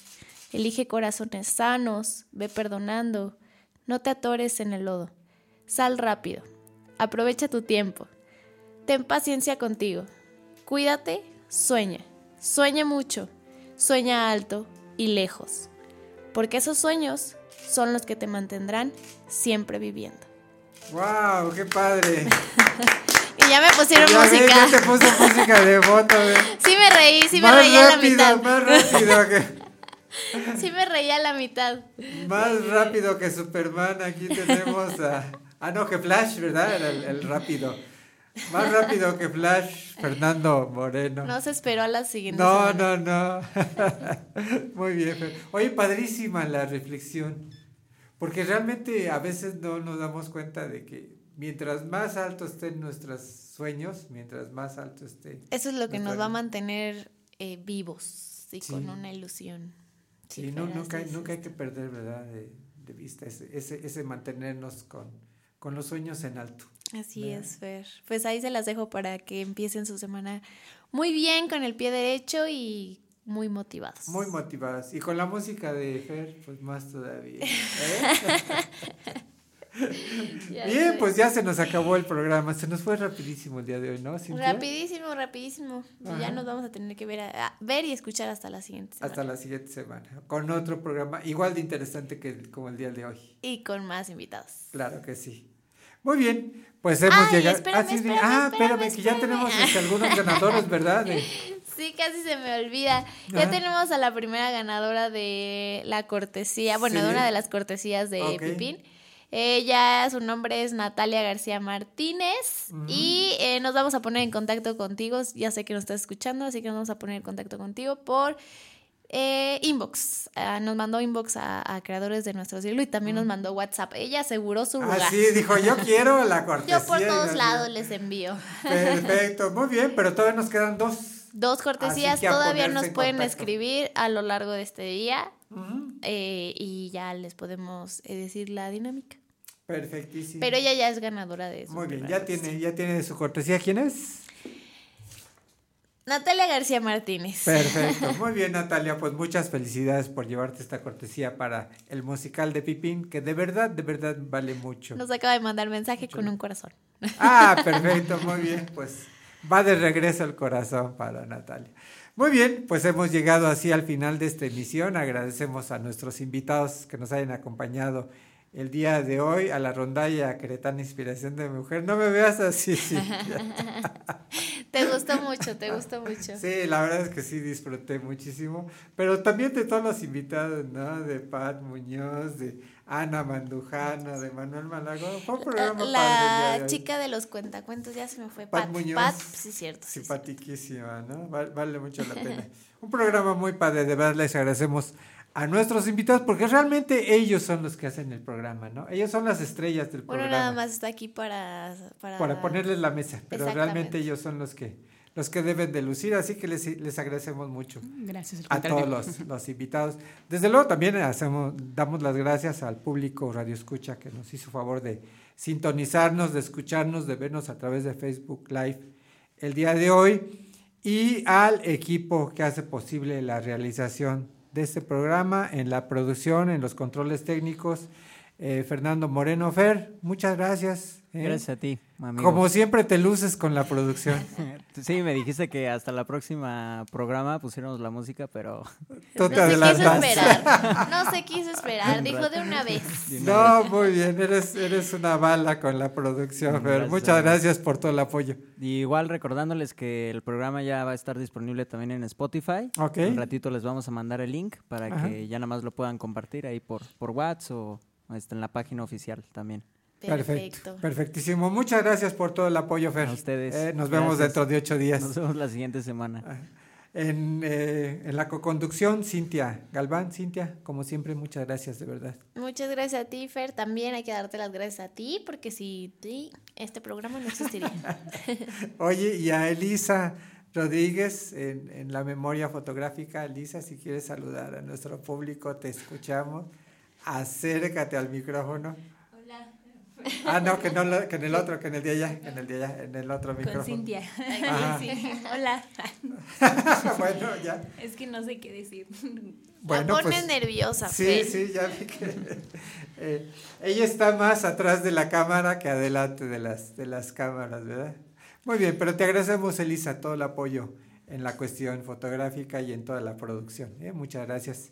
Elige corazones sanos, ve perdonando. No te atores en el lodo. Sal rápido. Aprovecha tu tiempo. Ten paciencia contigo. Cuídate, sueña. Sueña mucho. Sueña alto y lejos, porque esos sueños son los que te mantendrán siempre viviendo. ¡Wow! ¡Qué padre! Y ya me pusieron Ya ve, música. ya te puso música de foto. ve. Sí me reí, sí me más reí a la rápido, mitad. más rápido que, Sí me reí a la mitad. más rápido que Superman. Aquí tenemos a. Ah, no, que Flash, ¿verdad? Era el, el rápido. Más rápido que Flash, Fernando Moreno. No se esperó a la siguiente No, semana. no, no. Muy bien. Oye, padrísima la reflexión. Porque realmente a veces no nos damos cuenta de que mientras más alto estén nuestros sueños, mientras más alto esté. Eso es lo que nos va a mantener eh, vivos y Sí. con una ilusión. Sí, Sí, no, nunca, es nunca hay que perder, ¿verdad? De, de vista ese, ese, ese mantenernos con, con los sueños en alto. Así ¿verdad? es, Fer. Pues ahí se las dejo para que empiecen su semana muy bien, con el pie derecho y muy motivados. Muy motivadas. Y con la música de Fer, pues más todavía. ¿eh? Bien, pues ya se nos acabó el programa. Se nos fue rapidísimo el día de hoy, ¿no? Cintia? Rapidísimo, rapidísimo. Ajá. Ya nos vamos a tener que ver, a- a ver y escuchar hasta la siguiente semana. Hasta la siguiente semana. Con otro programa igual de interesante que el- como el día de hoy. Y con más invitados. Claro que sí. Muy bien, pues hemos Ay, llegado. espérame, sí, espérame, ah, espérame, espérame, que ya tenemos este, algunos ganadores, ¿verdad? De- Sí, casi se me olvida. Ya tenemos a la primera ganadora de la cortesía, bueno, Sí. de una de las cortesías de Ok. Pipín. Ella, su nombre es Natalia García Martínez y eh, nos vamos a poner en contacto contigo. Ya sé que nos estás escuchando, así que nos vamos a poner en contacto contigo por eh, inbox. Ah, nos mandó inbox a, a creadores de nuestro siglo y también nos mandó WhatsApp. Ella aseguró su lugar. Ah, sí, dijo, yo quiero la cortesía. Yo por todos lados les envío. Perfecto, muy bien, pero todavía nos quedan dos. Dos cortesías todavía nos en pueden contacto. escribir a lo largo de este día eh, y ya les podemos eh, decir la dinámica. Perfectísimo. Pero ella ya es ganadora de eso. Muy bien, ya tiene, ya tiene su cortesía. ¿Quién es? Natalia García Martínez. Perfecto, muy bien Natalia, pues muchas felicidades por llevarte esta cortesía para el musical de Pipín, que de verdad, de verdad vale mucho. Nos acaba de mandar mensaje con un corazón. Ah, perfecto, muy bien, pues va de regreso el corazón para Natalia. Muy bien, pues hemos llegado así al final de esta emisión. Agradecemos a nuestros invitados que nos hayan acompañado el día de hoy a la rondalla Queretana Inspiración de Mujer. No me veas así, sí. te gustó mucho, te gustó mucho. Sí, la verdad es que sí disfruté muchísimo, pero también de todos los invitados, ¿no? De Pat Muñoz, de Ana Mandujano, de Manuel Malagón. Fue un programa padre La de hoy. chica de los cuentacuentos ya se me fue. Pat Pat, Muñoz. Pat, sí, cierto. sí, Simpatiquísima, ¿no? Val- Vale mucho la pena. Un programa muy padre, de verdad les agradecemos a nuestros invitados porque realmente ellos son los que hacen el programa, ¿no? Ellos son las estrellas del Uno programa. nada más está aquí para... Para, para ponerles la mesa, pero realmente ellos son los que los que deben de lucir, así que les, les agradecemos mucho Gracias, a todos los, los invitados. Desde luego también hacemos, damos las gracias al público Radio Escucha que nos hizo favor de sintonizarnos, de escucharnos, de vernos a través de Facebook Live el día de hoy y al equipo que hace posible la realización de este programa en la producción, en los controles técnicos. Eh, Fernando Moreno Fer, muchas gracias. ¿eh? Gracias a ti, amigo. Como siempre te luces con la producción. Sí, me dijiste que hasta la próxima programa pusiéramos la música, pero... Tú te No se quiso esperar. No se quiso esperar. Dijo de una vez. No, muy bien, eres, eres una bala con la producción, Fer. Gracias, Muchas gracias por todo el apoyo. Y igual recordándoles que el programa ya va a estar disponible también en Spotify. Ok. Un ratito les vamos a mandar el link para Ajá. que ya nada más lo puedan compartir ahí por, por WhatsApp o este, en la página oficial también. Perfecto. Perfectísimo. Muchas gracias por todo el apoyo, Fer. A ustedes. Eh, nos vemos Gracias. dentro de ocho días. Nos vemos la siguiente semana. En, eh, en la coconducción, Cintia Galván. Cintia, como siempre, muchas gracias, de verdad. Muchas gracias a ti, Fer. También hay que darte las gracias a ti, porque si ti, este programa no existiría. Oye, y a Elisa Rodríguez en, en la memoria fotográfica. Elisa, si quieres saludar a nuestro público, te escuchamos. Acércate al micrófono. Hola. Ah, no, que, no lo- que en el otro, que en el de allá, que en el de allá, en el otro micrófono. Con Cintia. Hola. bueno, ya. Es que no sé qué decir. Bueno, pones pues, nerviosa, Sí, Fer. sí, ya vi que eh, ella está más atrás de la cámara que adelante de las, de las cámaras, ¿verdad? Muy bien, pero te agradecemos, Elisa, todo el apoyo en la cuestión fotográfica y en toda la producción. ¿eh? Muchas gracias.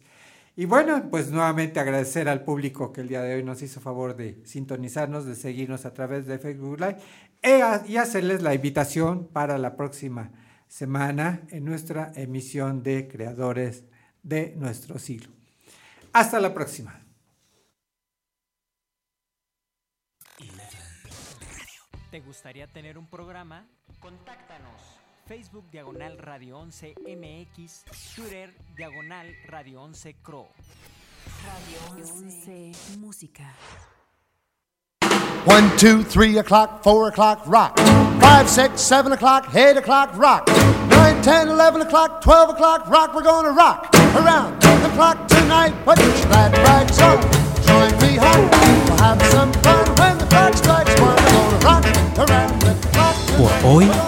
Y bueno, pues nuevamente agradecer al público que el día de hoy nos hizo favor de sintonizarnos, de seguirnos a través de Facebook Live e a- y hacerles la invitación para la próxima semana en nuestra emisión de Creadores de nuestro siglo. Hasta la próxima. ¿Te gustaría tener un programa? Facebook Diagonal Radio 11 MX, Twitter Diagonal Radio 11 Cro. Radio 11 Música. One, two, three o'clock, four o'clock, rock. Five, six, seven o'clock, eight o'clock, rock. Nine, ten, eleven o'clock, twelve o'clock, rock. We're gonna rock around the clock tonight. Put your glad rags on, join me home. We'll have some fun when the clock strikes one. We're gonna rock around the clock. Por hoy